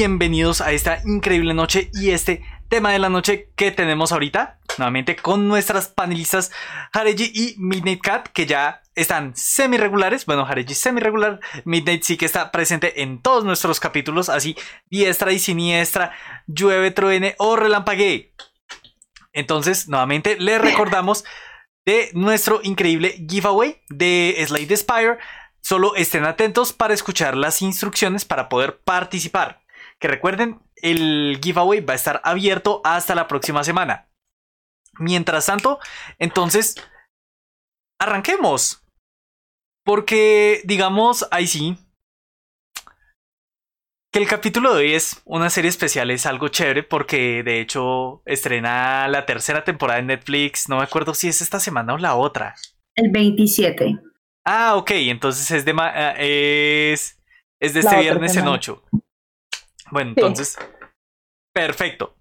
bienvenidos a esta increíble noche y este tema de la noche que tenemos ahorita, nuevamente con nuestras panelistas Hareji y Midnight Cat, que ya están semi regulares. Bueno, Hareji semi regular, Midnight sí que está presente en todos nuestros capítulos, así diestra y siniestra, llueve, truene o relampaguee. Entonces, nuevamente les recordamos de nuestro increíble giveaway de Slade Spire. Solo estén atentos para escuchar las instrucciones para poder participar. Que recuerden, el giveaway va a estar abierto hasta la próxima semana. Mientras tanto, entonces, arranquemos. Porque, digamos, ahí sí, que el capítulo de hoy es una serie especial, es algo chévere porque de hecho estrena la tercera temporada en Netflix, no me acuerdo si es esta semana o la otra. El 27. Ah, ok, entonces es de, ah, es, es de este viernes en 8. Bueno, entonces, perfecto.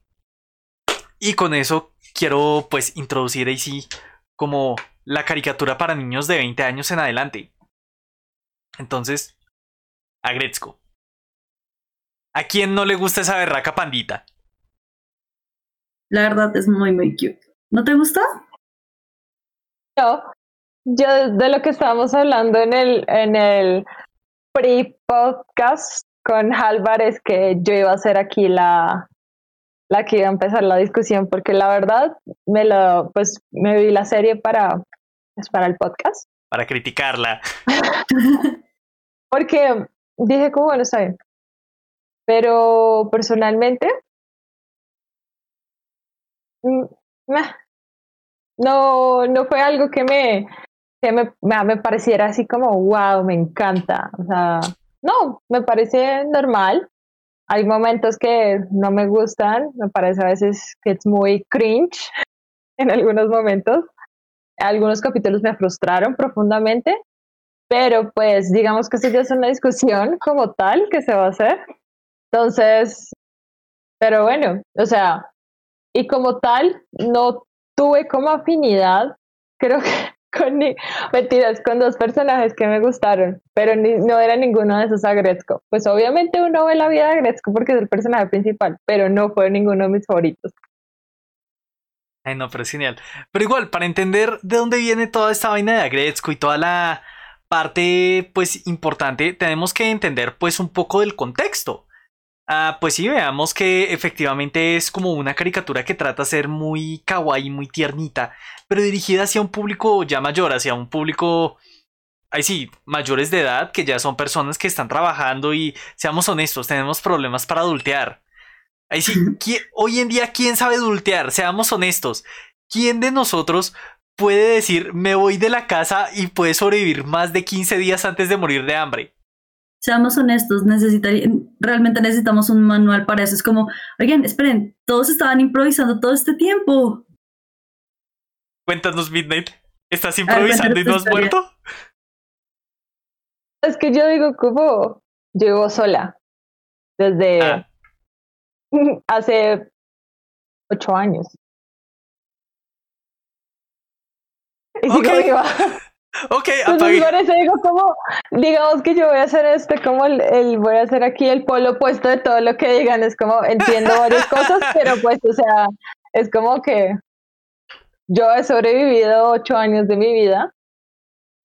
Y con eso quiero pues introducir ahí sí como la caricatura para niños de 20 años en adelante. Entonces, a ¿A quién no le gusta esa berraca pandita? La verdad es muy, muy cute. ¿No te gusta? No. Yo de lo que estábamos hablando en el, en el pre-podcast con Halvar es que yo iba a ser aquí la, la que iba a empezar la discusión, porque la verdad me lo, pues me vi la serie para, pues, para el podcast. Para criticarla. porque dije como bueno, está bien. Pero personalmente, mm, no, no fue algo que me, que me, me pareciera así como, wow, me encanta. O sea, no, me parece normal. Hay momentos que no me gustan, me parece a veces que es muy cringe en algunos momentos. Algunos capítulos me frustraron profundamente, pero pues digamos que esto ya es una discusión como tal que se va a hacer. Entonces, pero bueno, o sea, y como tal, no tuve como afinidad, creo que con mentiras, con dos personajes que me gustaron, pero no era ninguno de esos a. Pues obviamente uno ve la vida de Gretzko porque es el personaje principal, pero no fue ninguno de mis favoritos. Ay, no, pero es genial. Pero igual, para entender de dónde viene toda esta vaina de Gretzko y toda la parte, pues, importante, tenemos que entender, pues, un poco del contexto. Ah, pues sí, veamos que efectivamente es como una caricatura que trata de ser muy kawaii, muy tiernita, pero dirigida hacia un público ya mayor, hacia un público, ahí sí, mayores de edad, que ya son personas que están trabajando y seamos honestos, tenemos problemas para adultear. Ahí sí, hoy en día, ¿quién sabe adultear? Seamos honestos. ¿Quién de nosotros puede decir, me voy de la casa y puede sobrevivir más de 15 días antes de morir de hambre? seamos honestos, realmente necesitamos un manual para eso. Es como, oigan, esperen, todos estaban improvisando todo este tiempo. Cuéntanos, Midnight, ¿estás improvisando y no has muerto? Es que yo digo como llevo sola desde ah. hace ocho años. Y viva. Ok, Entonces, por eso digo como, digamos que yo voy a hacer este, como el, voy a hacer aquí el polo opuesto de todo lo que digan, es como, entiendo varias cosas, pero pues, o sea, es como que yo he sobrevivido ocho años de mi vida.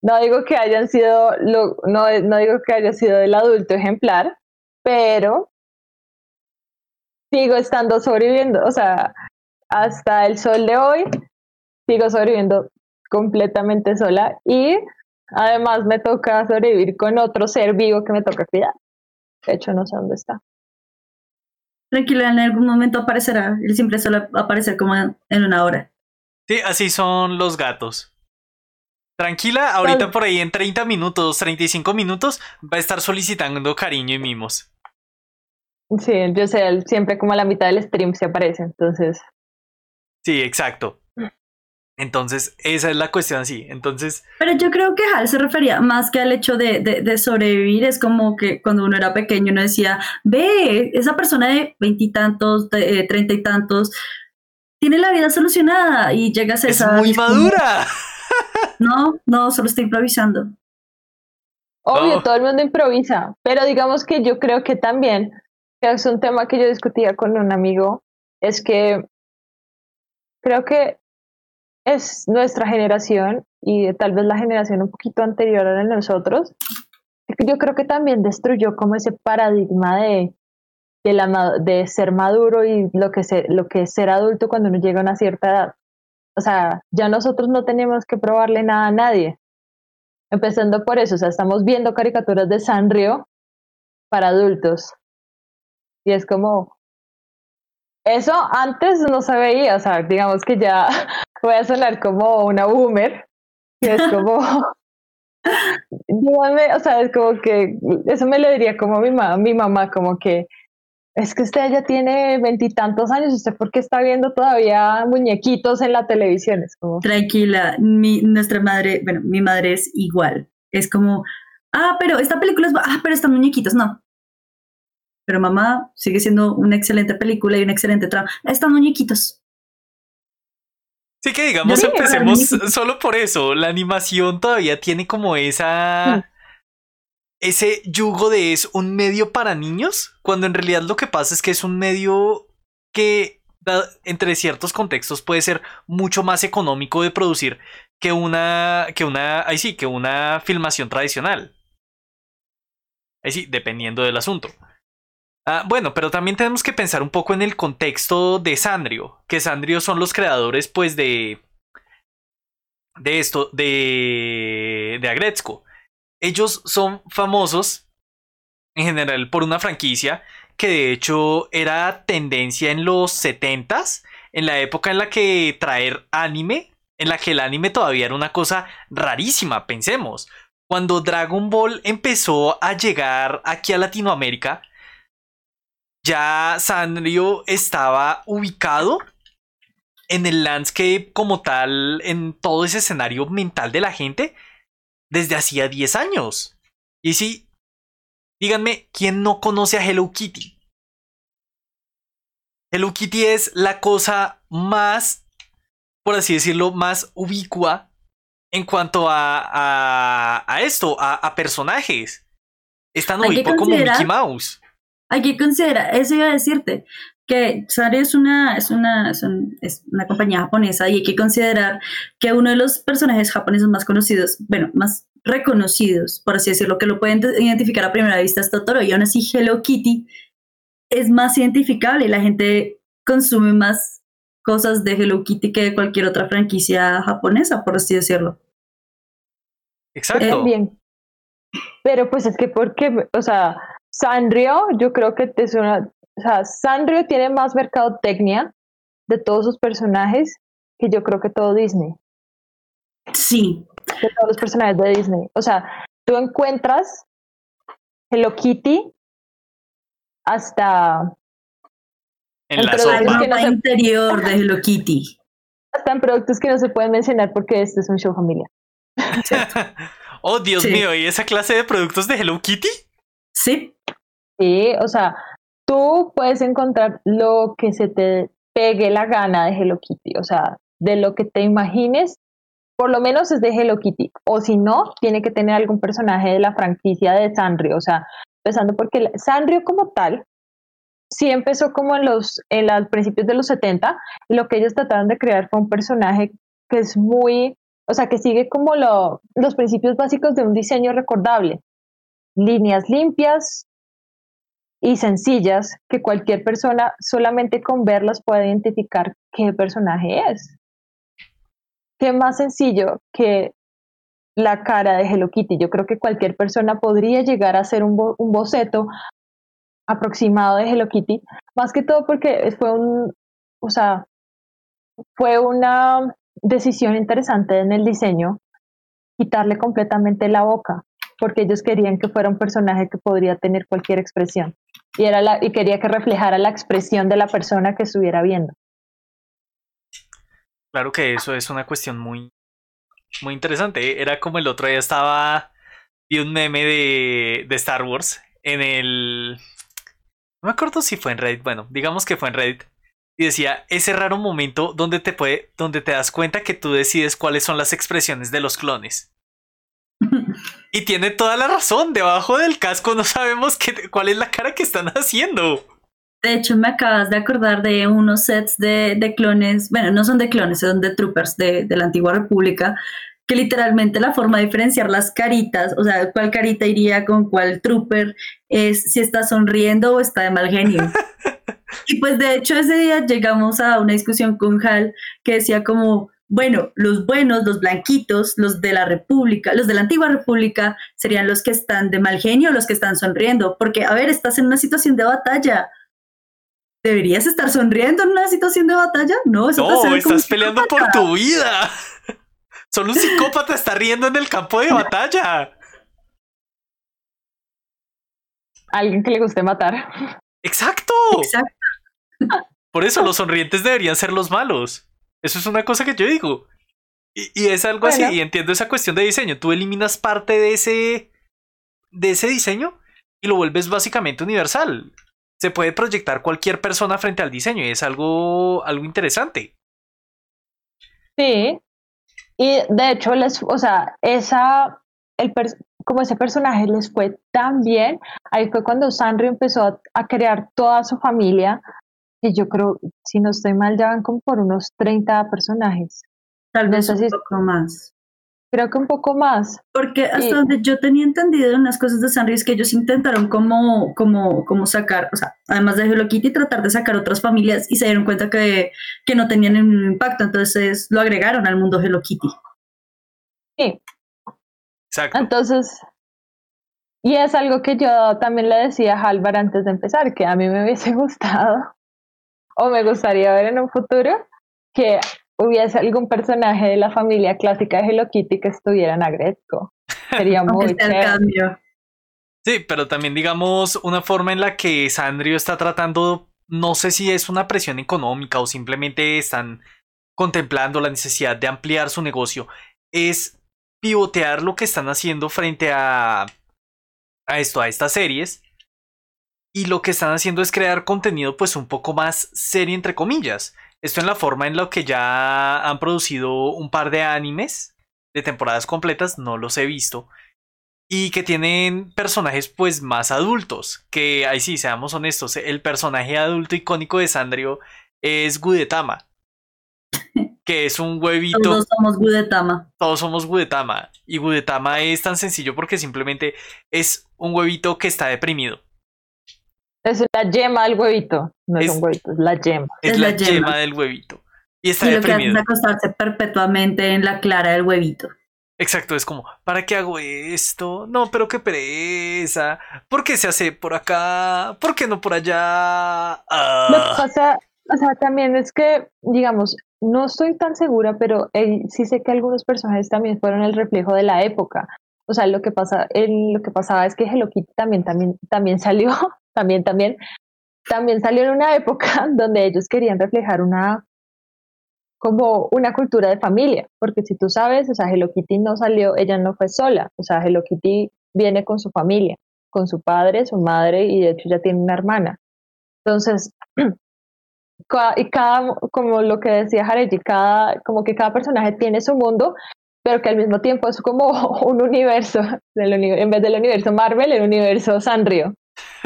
No digo que hayan sido, no, no digo que haya sido el adulto ejemplar, pero sigo estando sobreviviendo, o sea, hasta el sol de hoy, sigo sobreviviendo completamente sola y además me toca sobrevivir con otro ser vivo que me toca cuidar. De hecho, no sé dónde está. Tranquila, en algún momento aparecerá. Él siempre suele aparecer como en una hora. Sí, así son los gatos. Tranquila, ahorita por ahí en 30 minutos, 35 minutos, va a estar solicitando cariño y mimos. Sí, yo sé, siempre como a la mitad del stream se aparece, entonces. Sí, exacto. Entonces, esa es la cuestión así. Entonces. Pero yo creo que Hal se refería más que al hecho de, de, sobrevivir. Es como que cuando uno era pequeño uno decía, ve, esa persona de veintitantos, eh, treinta y tantos, tiene la vida solucionada y llegas a esa. ¡Es muy madura! no, no, solo estoy improvisando. Obvio, todo el mundo improvisa. Pero digamos que yo creo que también es un tema que yo discutía con un amigo, es que creo que es nuestra generación y tal vez la generación un poquito anterior a nosotros, yo creo que también destruyó como ese paradigma de, de, la, de ser maduro y lo que, se, lo que es ser adulto cuando uno llega a una cierta edad. O sea, ya nosotros no tenemos que probarle nada a nadie. Empezando por eso, o sea, estamos viendo caricaturas de Sanrio para adultos. Y es como, eso antes no se veía, o sea, digamos que ya voy a sonar como una boomer, y es como, dígame, o sea, es como que, eso me lo diría como mi, mamá, mi mamá, como que, es que usted ya tiene veintitantos años, ¿usted por qué está viendo todavía muñequitos en la televisión? Es como... Tranquila, mi, nuestra madre, bueno, mi madre es igual, es como, ah, pero esta película es, ah, pero están muñequitos, no. Pero mamá sigue siendo una excelente película y un excelente trama. Están muñequitos. Sí que digamos, empecemos solo por eso. La animación todavía tiene como esa... Mm. Ese yugo de es un medio para niños, cuando en realidad lo que pasa es que es un medio que entre ciertos contextos puede ser mucho más económico de producir que una que una ahí sí que una filmación tradicional ahí sí dependiendo del asunto Ah, bueno, pero también tenemos que pensar un poco en el contexto de Sandrio, que Sandrio son los creadores, pues, de. de esto, de. de Agretzko. Ellos son famosos, en general, por una franquicia que de hecho era tendencia en los 70s, en la época en la que traer anime, en la que el anime todavía era una cosa rarísima, pensemos. Cuando Dragon Ball empezó a llegar aquí a Latinoamérica, ya Sanrio estaba ubicado en el landscape como tal, en todo ese escenario mental de la gente, desde hacía 10 años. Y sí, díganme, ¿quién no conoce a Hello Kitty? Hello Kitty es la cosa más, por así decirlo, más ubicua en cuanto a, a, esto, a, personajes. Es tan ubicuo como Mickey Mouse hay que considerar, eso iba a decirte, que Sari es una, es una, es, una compañía japonesa y hay que considerar que uno de los personajes japoneses más conocidos, bueno, más reconocidos, por así decirlo, que lo pueden identificar a primera vista es Totoro y aún así Hello Kitty es más identificable y la gente consume más cosas de Hello Kitty que de cualquier otra franquicia japonesa, por así decirlo. Exacto. Eh, bien. Pero pues es que porque, o sea, Sanrio, yo creo que es una, o sea, Sanrio tiene más mercadotecnia de todos sus personajes que yo creo que todo Disney. Sí. De todos los personajes de Disney. O sea, tú encuentras Hello Kitty hasta en el la sopa. Que no se... interior de Hello Kitty. Hasta en productos que no se pueden mencionar porque este es un show familiar. oh, Dios mío, ¿y esa clase de productos de Hello Kitty? Sí. Sí, o sea, tú puedes encontrar lo que se te pegue la gana de Hello Kitty, o sea, de lo que te imagines, por lo menos es de Hello Kitty, o si no, tiene que tener algún personaje de la franquicia de Sanrio, o sea, empezando porque Sanrio como tal, sí empezó como en los, en los principios de los 70, y lo que ellos trataron de crear fue un personaje que es muy, o sea, que sigue como lo, los principios básicos de un diseño recordable, líneas limpias, y sencillas que cualquier persona solamente con verlas puede identificar qué personaje es. ¿Qué más sencillo que la cara de Hello Kitty? Yo creo que cualquier persona podría llegar a hacer un, un boceto aproximado de Hello Kitty, más que todo porque fue un, o sea, fue una decisión interesante en el diseño quitarle completamente la boca, porque ellos querían que fuera un personaje que podría tener cualquier expresión y, era y quería que reflejara la expresión de la persona que estuviera viendo. Claro que eso es una cuestión muy, muy interesante. Era como el otro día estaba, vi un meme de, de Star Wars en el... No me acuerdo si fue en Reddit, bueno, digamos que fue en Reddit. Y decía, ese raro momento donde te, puede, donde te das cuenta que tú decides cuáles son las expresiones de los clones. Y tiene toda la razón. Debajo del casco no sabemos qué, cuál es la cara que están haciendo. De hecho, me acabas de acordar de unos sets de, de clones, bueno, no son de clones, son de troopers de, de la antigua república, que literalmente la forma de diferenciar las caritas, o sea, cuál carita iría con cuál trooper, es si está sonriendo o está de mal genio. y pues de hecho ese día llegamos a una discusión con Hal que decía como, bueno, los buenos, los blanquitos, los de la República, los de la antigua República, serían los que están de mal genio, los que están sonriendo, porque, a ver, estás en una situación de batalla. ¿Deberías estar sonriendo en una situación de batalla? No, eso no, estás peleando por tu vida. Solo un psicópata está riendo en el campo de batalla. Alguien que le guste matar. Exacto. Exacto. Por eso los sonrientes deberían ser los malos. Eso es una cosa que yo digo. Y, es algo así, y entiendo esa cuestión de diseño. Tú eliminas parte de ese, de ese diseño y lo vuelves básicamente universal. Se puede proyectar cualquier persona frente al diseño y es algo, algo interesante. Sí, y de hecho, les, o sea, esa, el como ese personaje les fue tan bien, ahí fue cuando Sanrio empezó a, crear toda su familia, y yo creo, si no estoy mal, ya van como por unos 30 personajes. Tal vez un poco más. Creo que un poco más. Porque hasta donde yo tenía entendido en las cosas de Sanrio es que ellos intentaron como, como, como sacar, o sea, además de Hello Kitty, tratar de sacar otras familias y se dieron cuenta que, que no tenían ningún impacto, entonces lo agregaron al mundo Hello Kitty. Sí. Exacto. Entonces, y es algo que yo también le decía a Halvar antes de empezar, que a mí me hubiese gustado o me gustaría ver en un futuro que hubiese algún personaje de la familia clásica de Hello Kitty que estuviera en Agretco. Sería muy cambio. Sí, pero también digamos una forma en la que Sandrio está tratando, no sé si es una presión económica o simplemente están contemplando la necesidad de ampliar su negocio, es pivotear lo que están haciendo frente a, a esto, a estas series. Y lo que están haciendo es crear contenido pues un poco más serio entre comillas. Esto en la forma en la que ya han producido un par de animes de temporadas completas, no los he visto. Y que tienen personajes pues más adultos. Que ahí sí, seamos honestos, el personaje adulto icónico de Sandrio es Gudetama. Que es un huevito. Todos somos Gudetama. Todos somos Gudetama. Y Gudetama es tan sencillo porque simplemente es un huevito que está deprimido. Es la yema del huevito. No es, un huevito, es la yema. Es, la, yema. del huevito. Y está y lo deprimido. que hace acostarse perpetuamente en la clara del huevito. Exacto, es como, ¿para qué hago esto? No, pero qué pereza. ¿Por qué se hace por acá? ¿Por qué no por allá? Ah. Lo que pasa, o sea, también es que, digamos, no estoy tan segura, pero eh, sí sé que algunos personajes también fueron el reflejo de la época. O sea, lo que pasa, lo que pasaba es que Hello Kitty también, también, también salió también, también, también salió en una época donde ellos querían reflejar una como una cultura de familia, porque si tú sabes, o sea, Hello Kitty no salió, ella no fue sola, o sea, Hello Kitty viene con su familia, con su padre, su madre y de hecho ya tiene una hermana. Entonces, y cada, como lo que decía Hareji, cada, como que cada personaje tiene su mundo, pero que al mismo tiempo es como un universo, en vez del universo Marvel, el universo Sanrio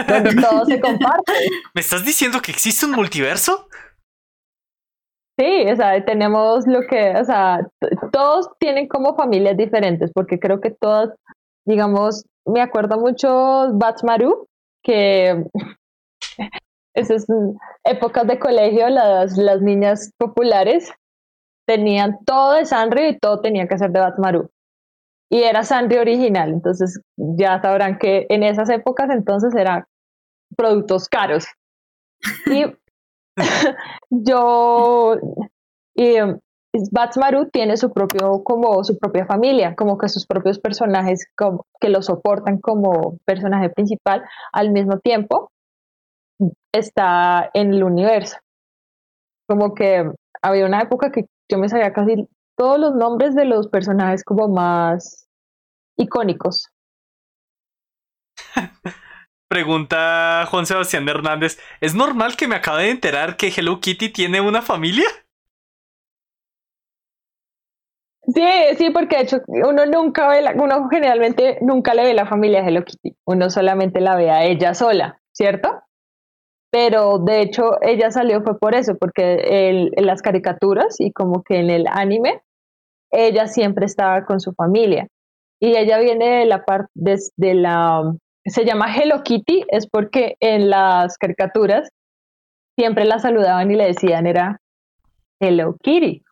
donde todo se comparte. ¿Me estás diciendo que existe un multiverso? Sí, o sea, tenemos lo que, o sea, todos tienen como familias diferentes, porque creo que todas, digamos, me acuerdo mucho Batsmaru, que esas épocas de colegio, las, las niñas populares tenían todo de Sanrio y todo tenía que ser de Batsmaru y era Sanrio original, entonces ya sabrán que en esas épocas entonces eran productos caros. Y yo, y Batsmaru tiene su propio, como su propia familia, como que sus propios personajes como, que lo soportan como personaje principal al mismo tiempo está en el universo. Como que había una época que yo me sabía casi todos los nombres de los personajes como más icónicos. Pregunta Juan Sebastián Hernández, ¿es normal que me acabe de enterar que Hello Kitty tiene una familia? Sí, sí, porque de hecho uno nunca ve, la, uno generalmente nunca le ve la familia de Hello Kitty, uno solamente la ve a ella sola, ¿cierto? pero de hecho ella salió fue por eso, porque en las caricaturas y como que en el anime, ella siempre estaba con su familia. Y ella viene de la parte de, la, se llama Hello Kitty, es porque en las caricaturas siempre la saludaban y le decían era Hello Kitty.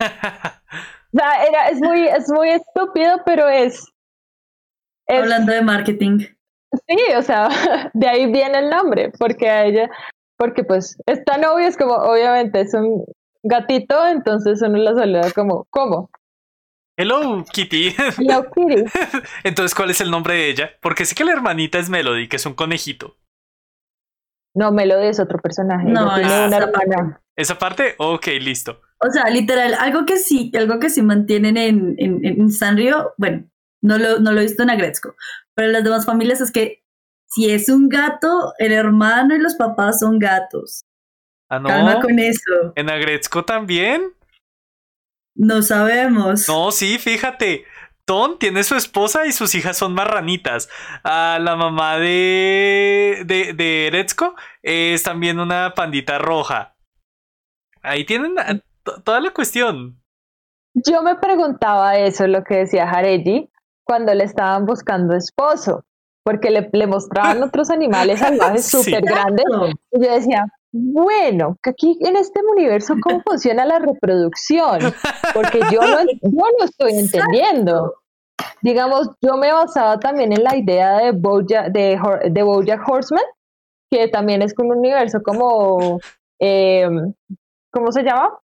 o sea, era, es muy, es muy estúpido, pero es, es Hablando de marketing. Sí, o sea, de ahí viene el nombre, porque a ella, porque pues es tan obvio, es como, obviamente es un gatito, entonces uno la saluda como, ¿cómo? Hello, Kitty. Hello, Kitty. entonces, ¿cuál es el nombre de ella? Porque sé que la hermanita es Melody, que es un conejito. No, Melody es otro personaje. No, tiene una hermana. ¿Esa parte? Ok, listo. O sea, literal, algo que sí, algo que sí mantienen en, en, en Sanrio, bueno, no lo, no lo he visto en Agretzko, pero en las demás familias es que si es un gato, el hermano y los papás son gatos. Ah, no. Calma con eso. ¿En Agretzko también? No sabemos. No, sí, fíjate. Ton tiene su esposa y sus hijas son marranitas. Ah, la mamá de, de, de es también una pandita roja. Ahí tienen toda la cuestión. Yo me preguntaba eso, lo que decía Hareji, cuando le estaban buscando esposo, porque le, le mostraban otros animales salvajes súper grandes. Y yo decía, bueno, que aquí en este universo, ¿cómo funciona la reproducción? Porque yo no, yo no estoy entendiendo. Digamos, yo me basaba también en la idea de Bojack, de, de Bojack Horseman, que también es como un universo como, eh, ¿cómo se llama?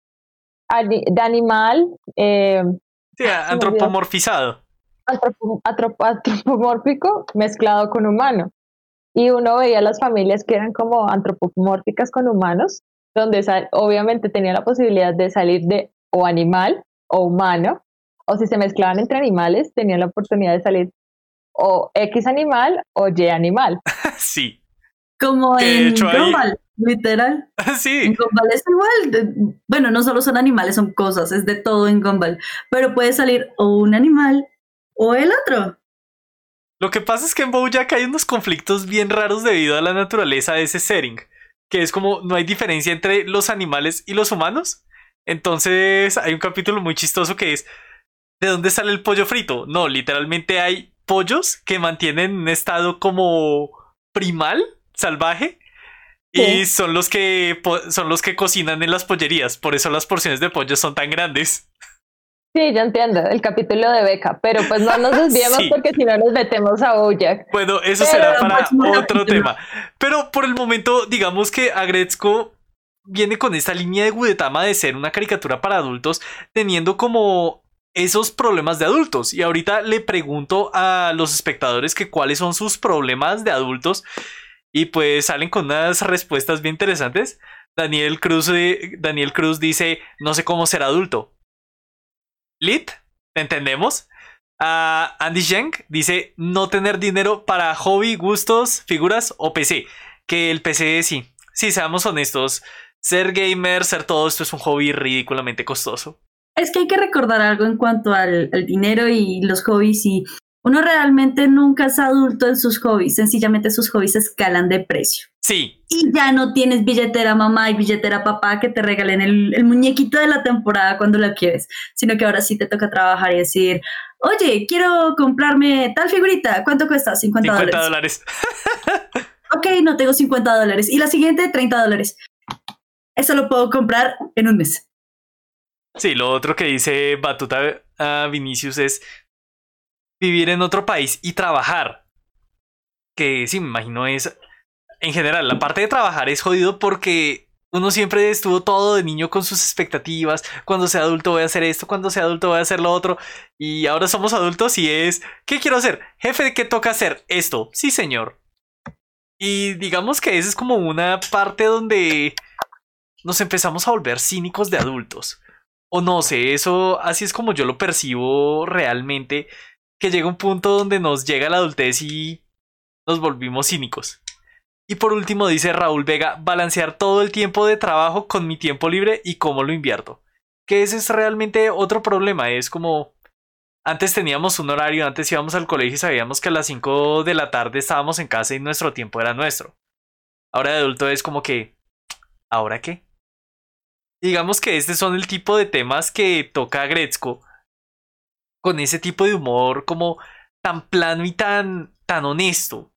de animal. Eh, sí, antropomorfizado antropomórfico mezclado con humano. Y uno veía las familias que eran como antropomórficas con humanos, donde obviamente tenía la posibilidad de salir de o animal o humano, o si se mezclaban entre animales, tenían la oportunidad de salir o X animal o Y animal. sí. Como en Gumball, literal. sí. En Gumball es igual. bueno, no solo son animales, son cosas, es de todo en Gumball. Pero puede salir o un animal o el otro. Lo que pasa es que en Bojack hay unos conflictos bien raros debido a la naturaleza de ese setting, que es como no hay diferencia entre los animales y los humanos. Entonces hay un capítulo muy chistoso que es ¿de dónde sale el pollo frito? No, literalmente hay pollos que mantienen un estado como primal, salvaje, y son los que son los que cocinan en las pollerías, por eso las porciones de pollo son tan grandes. Sí, yo entiendo, el capítulo de Beca, pero pues no nos desviemos porque si no nos metemos a Bojack. Bueno, eso será para otro tema. Pero por el momento, digamos que Agretzko viene con esta línea de Gudetama de ser una caricatura para adultos, teniendo como esos problemas de adultos. Y ahorita le pregunto a los espectadores que cuáles son sus problemas de adultos. Y pues salen con unas respuestas bien interesantes. Daniel Cruz, eh, Daniel Cruz dice, no sé cómo ser adulto. Lit, ¿entendemos? Andy Zheng dice no tener dinero para hobby, gustos, figuras o PC. Que el PC sí. Sí, seamos honestos. Ser gamer, ser todo esto es un hobby ridículamente costoso. Es que hay que recordar algo en cuanto al, al dinero y los hobbies y uno realmente nunca es adulto en sus hobbies, sencillamente sus hobbies escalan de precio. Sí. Y ya no tienes billetera mamá y billetera papá que te regalen el, muñequito de la temporada cuando la quieres, sino que ahora sí te toca trabajar y decir, oye, quiero comprarme tal figurita, ¿cuánto cuesta? 50 dólares. 50 dólares. ok, no tengo 50 dólares. Y la siguiente, 30 dólares. Eso lo puedo comprar en un mes. Sí, lo otro que dice Batuta a Vinicius es vivir en otro país y trabajar. Que sí, me imagino es en general, la parte de trabajar es jodido porque uno siempre estuvo todo de niño con sus expectativas. Cuando sea adulto voy a hacer esto, cuando sea adulto voy a hacer lo otro. Y ahora somos adultos y es, ¿qué quiero hacer? Jefe, ¿qué toca hacer? Esto. Sí, señor. Y digamos que esa es como una parte donde nos empezamos a volver cínicos de adultos. O no sé, eso así es como yo lo percibo realmente. Que llega un punto donde nos llega la adultez y nos volvimos cínicos. Y por último dice Raúl Vega, balancear todo el tiempo de trabajo con mi tiempo libre y cómo lo invierto. Que ese es realmente otro problema, es como antes teníamos un horario, antes íbamos al colegio y sabíamos que a las 5 de la tarde estábamos en casa y nuestro tiempo era nuestro. Ahora de adulto es como que, ¿ahora qué? Digamos que este son el tipo de temas que toca Gretzko con ese tipo de humor como tan plano y tan, tan honesto.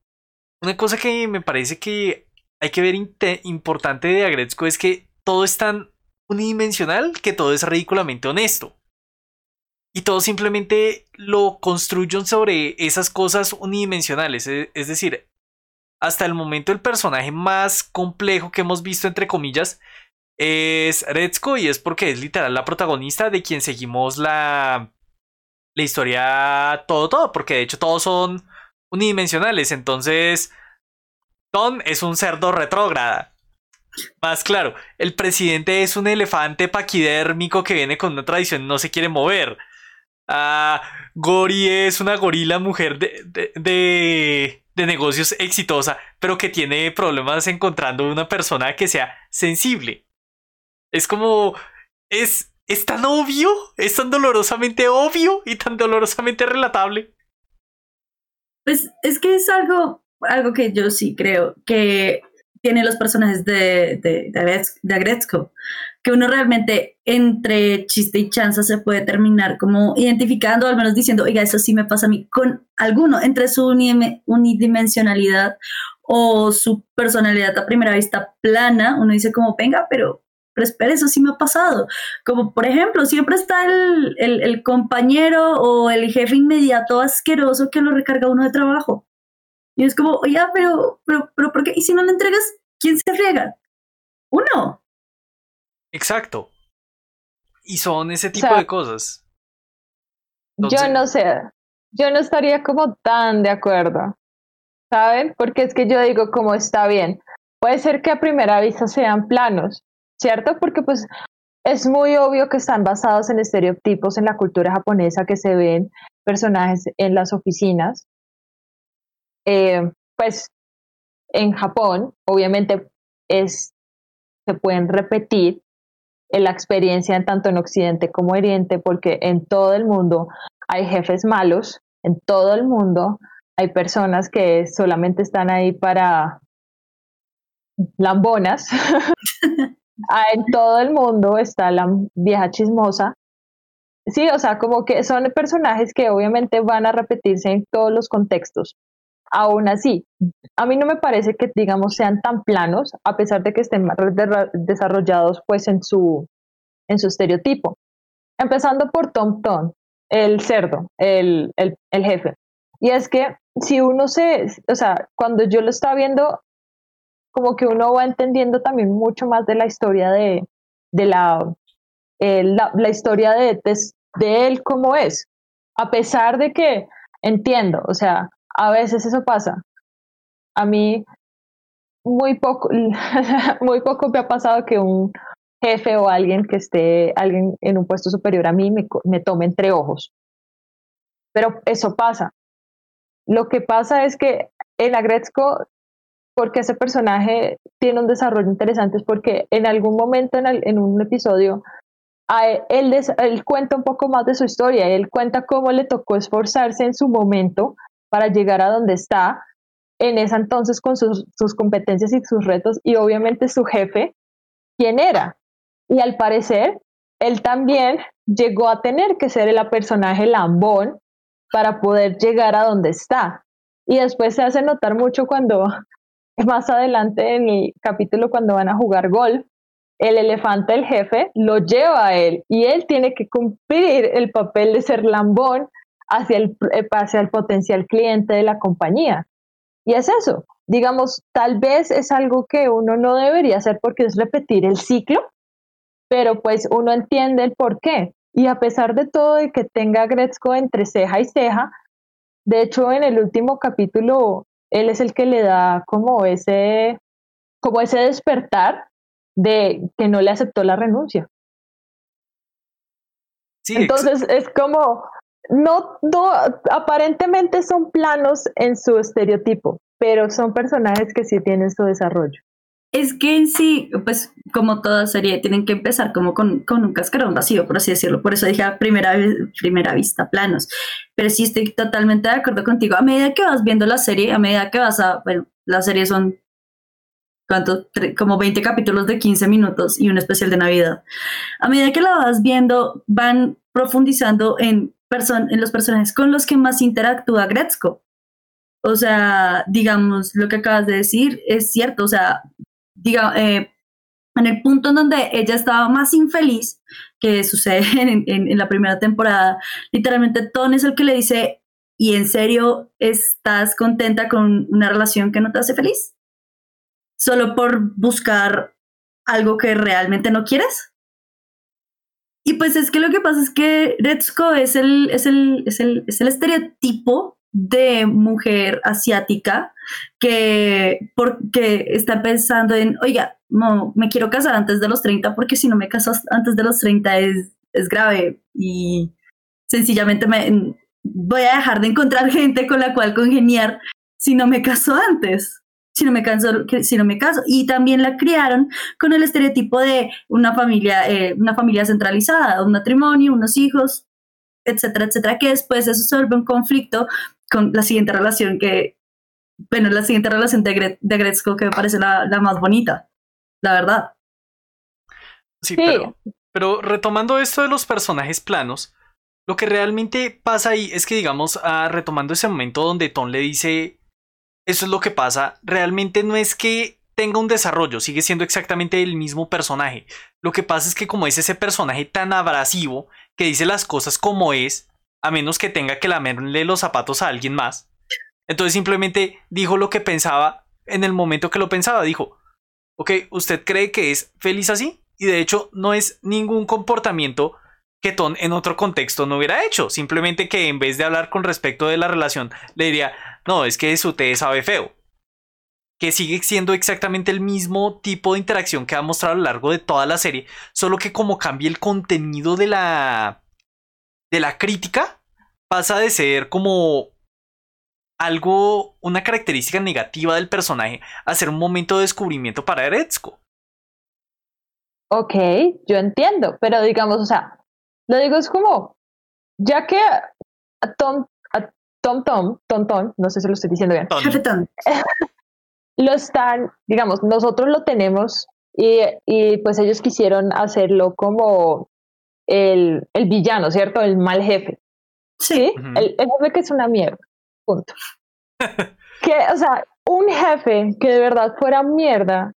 Una cosa que me parece que hay que ver importante de Agretzko es que todo es tan unidimensional que todo es ridículamente honesto. Y todo simplemente lo construyen sobre esas cosas unidimensionales. E, es decir, hasta el momento el personaje más complejo que hemos visto, entre comillas, es Retzko y es porque es literal la protagonista de quien seguimos la, la historia todo, todo, porque de hecho todos son unidimensionales. Entonces, Tom es un cerdo retrógrada. Más claro, el presidente es un elefante paquidérmico que viene con una tradición y no se quiere mover. Ah, Gori es una gorila mujer de, de, de, negocios exitosa, pero que tiene problemas encontrando una persona que sea sensible. Es como. Es, es tan obvio, es tan dolorosamente obvio y tan dolorosamente relatable. Pues es que es algo, algo que yo sí creo que tiene los personajes de, de, de, Agretzko, que uno realmente entre chiste y chanza se puede terminar como identificando, al menos diciendo, oiga, eso sí me pasa a mí, con alguno, entre su unidimensionalidad o su personalidad a primera vista plana, uno dice como, venga, pero, pero espera, eso sí me ha pasado. Como por ejemplo, siempre está el, el, el compañero o el jefe inmediato asqueroso que lo recarga uno de trabajo y es como, oye, pero, pero, pero, ¿por qué? Y si no le entregas, ¿quién se riega? Uno. Exacto. Y son ese tipo de cosas. Yo no sé, yo no estaría como tan de acuerdo, ¿saben? Porque es que yo digo, como está bien, puede ser que a primera vista sean planos, ¿cierto? Porque pues es muy obvio que están basados en estereotipos en la cultura japonesa que se ven personajes en las oficinas, eh, pues en Japón, obviamente, es, se pueden repetir en la experiencia tanto en Occidente como en Oriente, porque en todo el mundo hay jefes malos, en todo el mundo hay personas que solamente están ahí para lambonas. Ah, en todo el mundo está la vieja chismosa. Sí, o sea, como que son personajes que obviamente van a repetirse en todos los contextos. Aún así, a mí no me parece que, digamos, sean tan planos, a pesar de que estén desarrollados pues en su, en su estereotipo. Empezando por Tom Tom, el cerdo, el, el, el jefe. Y es que si uno se, o sea, cuando yo lo estaba viendo, como que uno va entendiendo también mucho más de la historia de, de la, eh, la, historia de, de, de él como es. A pesar de que entiendo, o sea, a veces eso pasa. A mí muy poco, muy poco me ha pasado que un jefe o alguien que esté alguien en un puesto superior a mí me, me tome entre ojos. Pero eso pasa. Lo que pasa es que en Agretzko, porque ese personaje tiene un desarrollo interesante, es porque en algún momento en, en un episodio él, él, cuenta un poco más de su historia, él cuenta cómo le tocó esforzarse en su momento para llegar a donde está en ese entonces con sus, sus competencias y sus retos y obviamente su jefe, quién era. Y al parecer, él también llegó a tener que ser el personaje lambón para poder llegar a donde está. Y después se hace notar mucho cuando, más adelante en el capítulo, cuando van a jugar golf, el elefante, el jefe, lo lleva a él y él tiene que cumplir el papel de ser lambón hacia el, eh, hacia el potencial cliente de la compañía. Y es eso, digamos, tal vez es algo que uno no debería hacer porque es repetir el ciclo, pero pues uno entiende el por qué. Y a pesar de todo de que tenga Gretzko entre ceja y ceja, de hecho en el último capítulo él es el que le da como ese como ese despertar de que no le aceptó la renuncia. Sí, Entonces es como no, no, aparentemente son planos en su estereotipo, pero son personajes que sí tienen su desarrollo. Es que en sí, pues como toda serie, tienen que empezar como con, con un cascarón vacío, por así decirlo. Por eso dije a primera, primera vista planos. Pero sí estoy totalmente de acuerdo contigo. A medida que vas viendo la serie, a medida que vas a, bueno, las series son ¿cuánto? Como 20 capítulos de 15 minutos y un especial de Navidad. A medida que la vas viendo, van profundizando en, en los personajes con los que más interactúa Gretzko. O sea, digamos, lo que acabas de decir es cierto, o sea, diga, eh, en el punto en donde ella estaba más infeliz, que sucede en, la primera temporada, literalmente Ton es el que le dice, ¿y en serio estás contenta con una relación que no te hace feliz? ¿Solo por buscar algo que realmente no quieres? Y pues es que lo que pasa es que Retsuko es el, es el, es el, es el estereotipo de mujer asiática que porque está pensando en, oiga, no, me quiero casar antes de los 30 porque si no me caso antes de los 30 es, es grave y sencillamente me voy a dejar de encontrar gente con la cual congeniar si no me caso antes. Si no me caso, si no me caso. Y también la criaron con el estereotipo de una familia, eh, una familia centralizada, un matrimonio, unos hijos, etcétera, etcétera, que después eso se vuelve un conflicto con la siguiente relación que, bueno, la siguiente relación de, de Gretzko que me parece la, más bonita, la verdad. Sí, Pero, pero retomando esto de los personajes planos, lo que realmente pasa ahí es que, digamos, ah, retomando ese momento donde Tom le dice, eso es lo que pasa, realmente no es que tenga un desarrollo, sigue siendo exactamente el mismo personaje. Lo que pasa es que como es ese personaje tan abrasivo, que dice las cosas como es, a menos que tenga que lamerle los zapatos a alguien más. Entonces simplemente dijo lo que pensaba en el momento que lo pensaba. Dijo, ok, ¿usted cree que es feliz así? Y de hecho no es ningún comportamiento que Ton en otro contexto no hubiera hecho. Simplemente que en vez de hablar con respecto de la relación, le diría, no, es que su té sabe feo. Que sigue siendo exactamente el mismo tipo de interacción que ha mostrado a lo largo de toda la serie, solo que como cambia el contenido de la de la crítica pasa de ser como algo, una característica negativa del personaje, a ser un momento de descubrimiento para Eretsuko. Ok, yo entiendo, pero digamos, o sea, lo digo es como, ya que a Tom, a Tom Tom, Tom Tom, no sé si lo estoy diciendo bien, lo están, digamos, nosotros lo tenemos y, y pues ellos quisieron hacerlo como el, el villano, ¿cierto? El mal jefe. Sí, el, jefe que es una mierda. Que, o sea, un jefe que de verdad fuera mierda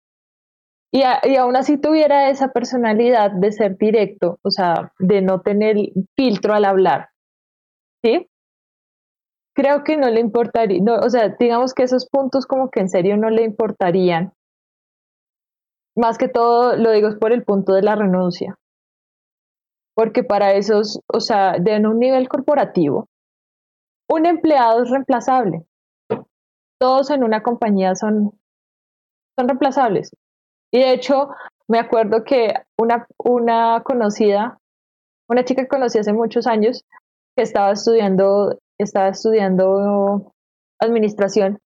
y, y, aún así tuviera esa personalidad de ser directo, o sea, de no tener filtro al hablar, ¿sí? Creo que no le importaría, no, o sea, digamos que esos puntos como que en serio no le importarían. Más que todo, lo digo es por el punto de la renuncia porque para esos, o sea, de un nivel corporativo, un empleado es reemplazable. Todos en una compañía son, son reemplazables. Y de hecho, me acuerdo que una, una conocida, una chica que conocí hace muchos años, que estaba estudiando, estaba estudiando administración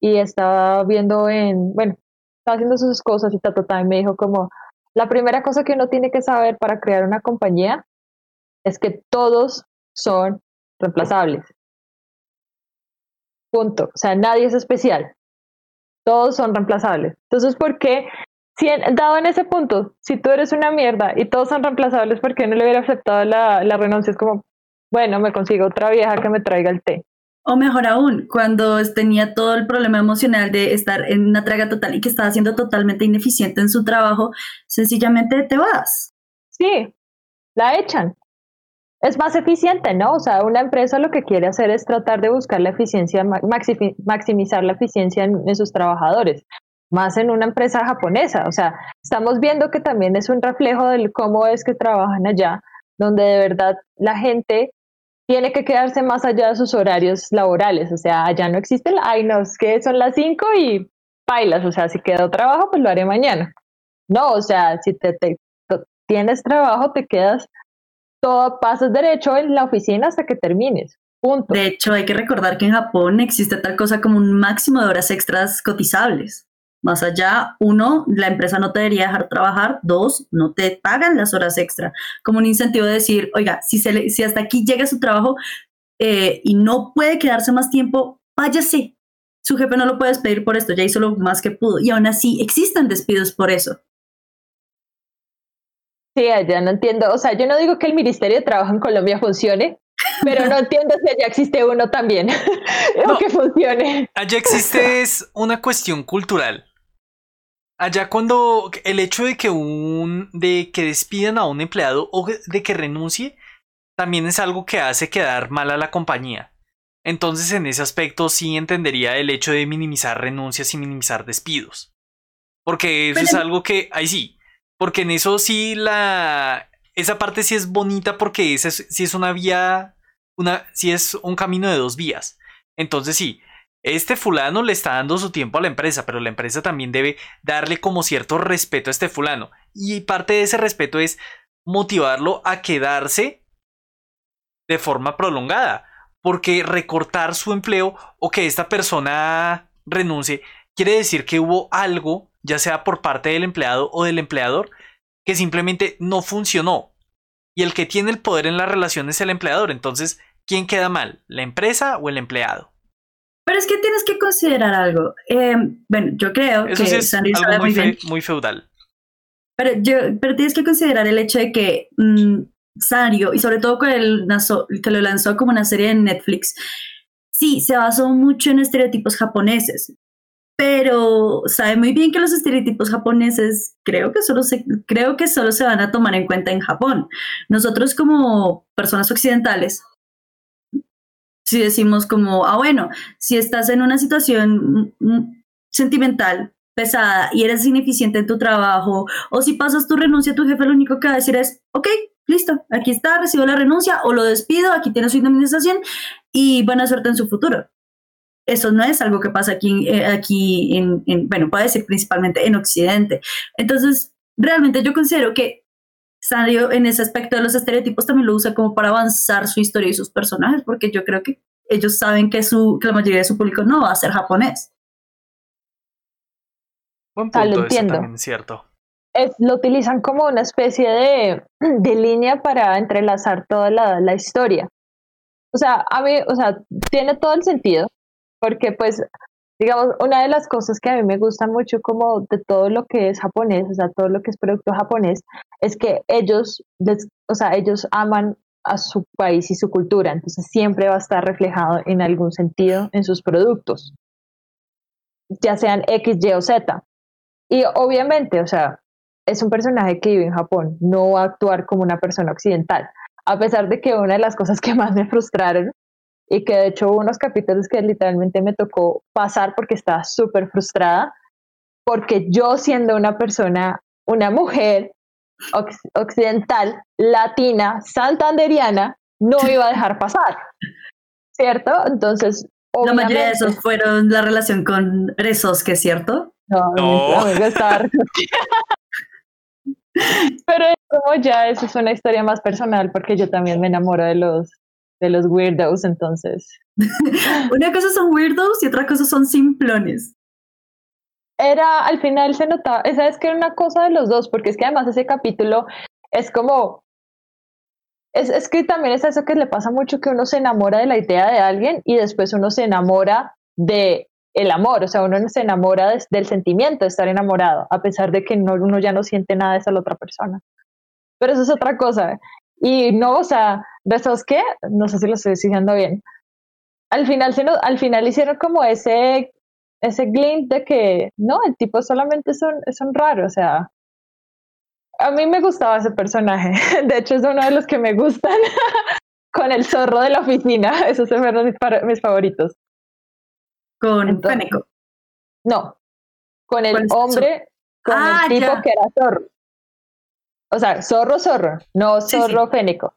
y estaba viendo en, bueno, estaba haciendo sus cosas y ta, ta, y me dijo como, la primera cosa que uno tiene que saber para crear una compañía es que todos son reemplazables. Punto. O sea, nadie es especial. Todos son reemplazables. Entonces, ¿por qué? Si dado en ese punto, si tú eres una mierda y todos son reemplazables, ¿por qué no le hubiera aceptado la, la renuncia? Es como, bueno, me consigo otra vieja que me traiga el té. O mejor aún, cuando tenía todo el problema emocional de estar en una traga total y que estaba siendo totalmente ineficiente en su trabajo, sencillamente te vas. Sí, la echan. Es más eficiente, ¿no? O sea, una empresa lo que quiere hacer es tratar de buscar la eficiencia, maximizar la eficiencia en, sus trabajadores, más en una empresa japonesa. O sea, estamos viendo que también es un reflejo de cómo es que trabajan allá, donde de verdad la gente tiene que quedarse más allá de sus horarios laborales. O sea, allá no existe el, ay, no, es que son las 5 y bailas. O sea, si quedó trabajo, pues lo haré mañana. No, o sea, si te, tienes trabajo, te quedas todo, pasas derecho en la oficina hasta que termines. Punto. De hecho, hay que recordar que en Japón existe tal cosa como un máximo de horas extras cotizables. Más allá, uno, la empresa no te debería dejar trabajar, dos, no te pagan las horas extra, como un incentivo de decir, oiga, si, se si hasta aquí llega su trabajo eh, y no puede quedarse más tiempo, váyase, su jefe no lo puede despedir por esto, ya hizo lo más que pudo. Y aún así existen despidos por eso. Sí, ya no entiendo. O sea, yo no digo que el Ministerio de Trabajo en Colombia funcione, pero no entiendo si allá existe uno también. o que funcione. Allá existe es una cuestión cultural. Allá cuando el hecho de que un de que despidan a un empleado o de que renuncie también es algo que hace quedar mal a la compañía. Entonces en ese aspecto sí entendería el hecho de minimizar renuncias y minimizar despidos. Porque eso es algo que, ahí sí, porque en eso sí la, esa parte sí es bonita porque esa es, sí es una vía, una, sí es un camino de dos vías. Entonces sí, este fulano le está dando su tiempo a la empresa, pero la empresa también debe darle como cierto respeto a este fulano. Y parte de ese respeto es motivarlo a quedarse de forma prolongada porque recortar su empleo o que esta persona renuncie quiere decir que hubo algo, ya sea por parte del empleado o del empleador, que simplemente no funcionó. Y el que tiene el poder en la relación es el empleador. Entonces, ¿quién queda mal? ¿La empresa o el empleado? Pero es que tienes que considerar algo. Em, bueno, yo creo Eso que sí es algo muy, muy, feudal. Pero, yo, pero tienes que considerar el hecho de que mm, Sario, y sobre todo con el que lo lanzó como una serie en Netflix, sí, se basó mucho en estereotipos japoneses, pero sabe muy bien que los estereotipos japoneses creo que solo se, creo que solo se van a tomar en cuenta en Japón. Nosotros como personas occidentales, si decimos como, ah, bueno, si estás en una situación sentimental pesada y eres ineficiente en tu trabajo, o si pasas tu renuncia, tu jefe lo único que va a decir es, ok, listo, aquí está, recibo la renuncia o lo despido, aquí tiene su indemnización y buena suerte en su futuro. Eso no es algo que pasa aquí, eh, aquí en, bueno, puede ser principalmente en Occidente. Entonces, realmente yo considero que Sanrio en ese aspecto de los estereotipos también lo usa como para avanzar su historia y sus personajes, porque yo creo que ellos saben que, su, que la mayoría de su público no va a ser japonés. Buen punto, lo entiendo. también es cierto lo utilizan como una especie de, de línea para entrelazar toda la, la, historia. O sea, a mí, o sea, tiene todo el sentido, porque pues, digamos, una de las cosas que a mí me gusta mucho como de todo lo que es japonés, o sea, todo lo que es producto japonés, es que ellos, o sea, ellos aman a su país y su cultura, entonces siempre va a estar reflejado en algún sentido en sus productos, ya sean X, Y o Z. Y obviamente, o sea, es un personaje que vive en Japón, no va a actuar como una persona occidental. A pesar de que una de las cosas que más me frustraron y que de hecho hubo unos capítulos que literalmente me tocó pasar porque estaba súper frustrada, porque yo siendo una persona, una mujer occidental, latina, santanderiana, no iba a dejar pasar, ¿cierto? Entonces... La mayoría de esos fueron la relación con que ¿cierto? No, no. Me Pero como ya eso es una historia más personal porque yo también me enamoro de los de los weirdos, entonces. una cosa son weirdos y otra cosa son simplones. Era, al final se notaba, esa es que era una cosa de los dos, porque es que además ese capítulo es como, es, es que también es eso que le pasa mucho, que uno se enamora de la idea de alguien y después uno se enamora de el amor, o sea, uno se enamora del sentimiento de estar enamorado, a pesar de que no, uno ya no siente nada de esa otra persona. Pero eso es otra cosa. Y no, o sea, de esos que, no sé si lo estoy diciendo bien, al final, al final hicieron como ese, ese glint de que, no, el tipo solamente son, es un raro, o sea, a mí me gustaba ese personaje, de hecho es uno de los que me gustan, con el zorro de la oficina, esos son mis, mis favoritos. Con Fénico. No, con el hombre, con el ah, tipo que era zorro. O sea, zorro, zorro, no zorro fénico.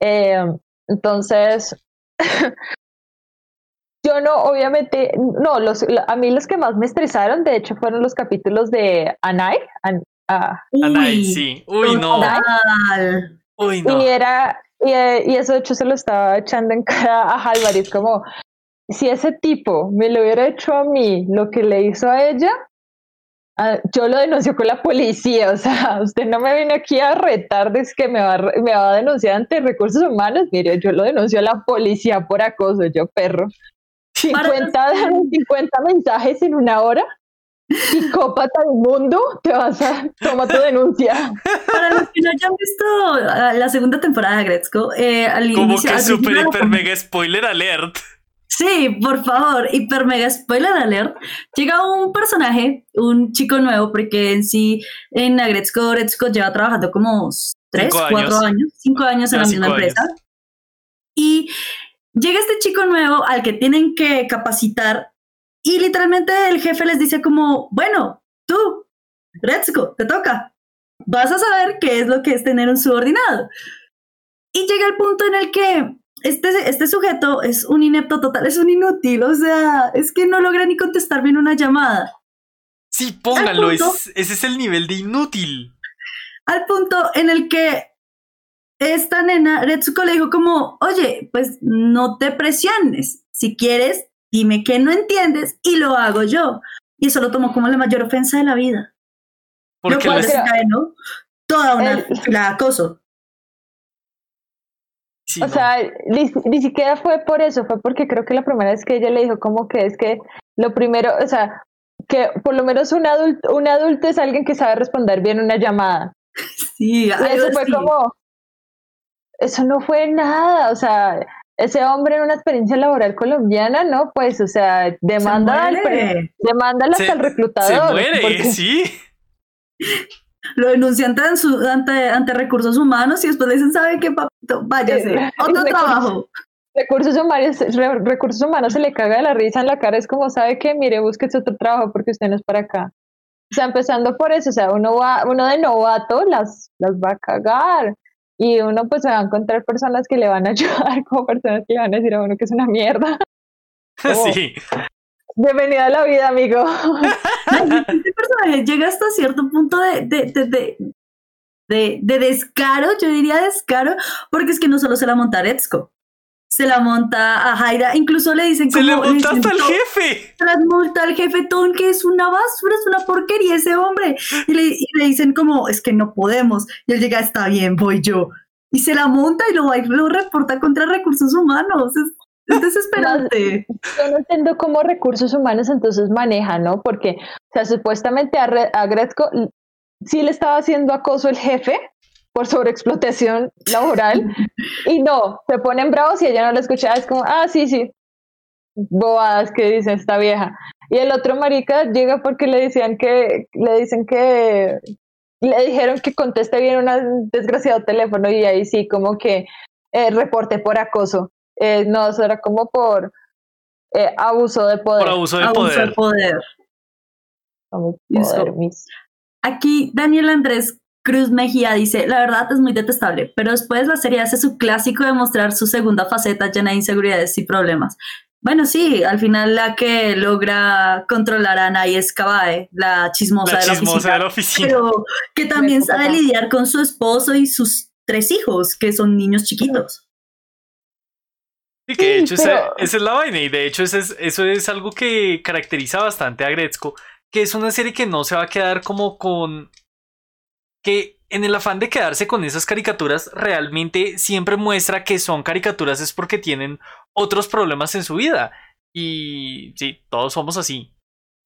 Em, entonces, yo no, obviamente, no, los, a mí los que más me estresaron, de hecho, fueron los capítulos de Anai. Ah, Anai, sí. Uy, no. Uy, no. Y era, y, y, eso de hecho se lo estaba echando en cara a Álvarez, como, si ese tipo me lo hubiera hecho a mí lo que le hizo a ella, yo lo denuncio con la policía. O sea, usted no me viene aquí a retar de que me va, me va a denunciar ante recursos humanos. Mire, yo lo denuncio a la policía por acoso, yo perro. 50, 50 mensajes en una hora. Psicópata del mundo, te vas a toma tu denuncia. Para los que no hayan visto ah, la segunda temporada de Gretzko, eh, al Como inicio- que super hiper mega spoiler alert. Sí, por favor, hiper mega spoiler alert. Llega un personaje, un chico nuevo, porque en sí en Agretzko, Gretzko lleva trabajando como tres, Cinco cuatro años. años, cinco años en Ya, la misma cinco años. empresa. Y llega este chico nuevo al que tienen que capacitar y literalmente el jefe les dice como, bueno, tú, Gretzko, te toca. Vas a saber qué es lo que es tener un subordinado. Y llega el punto en el que este, este sujeto es un inepto total, es un inútil, o sea, es que no logra ni contestar bien una llamada. Sí, pónganlo, Al punto- es- ese es el nivel de inútil. Al punto en el que esta nena, Retsuko, le dijo como, oye, pues no te presiones, si quieres, dime que no entiendes y lo hago yo. Y eso lo tomó como la mayor ofensa de la vida. Lo Porque cual les- desencadenó toda una El- de acoso. Sí, O no. sea, ni, ni siquiera fue por eso, fue porque creo que la primera vez que ella le dijo como que es que lo primero, o sea, que por lo menos un adulto, un adulto es alguien que sabe responder bien una llamada. Sí, Y eso fue así. como, eso no fue nada, o sea, ese hombre en una experiencia laboral colombiana, ¿no? Pues, o sea, demanda, al, muere. demanda hasta Se- el se reclutador. muere, porque- sí. Lo denuncian ante, su- ante, ante recursos humanos y después le dicen, ¿sabe qué, papito? Váyase. Eh, Otro recursos- trabajo. recursos humanos, re- recursos humanos se le caga de la risa en la cara, es como, ¿sabe qué? Mire, búsquese otro trabajo porque usted no es para acá. O sea, empezando por eso, o sea, uno va, uno de novato las, las va a cagar. Y uno pues se va a encontrar personas que le van a ayudar, como personas que le van a decir a uno que es una mierda. Oh. Sí. Bienvenido a la vida, amigo. Este personaje llega hasta cierto punto de, de, de, de, de- de descaro, yo diría descaro, porque es que no solo se la monta a Retsuko, se la monta a Jaira, incluso le dicen Se como... le monta hasta el "To- jefe. tras multa al jefetón que es una basura, es una porquería ese hombre. Y le, y le dicen como, es que no podemos. Y él llega, está bien, voy yo. Y se la monta y lo va y lo reporta contra recursos humanos. Es, es desesperante. Yo no entiendo cómo recursos humanos entonces manejan, ¿no? Porque, o sea, supuestamente a, Re- a Gretzko l- sí le estaba haciendo acoso el jefe por sobreexplotación laboral y no, se ponen bravos y ella no lo escuchaba, es como, ah, sí, sí, bobadas que dice esta vieja. Y el otro marica llega porque le decían que, le dicen que, le dijeron que conteste bien un desgraciado teléfono y ahí sí, como que eh, reporte por acoso. Eh, no, eso era como por eh, abuso de poder. Por abuso de Abuso poder. de poder. Mis- Aquí Daniel Andrés Cruz Mejía dice, la verdad es muy detestable, pero después la serie hace su clásico de mostrar su segunda faceta llena de inseguridades y problemas. Bueno, sí, al final la que logra controlar a Ana es Kabae, la chismosa, La de la chismosa oficina, de la oficina. pero que también sabe lidiar con su esposo y sus tres hijos, que son niños chiquitos. Y que de hecho esa, pero- esa es la vaina y de hecho eso es, eso es algo que caracteriza bastante a Gretzko, que es una serie que no se va a quedar como con... que en el afán de quedarse con esas caricaturas realmente siempre muestra que son caricaturas es porque tienen otros problemas en su vida. Y sí, todos somos así.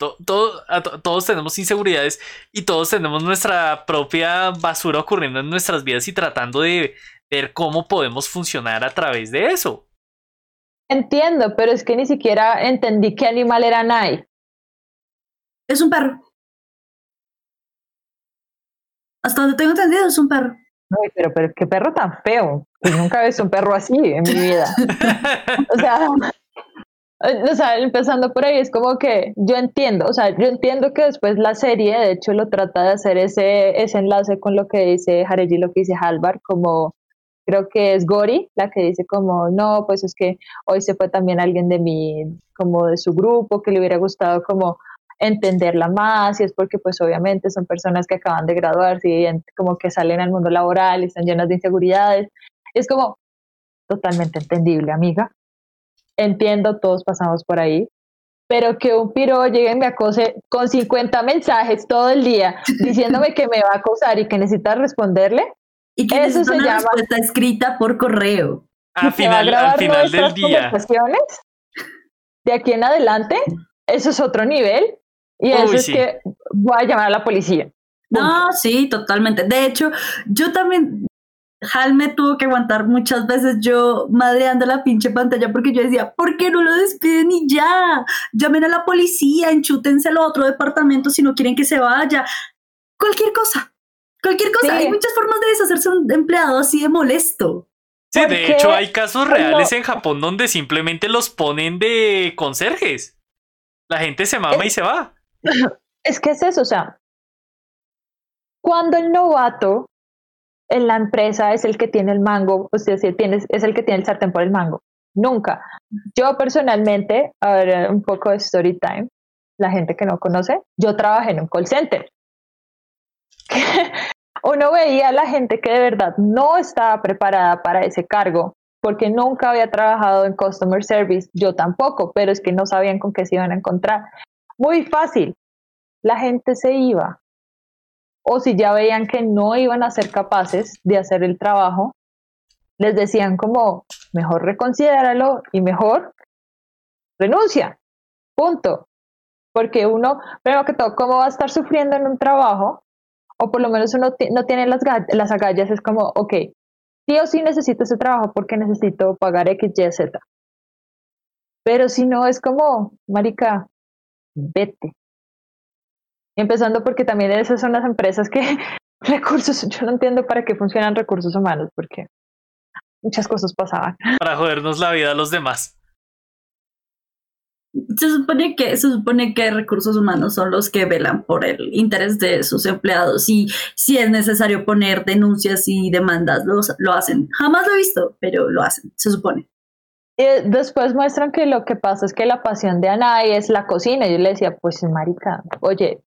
To- to- todos tenemos inseguridades y todos tenemos nuestra propia basura ocurriendo en nuestras vidas y tratando de ver cómo podemos funcionar a través de eso. Entiendo, pero es que ni siquiera entendí qué animal era Nai. Es un perro. Hasta donde tengo entendido, es un perro. Ay, pero, pero qué perro tan feo. Pues nunca he visto un perro así en mi vida. O sea, o sea, empezando por ahí, es como que yo entiendo, o sea, yo entiendo que después la serie, de hecho, lo trata de hacer ese, ese enlace con lo que dice Hareji, lo que dice Halvar, como creo que es Gori, la que dice como, no, pues es que hoy se fue también alguien de mi, como de su grupo, que le hubiera gustado como entenderla más, y es porque pues obviamente son personas que acaban de graduarse y como que salen al mundo laboral y están llenas de inseguridades. Es como totalmente entendible, amiga. Entiendo, todos pasamos por ahí. Pero que un piro llegue y me acose con 50 mensajes todo el día diciéndome que me va a acosar y que necesita responderle, Y que Eso se una llama- respuesta escrita por correo. A final, grabar al final del día. conversaciones, de aquí en adelante, eso es otro nivel. Y eso es que voy a llamar a la policía. No, sí, totalmente. De hecho, yo también, Hal me tuvo que aguantar muchas veces yo madreando la pinche pantalla porque yo decía, ¿por qué no lo despiden y ya? Llamen a la policía, enchútense al otro departamento si no quieren que se vaya. Cualquier cosa, cualquier cosa. Hay muchas formas de deshacerse un empleado así de molesto. Sí, de hecho hay casos reales en Japón donde simplemente los ponen de conserjes. La gente se mama y se va. Es que es eso, o sea, cuando el novato en la empresa es el que tiene el mango, o sea, si tienes, es el que tiene el sartén por el mango. Nunca. Yo personalmente, a ver, un poco de story time, la gente que no conoce, yo trabajé en un call center. Uno veía a la gente que de verdad no estaba preparada para ese cargo, porque nunca había trabajado en customer service, yo tampoco, pero es que no sabían con qué se iban a encontrar. Muy fácil, la gente se iba, o si ya veían que no iban a ser capaces de hacer el trabajo, les decían como, mejor reconsidéralo y mejor renuncia, punto. Porque uno, primero que todo, ¿cómo va a estar sufriendo en un trabajo? O por lo menos uno no tiene las, las agallas, es como, ok, sí o sí necesito ese trabajo porque necesito pagar X, Y, Z. Pero si no, es como, marica, vete, Empezando porque también esas son las empresas que recursos, yo no entiendo para qué funcionan recursos humanos, porque muchas cosas pasaban. Para jodernos la vida a los demás. Se supone que se supone que recursos humanos son los que velan por el interés de sus empleados y si es necesario poner denuncias y demandas los, lo hacen. Jamás lo he visto, pero lo hacen, se supone. Y después muestran que lo que pasa es que la pasión de Anay es la cocina. Y yo le decía, pues marica, oye,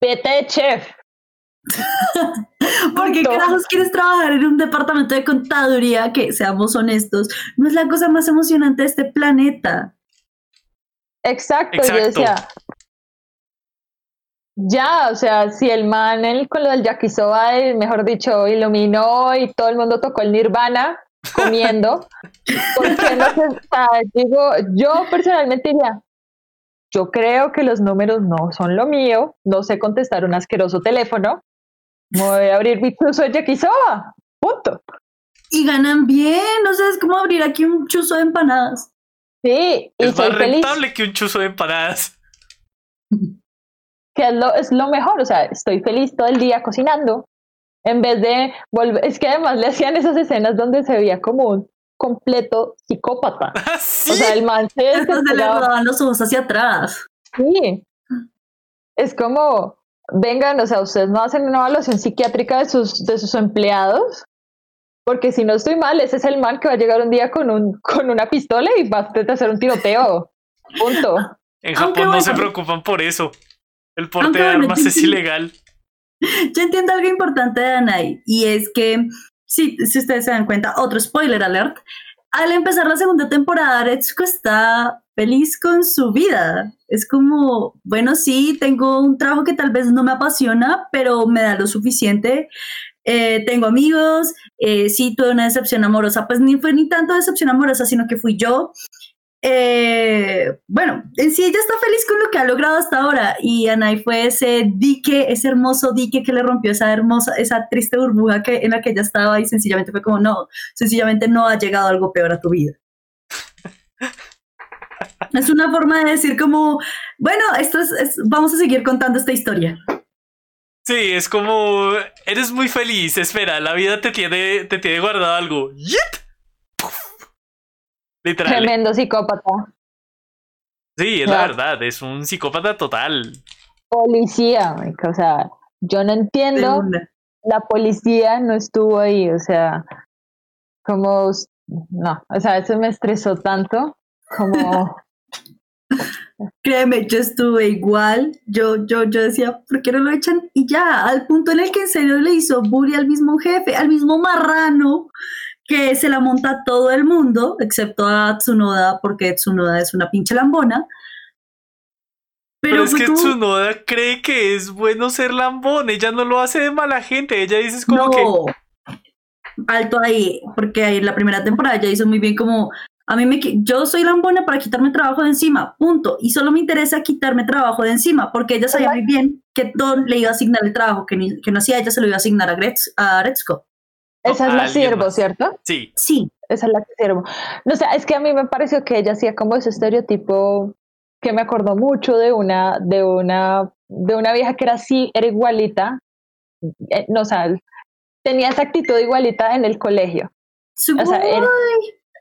Vete chef. ¿Por qué carajos quieres trabajar en un departamento de contaduría que, seamos honestos, no es la cosa más emocionante de este planeta? Exacto, yo decía, ya, o sea, si el man el, con lo del yakisoba, mejor dicho, iluminó y todo el mundo tocó el nirvana comiendo, ¿por qué no se, digo, yo personalmente diría, yo creo que los números no son lo mío, no sé contestar un asqueroso teléfono, voy a abrir mi chuzo de yakisoba, punto. Y ganan bien, no sé, es como abrir aquí un chuzo de empanadas. Sí, y es más rentable que un chuzo de empanadas. Que es lo, es lo mejor, o sea, estoy feliz todo el día cocinando, en vez de volver, es que además le hacían esas escenas donde se veía como un completo psicópata. ¿Sí? O sea, el man se, se le rodaban los ojos hacia atrás. Sí. Es como, vengan, o sea, ustedes no hacen una evaluación psiquiátrica de sus, de sus empleados, porque si no estoy mal, ese es el man que va a llegar un día con, un, con una pistola y va a hacer un tiroteo. Punto. En Japón no se preocupan por eso. El porte de armas es ilegal. Yo entiendo algo importante de Anai, y es que si, si ustedes se dan cuenta, otro spoiler alert, al empezar la segunda temporada, Retsuko está feliz con su vida. Es como, bueno, sí, tengo un trabajo que tal vez no me apasiona, pero me da lo suficiente. Eh, tengo amigos, eh, sí tuve una decepción amorosa, pues ni fue ni tanto decepción amorosa, sino que fui yo. Eh, bueno, en sí ella está feliz con lo que ha logrado hasta ahora y Anay fue ese dique, ese hermoso dique que le rompió esa hermosa, esa triste burbuja que, en la que ella estaba y sencillamente fue como, no, sencillamente no ha llegado algo peor a tu vida. es una forma de decir como, bueno, esto es, vamos a seguir contando esta historia. Sí, es como, eres muy feliz, espera, la vida te tiene, te tiene guardado algo. ¡Yet! Tremendo psicópata. Sí, es la verdad, es un psicópata total. Policía, o sea, yo no entiendo, la policía no estuvo ahí, o sea, como, no, o sea, eso me estresó tanto, como... Créeme, yo estuve igual, yo, yo, yo decía, ¿por qué no lo echan? Y ya, al punto en el que en serio le hizo bully al mismo jefe, al mismo marrano, que se la monta todo el mundo, excepto a Tsunoda, porque Tsunoda es una pinche lambona. Pero, es que Tsunoda cree que es bueno ser lambón, ella no lo hace de mala gente, ella dice como no. que... Alto ahí, porque ahí en la primera temporada ella hizo muy bien como, A mí me, yo soy lambona para quitarme trabajo de encima, punto. Y solo me interesa quitarme trabajo de encima, porque ella sabía muy bien que Don le iba a asignar el trabajo que, que no hacía ella, se lo iba a asignar a, Gretz, a Retzko. Esa es la siervo, ¿cierto? Sí. Sí. Esa es la siervo. No sé, es que a mí me pareció que ella hacía como ese estereotipo que me acordó mucho de una, de una, de una vieja que era así, era igualita. Eh, no, o sea, tenía esa actitud igualita en el colegio. O sea,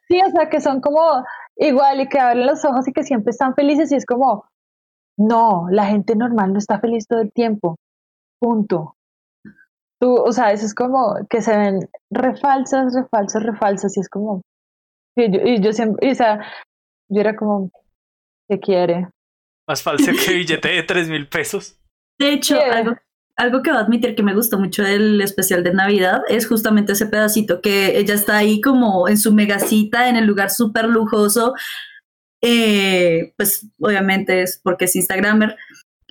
sí, o sea, que son como igual y que abren los ojos y que siempre están felices y es como, no, la gente normal no está feliz todo el tiempo. Punto. Tú, o sea, eso es como que se ven refalsas, refalsas, refalsas y es como, y yo, y yo siempre, o sea, yo era como, ¿qué quiere? Más falsa que billete de tres mil pesos. De hecho, algo, algo que va a admitir que me gustó mucho del especial de Navidad es justamente ese pedacito que ella está ahí como en su megacita, en el lugar súper lujoso. Eh, pues obviamente es porque es Instagramer.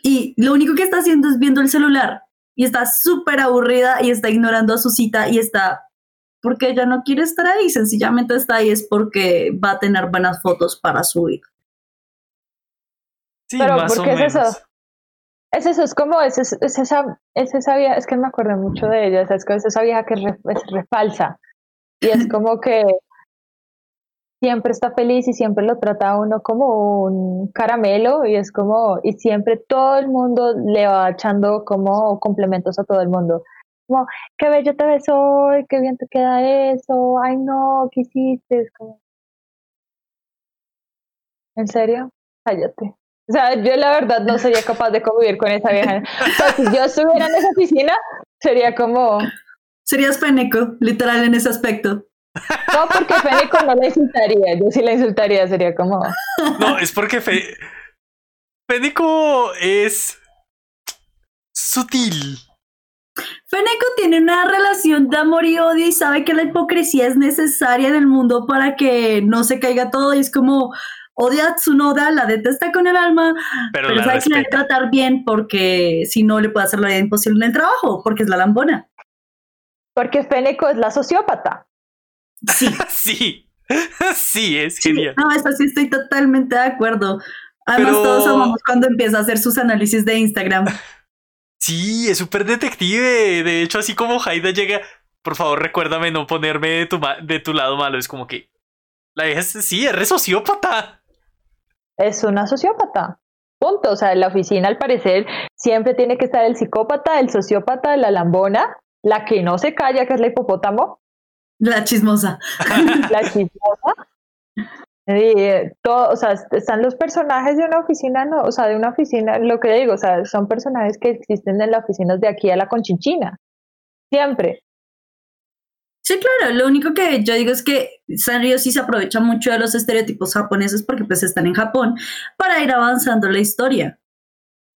Y lo único que está haciendo es viendo el celular. Y está súper aburrida y está ignorando a su cita y está porque ella no quiere estar ahí, sencillamente está ahí es porque va a tener buenas fotos para subir. Sí, Pero más ¿por qué es eso? Es eso, es como, es, es, esa, es esa vieja, es que me acuerdo mucho de ella, es, es esa vieja que es, refalsa. Y es como que siempre está feliz y siempre lo trata uno como un caramelo y es como, y siempre todo el mundo le va echando como complementos a todo el mundo. Como, qué bello te ves hoy, qué bien te queda eso, ay no, ¿qué hiciste? ¿En serio? Cállate. O sea, yo la verdad no sería capaz de convivir con esa vieja. O sea, si yo estuviera en esa oficina, sería como... Serías Feneco, literal, en ese aspecto. No, porque Feneco no la insultaría. Yo sí la insultaría, sería como... No, es porque Fe... Feneco es... sutil. Feneco tiene una relación de amor y odio y sabe que la hipocresía es necesaria en el mundo para que no se caiga todo y es como odia a Tsunoda, la detesta con el alma, pero, sabe que la debe tratar bien porque si no le puede hacer la vida imposible en el trabajo, porque es la lambona. Porque Feneco es la sociópata. Sí. sí. sí, es genial. no, eso sí estoy totalmente de acuerdo. Además, todos amamos cuando empieza a hacer sus análisis de Instagram. Sí, es súper detective. De hecho, así como Haida llega, por favor, recuérdame no ponerme de tu, de tu lado malo. Es como que la vieja sí, es re sociópata es una sociópata. Punto. O sea, en la oficina, al parecer, siempre tiene que estar el psicópata, el sociópata, la lambona, la que no se calla, que es la hipopótamo. La chismosa. la chismosa. Y, todo, o sea, están los personajes de una oficina, no, o sea, de una oficina, lo que digo, o sea, son personajes que existen en las oficinas de aquí a la Conchinchina. Siempre. Sí, claro, lo único que yo digo es que Sanrio sí se aprovecha mucho de los estereotipos japoneses porque pues están en Japón para ir avanzando la historia.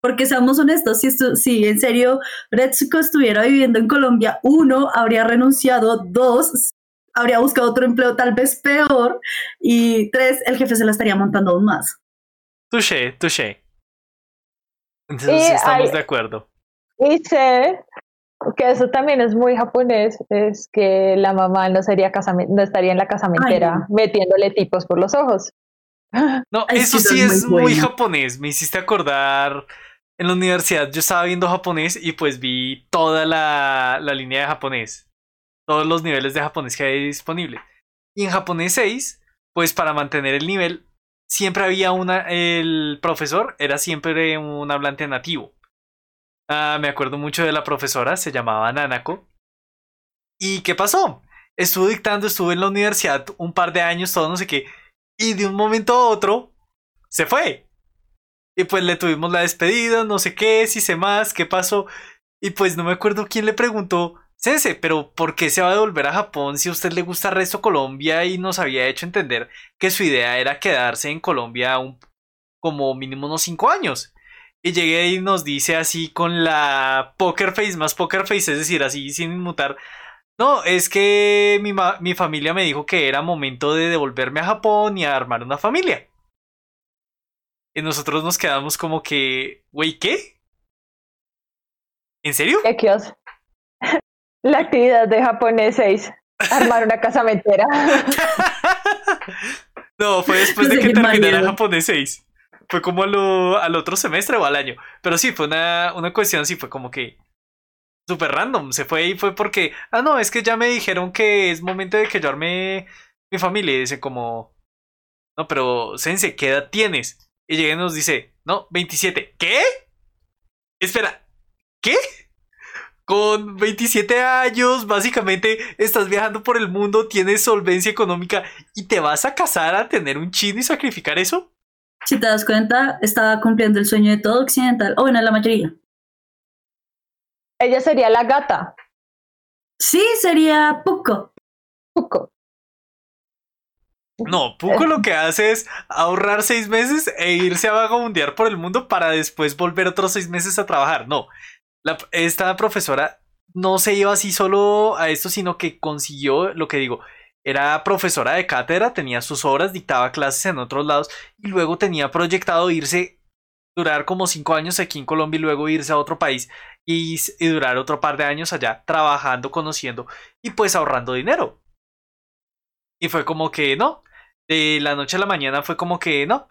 Porque seamos honestos, si, si en serio Retsuko estuviera viviendo en Colombia, uno, habría renunciado, dos, habría buscado otro empleo tal vez peor, y tres, el jefe se la estaría montando aún más. Touché, touché. Entonces sí estamos de acuerdo. Y sé que eso también es muy japonés, es que la mamá no sería no estaría en la casamentera metiéndole tipos por los ojos. No, eso sí es muy, japonés. Me hiciste acordar en la universidad. Yo estaba viendo japonés y pues vi toda la, la línea de japonés. Todos los niveles de japonés que hay disponible. Y en japonés 6, pues para mantener el nivel, siempre había una. El profesor era siempre un hablante nativo. Ah, me acuerdo mucho de la profesora, se llamaba Nanako. ¿Y qué pasó? Estuvo dictando, estuvo en la universidad un par de años, todo no sé qué, y de un momento a otro se fue. Y pues le tuvimos la despedida, no sé qué, si sé más, qué pasó. Y pues no me acuerdo quién le preguntó, Sense, pero ¿por qué se va a devolver a Japón si a usted le gusta el resto Colombia y nos había hecho entender que su idea era quedarse en Colombia un, como mínimo unos cinco años? Y llegué y nos dice así con la poker face, más poker face, es decir, así sin inmutar. No, es que mi, mi familia me dijo que era momento de devolverme a Japón y a armar una familia. Y nosotros nos quedamos como que, güey, ¿qué? ¿En serio? ¿Qué La actividad de japonés 6, armar una casamentera. No, fue después de que terminara japonés 6. Fue como al otro semestre o al año. Pero sí, fue una, una cuestión así, fue como que súper random. Se fue y fue porque, ah, no, es que ya me dijeron que es momento de que yo arme mi familia. Y dice como, no, pero Sense, ¿qué edad tienes? Y llega y nos dice, no, 27. ¿Qué? Espera, ¿qué? Con 27 años, básicamente estás viajando por el mundo, tienes solvencia económica y te vas a casar a tener un chino y sacrificar eso. Si te das cuenta, estaba cumpliendo el sueño de todo occidental, o bueno, la mayoría. Ella sería la gata. Sí, sería Puco. Puco. No, Puco lo que hace es ahorrar seis meses e irse a vagabundear por el mundo para después volver otros seis meses a trabajar. No, esta profesora no se iba así solo a esto, sino que consiguió lo que digo. Era profesora de cátedra, tenía sus obras, dictaba clases en otros lados y luego tenía proyectado irse durar como cinco años aquí en Colombia y luego irse a otro país y, durar otro par de años allá trabajando, conociendo y pues ahorrando dinero. Y fue como que no, de la noche a la mañana fue como que no,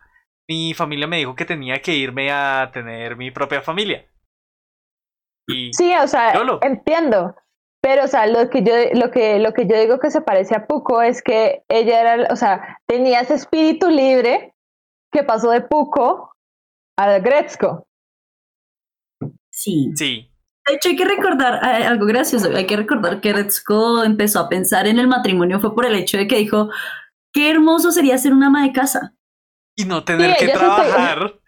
mi familia me dijo que tenía que irme a tener mi propia familia. Y sí, o sea, entiendo. Pero, o sea, lo que yo, lo que, lo que yo digo que se parece a Puco es que ella era, o sea, tenía ese espíritu libre que pasó de Puco al Gretzko. Sí. Sí. De hecho, hay que recordar eh, algo gracioso. Hay que recordar que Gretzko empezó a pensar en el matrimonio fue por el hecho de que dijo, qué hermoso sería ser una ama de casa. Y no tener que trabajar.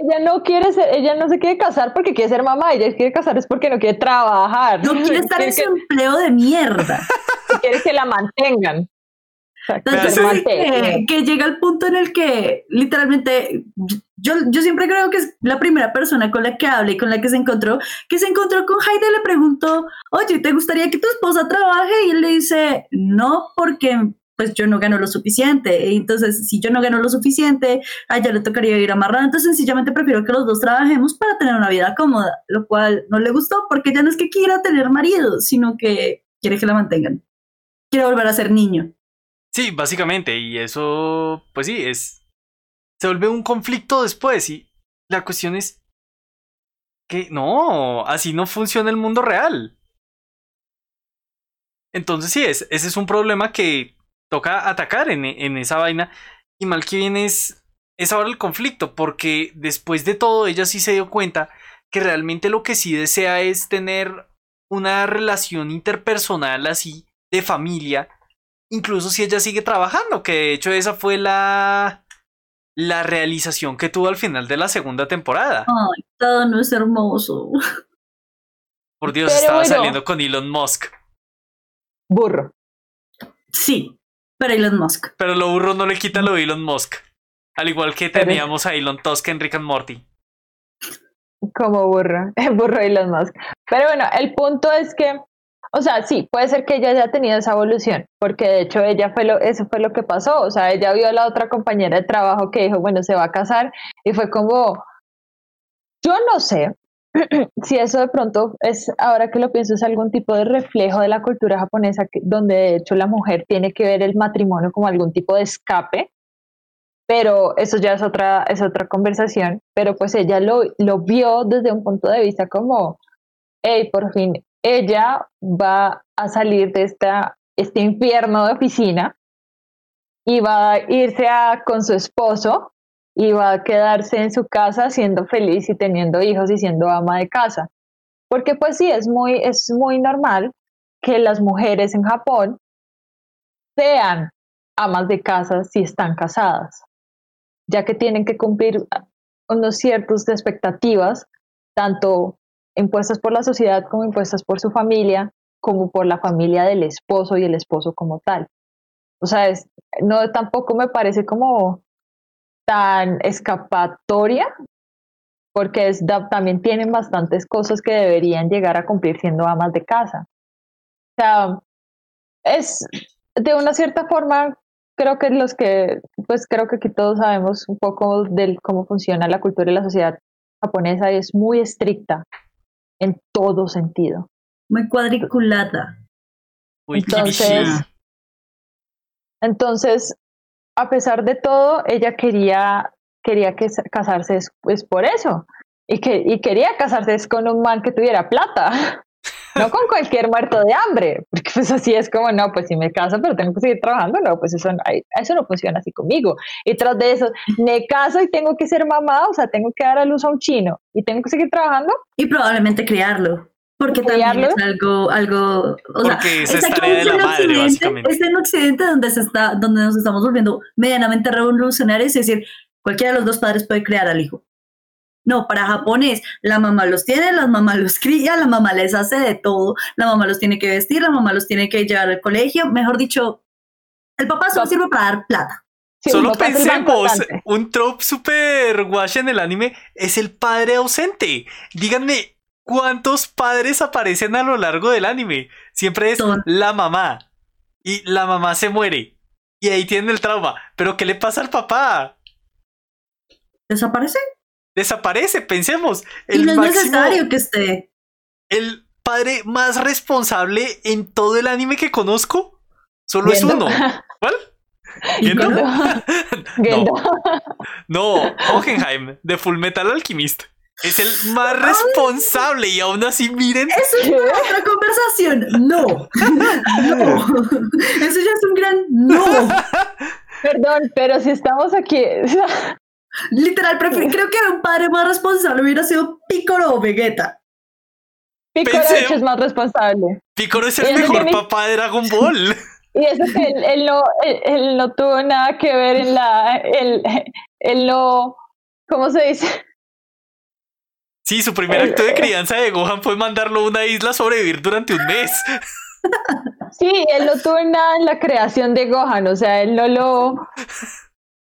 Ella no quiere ser, ella no se quiere casar porque quiere ser mamá, ella quiere casar es porque no quiere trabajar. No quiere estar en ese empleo de mierda. quiere que la mantengan. Entonces, que, llega el punto en el que literalmente yo, yo siempre creo que es la primera persona con la que habla y con la que se encontró, que se encontró con Heide le preguntó, oye, ¿te gustaría que tu esposa trabaje? Y él le dice, no, porque pues yo no gano lo suficiente. Entonces, si yo no gano lo suficiente, a ella le tocaría ir amarrada. Entonces, sencillamente prefiero que los dos trabajemos para tener una vida cómoda, lo cual no le gustó porque ya no es que quiera tener marido, sino que quiere que la mantengan. Quiere volver a ser niño. Sí, básicamente, y eso, pues sí, es. Se vuelve un conflicto después, y la cuestión es que no, así no funciona el mundo real. Entonces sí, es, ese es un problema que toca atacar en, en esa vaina. Y mal que bien es, es ahora el conflicto, porque después de todo ella sí se dio cuenta que realmente lo que sí desea es tener una relación interpersonal así de familia, incluso si ella sigue trabajando, que de hecho esa fue la la realización que tuvo al final de la segunda temporada. Ay, todo no es hermoso. Por Dios, estaba saliendo con Elon Musk. Burro. Sí, pero Elon Musk. Pero lo burro no le quita lo de Elon Musk. Al igual que teníamos a Elon Tusk en Rick and Morty. Como burro, burro Elon Musk. Pero bueno, el punto es que, o sea, sí, puede ser que ella haya tenido esa evolución, porque de hecho ella fue lo, eso fue lo que pasó. O sea, ella vio a la otra compañera de trabajo que dijo, bueno, se va a casar, y fue como, yo no sé, si eso de pronto es, ahora que lo pienso, es algún tipo de reflejo de la cultura japonesa, donde de hecho la mujer tiene que ver el matrimonio como algún tipo de escape, pero eso ya es otra, es otra conversación, pero pues ella lo, lo vio desde un punto de vista como, hey, por fin, ella va a salir de esta, este infierno de oficina y va a irse a, con su esposo y va a quedarse en su casa siendo feliz y teniendo hijos y siendo ama de casa. Porque pues sí, es muy, es muy normal que las mujeres en Japón sean amas de casa si están casadas, ya que tienen que cumplir unos ciertos expectativas, tanto impuestas por la sociedad como impuestas por su familia, como por la familia del esposo y el esposo como tal. O sea, es, no tampoco me parece como tan escapatoria, porque es, también tienen bastantes cosas que deberían llegar a cumplir siendo amas de casa. O sea, es de una cierta forma, creo que los que, pues creo que aquí todos sabemos un poco de cómo funciona la cultura y la sociedad japonesa y es muy estricta en todo sentido. Muy cuadriculada. Muy entonces, entonces, a pesar de todo, ella quería, quería que, casarse es, es por eso. Y, que, y quería casarse es con un man que tuviera plata. No con cualquier muerto de hambre, porque pues así es como, no, pues si me caso, pero tengo que seguir trabajando, no, pues eso, eso no funciona así conmigo. Y tras de eso, me caso y tengo que ser mamá, o sea, tengo que dar a luz a un chino y tengo que seguir trabajando. Y probablemente criarlo. Porque también es algo, algo, o sea, es de la madre, básicamente. Es en Occidente donde se está, donde nos estamos volviendo medianamente revolucionarios, es decir, cualquiera de los dos padres puede crear al hijo. No, para japonés, la mamá los tiene, la mamá los cría, la mamá les hace de todo, la mamá los tiene que vestir, la mamá los tiene que llevar al colegio, mejor dicho, el papá solo sirve para dar plata. Solo pensemos, un trope super wash en el anime es el padre ausente. Díganme, ¿cuántos padres aparecen a lo largo del anime? Siempre es la mamá. Y la mamá se muere. Y ahí tiene el trauma. Pero ¿qué le pasa al papá? ¿Desaparece? desaparece, pensemos. El y no es necesario que esté. El padre más responsable en todo el anime que conozco, solo es uno. ¿Cuál? ¿Gendo? no. no, Hohenheim, de Full Metal Alchemist. Es el más responsable y aún así miren. Eso es otra conversación. No. No. Eso ya es un gran no. Perdón, pero si estamos aquí. Literal, creo que un padre más responsable hubiera sido Piccolo o Vegeta. Piccolo es más responsable. Piccolo es el mejor papá de Dragon Ball. Y eso que él, no, él, no tuvo nada que ver en la. Él, él no. ¿Cómo se dice? Sí, su primer acto de crianza de Gohan fue mandarlo a una isla a sobrevivir durante un mes. Sí, él no tuvo nada en la creación de Gohan, o sea, él no lo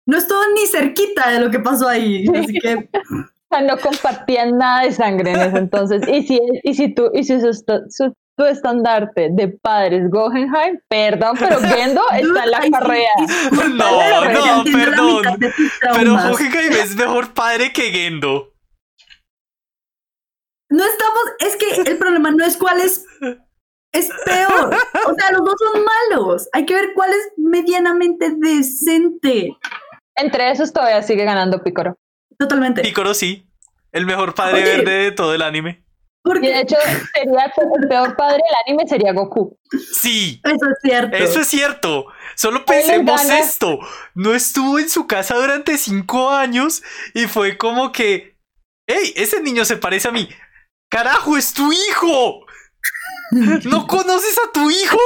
no estuvo ni cerquita de lo que pasó ahí. Así que. no compartían nada de sangre en eso entonces. Y si, y si tú, y si su, tu estandarte de padres Gohenheim, perdón, pero Gendo está en la carrera. No, no, perdón. Pero Gohenheim es mejor padre que Gendo. No estamos, es que el problema no es cuál es es peor. O sea, los dos son malos. Hay que ver cuál es medianamente decente. Entre esos todavía sigue ganando Picoro. Totalmente. Picoro sí. El mejor padre verde de todo el anime. Porque de hecho, sería el peor padre del anime sería Goku. Sí. Eso es cierto. Eso es cierto. Solo pensemos esto. No estuvo en su casa durante cinco años y fue como que. ¡Ey! Ese niño se parece a mí. ¡Carajo! ¡Es tu hijo! ¿No conoces a tu hijo?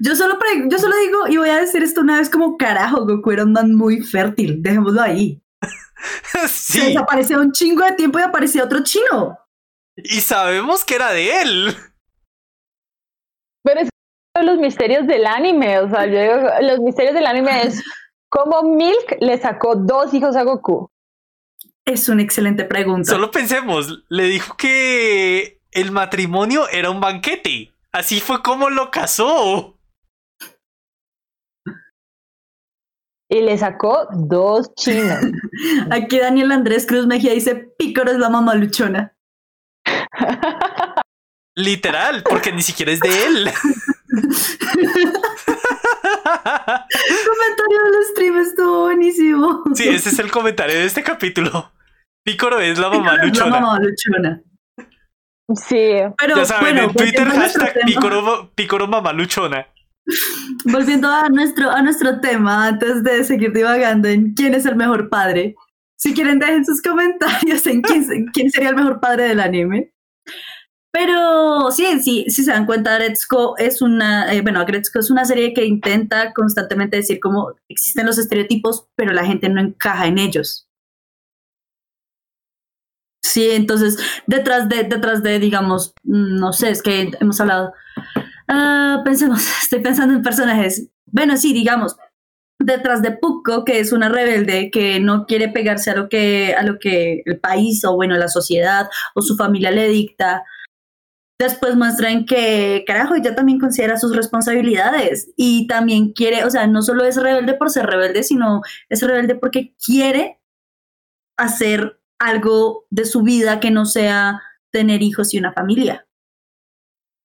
Yo solo, yo solo digo, y voy a decir esto una vez como carajo, Goku era un man muy fértil, dejémoslo ahí. sí. Se desapareció un chingo de tiempo y apareció otro chino. Y sabemos que era de él. Pero es de los misterios del anime, o sea, yo digo, los misterios del anime es cómo Milk le sacó dos hijos a Goku. Es una excelente pregunta. Solo pensemos, le dijo que el matrimonio era un banquete. Así fue como lo casó. y le sacó dos chinos. Aquí Daniel Andrés Cruz Mejía dice, Pícoro es la mamá luchona. Literal, porque ni siquiera es de él. el comentario del stream estuvo buenísimo. Sí, ese es el comentario de este capítulo. Pícoro es la mamá luchona. la mamá luchona. Sí. Pero, ya saben, en Twitter hashtag Pícoro mamá luchona. Volviendo a nuestro, a nuestro tema, antes de seguir divagando en quién es el mejor padre, si quieren dejen sus comentarios en quién, quién sería el mejor padre del anime. Pero sí, sí, si se dan cuenta, Gretzko es una, eh, bueno, Gretzko es una serie que intenta constantemente decir cómo existen los estereotipos, pero la gente no encaja en ellos. Sí, entonces, detrás de, detrás de, digamos, mm, no sé, es que hemos hablado Ah, pensemos, estoy pensando en personajes. Bueno, sí, digamos, detrás de Pucco, que es una rebelde que no quiere pegarse a lo que, a lo que el país o bueno, la sociedad o su familia le dicta. Después muestran que, carajo, ella también considera sus responsabilidades y también quiere, o sea, no solo es rebelde por ser rebelde, sino es rebelde porque quiere hacer algo de su vida que no sea tener hijos y una familia.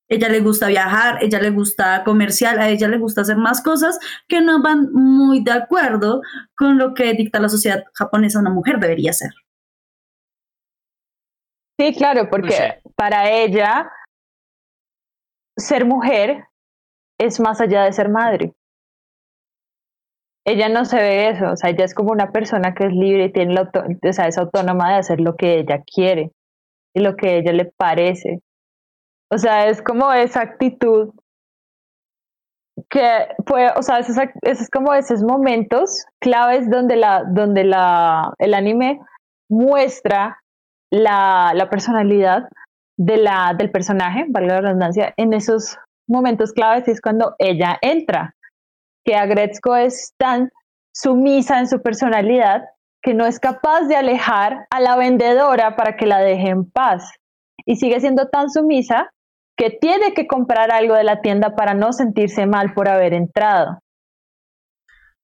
ella le gusta viajar, ella le gusta comercial, a ella le gusta hacer más cosas que no van muy de acuerdo con lo que dicta la sociedad japonesa una mujer debería ser. Sí, claro, porque para ella ser mujer es más allá de ser madre. Ella no se ve eso, o sea, ella es como una persona que es libre y tiene la es autónoma de hacer lo que ella quiere y lo que ella le parece. O sea, es como esa actitud que fue, o sea, esos, es como esos momentos claves donde la, donde la, el anime muestra la, la personalidad de la, del personaje, valga la redundancia, en esos momentos claves es cuando ella entra, que Agretzko es tan sumisa en su personalidad que no es capaz de alejar a la vendedora para que la deje en paz. Y sigue siendo tan sumisa que tiene que comprar algo de la tienda para no sentirse mal por haber entrado.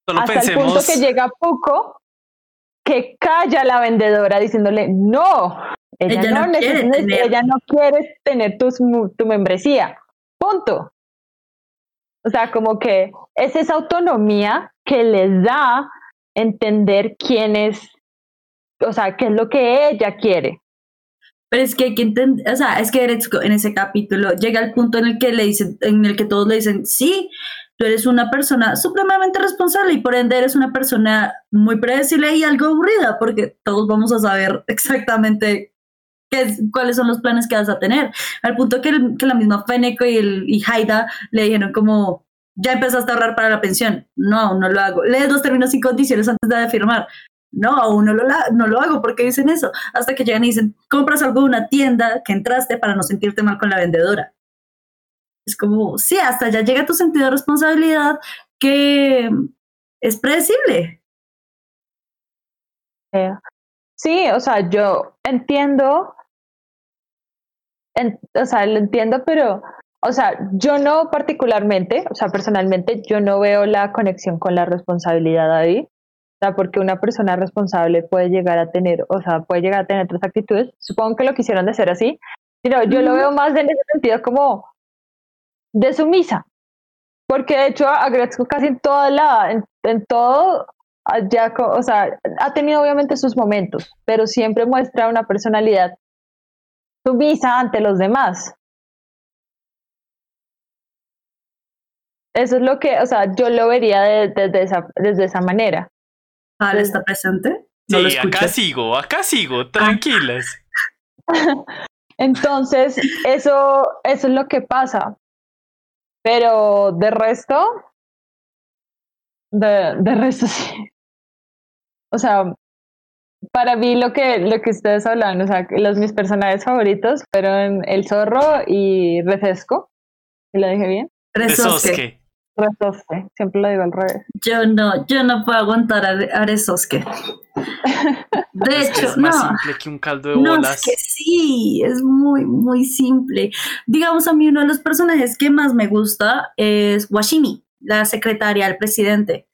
Hasta el punto que llega poco que calla la vendedora diciéndole, no, ella, no, quiere tener... ella no quiere tener tu, tu membresía. Punto. O sea, como que es esa autonomía que les da entender quién es, o sea, qué es lo que ella quiere. Pero es que hay que entender, o sea, es que en ese capítulo llega el punto en el que le dicen, en el que todos le dicen, sí, tú eres una persona supremamente responsable y por ende eres una persona muy predecible y algo aburrida, porque todos vamos a saber exactamente qué cuáles son los planes que vas a tener. Al punto que, la misma Feneco y, el, Haida le dijeron como, ya empezaste a ahorrar para la pensión. No, no lo hago. Lees los términos y condiciones antes de firmar no, aún no lo, no lo hago, porque dicen eso? Hasta que llegan y dicen, compras algo de una tienda que entraste para no sentirte mal con la vendedora. Es como, sí, hasta ya llega tu sentido de responsabilidad que es predecible. Sí, o sea, yo entiendo, o sea, lo entiendo, pero, o sea, yo no particularmente, o sea, personalmente, yo no veo la conexión con la responsabilidad ahí sea, porque una persona responsable puede llegar a tener, o sea, puede llegar a tener otras actitudes. Supongo que lo quisieron de ser así, pero yo lo veo más en ese sentido como de sumisa. Porque de hecho agradezco casi en toda la, en, todo, ya, o sea, ha tenido obviamente sus momentos, pero siempre muestra una personalidad sumisa ante los demás. Eso es lo que, o sea, yo lo vería desde, esa, desde esa manera. ¿Ale está presente? sí, acá sigo, acá sigo, ah. tranquilas. Entonces, eso, eso es lo que pasa. Pero de resto, de, de resto sí. O sea, para mí lo que, lo que ustedes hablan, o sea, los mis personajes favoritos fueron El Zorro y Refresco. ¿Y lo dije bien? Refresco. Aresoske, siempre lo digo al revés. Yo no, yo no puedo aguantar a Aresoske. De hecho, es más simple que un caldo de bolas. No, es que sí, es muy, muy simple. Digamos, a mí uno de los personajes que más me gusta es Washimi, la secretaria del presidente.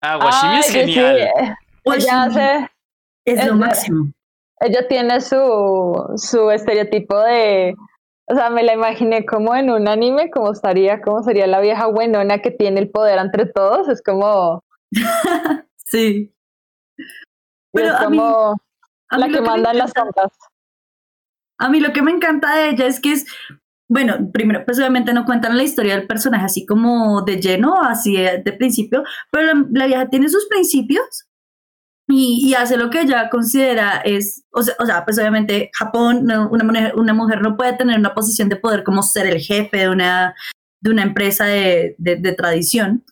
Ah, Washimi es genial. ella hace, es lo máximo. Ella tiene su, su estereotipo de o sea, me la imaginé como en un anime, como estaría, como sería la vieja buenona que tiene el poder entre todos. Es como. sí. Pero es como la que, manda en las sombras. A mí lo que me encanta de ella es que es. Bueno, primero, pues obviamente no cuentan la historia del personaje así como de lleno, así de, principio, pero la vieja tiene sus principios y, hace lo que ella considera es, o sea, o sea pues obviamente Japón, una, mujer, una mujer no puede tener una posición de poder como ser el jefe de una, de una empresa de, de, tradición,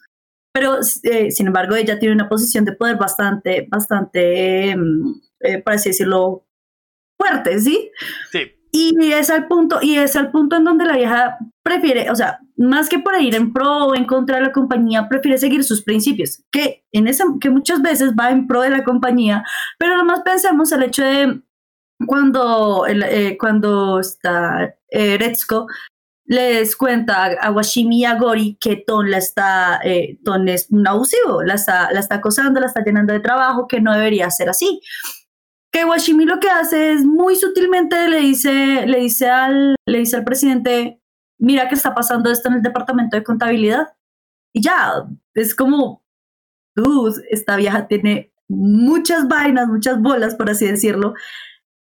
pero eh, sin embargo ella tiene una posición de poder bastante, bastante, mm, eh, por así decirlo, fuerte, ¿sí? Sí. Y es al punto, y es al punto en donde la vieja prefiere, o sea, más que por ir en pro o en contra de la compañía, prefiere seguir sus principios, que en esa, que muchas veces va en pro de la compañía, pero nomás pensemos el hecho de cuando, eh, cuando está eh, Retsuko les cuenta a Washimi y a Gori que Ton la está, eh, Ton es un abusivo, la está, la está acosando, la está llenando de trabajo, que no debería ser así que Washimi lo que hace es muy sutilmente le dice, le dice al, le dice al presidente, mira que está pasando esto en el departamento de contabilidad. Y ya, es como, tú, esta vieja tiene muchas vainas, muchas bolas, por así decirlo,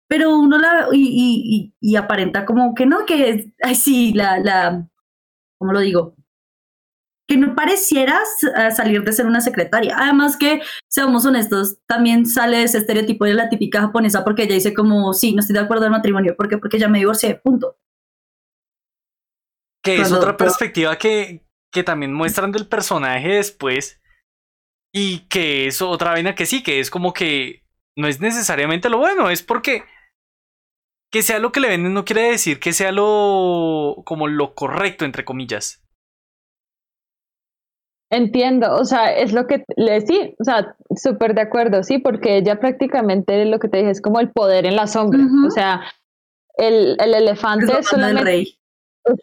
pero uno la, y, y, y aparenta como que no, que, ay, sí, la, la, ¿cómo lo digo? Que no pareciera salir de ser una secretaria. Además que, seamos honestos, también sale ese estereotipo de la típica japonesa porque ella dice como, sí, no estoy de acuerdo al matrimonio. ¿Por qué? Porque ya me divorcié, punto. Que es otra perspectiva que, que también muestran del personaje después y que es otra vaina que sí, que es como que no es necesariamente lo bueno, es porque que sea lo que le venden no quiere decir que sea lo como lo correcto entre comillas. Entiendo, o sea, es lo que le sí, o sea, súper de acuerdo, sí, porque ella prácticamente lo que te dije es como el poder en la sombra, o sea, el, el elefante es, solamente es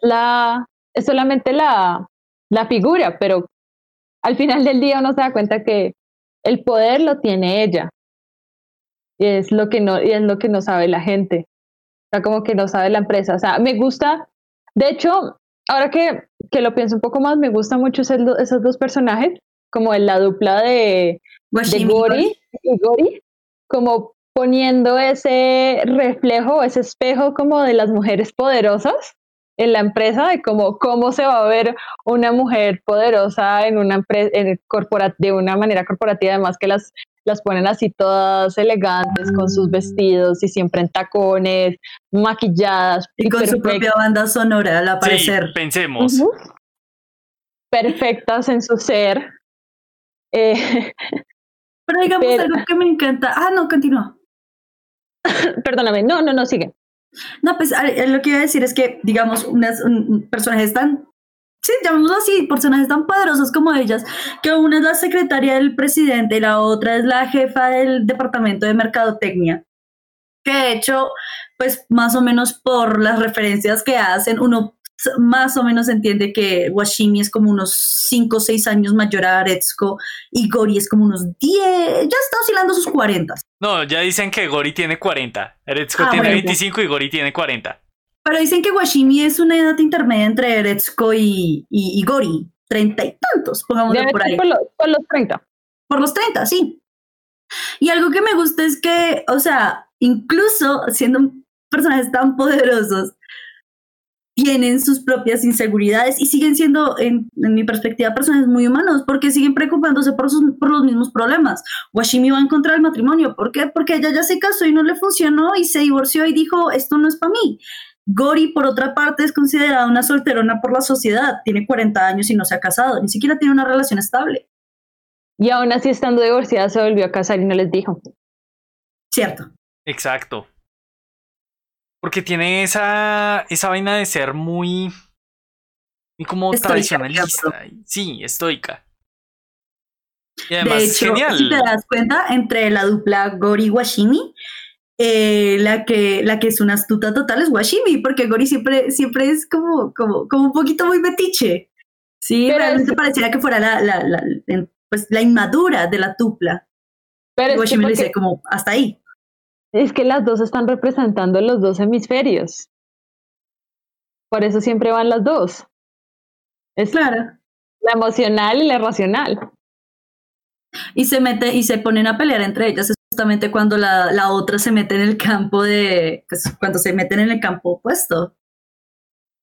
la es solamente la, la figura, pero al final del día uno se da cuenta que el poder lo tiene ella. Y es lo que no, y es lo que no sabe la gente. O sea, como que no sabe la empresa. O sea, me gusta, de hecho, ahora que, que lo pienso un poco más, me gusta mucho esos dos personajes, como en la dupla de, de Gori y Gori, como poniendo ese reflejo, ese espejo como de las mujeres poderosas en la empresa, de cómo, cómo se va a ver una mujer poderosa en una empresa, en de una manera corporativa, además que las las ponen así todas elegantes con sus vestidos y siempre en tacones, maquilladas. Y con su propia banda sonora al aparecer. Sí, pensemos. Perfectas en su ser. Eh, pero digamos algo que me encanta. Ah, no, continúa. Perdóname, no, no, no, sigue. No, pues lo que iba a decir es que, digamos, unas personajes tan sí, llamémoslo así, personajes tan poderosos como ellas, que una es la secretaria del presidente y la otra es la jefa del departamento de mercadotecnia. Que de hecho, pues más o menos por las referencias que hacen, uno más o menos entiende que Washimi es como unos 5 o 6 años mayor a Aretsuko y Gori es como unos 10, ya está oscilando sus 40. No, ya dicen que Gori tiene 40, Aretsuko ah, tiene 25 y Gori tiene 40. Pero dicen que Washimi es una edad intermedia entre Eretsuko y, y, Gori. Treinta y tantos, pongámoslo por ahí. Por, por los treinta. Por los treinta, sí. Y algo que me gusta es que, o sea, incluso siendo personajes tan poderosos, tienen sus propias inseguridades y siguen siendo, en, mi perspectiva, personajes muy humanos porque siguen preocupándose por, sus, por los mismos problemas. Washimi va a encontrar el matrimonio. ¿Por qué? Porque ella ya se casó y no le funcionó y se divorció y dijo, esto no es para mí. Gori, por otra parte, es considerada una solterona por la sociedad. Tiene 40 años y no se ha casado. Ni siquiera tiene una relación estable. Y aún así, estando divorciada, se volvió a casar y no les dijo. Cierto. Exacto. Porque tiene esa, esa vaina de ser muy. muy como tradicionalista. Sí, estoica. Y además, de hecho, genial. si te das cuenta, entre la dupla Gori Washimi, eh, la, que, la que es una astuta total es Washimi, porque Gori siempre, siempre es como, como, como un poquito muy metiche. Sí, realmente pareciera que fuera la, la, la, pues, la inmadura de la tupla. Pero y Washimi le dice como, hasta ahí. Es que las dos están representando los dos hemisferios. Por eso siempre van las dos. Es claro. La emocional y la racional. Y se mete y se ponen a pelear entre ellas justamente cuando la, la, otra se mete en el campo de, pues cuando se meten en el campo opuesto.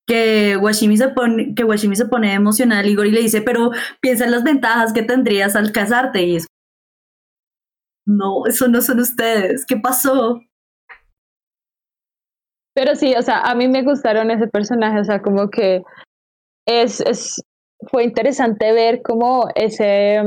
Que Washimi se pone, que Washimi se pone emocional y Gori le dice, pero piensa en las ventajas que tendrías al casarte y es no, eso no son ustedes, ¿qué pasó? Pero sí, o sea, a mí me gustaron ese personaje, o sea, como que es, es fue interesante ver cómo ese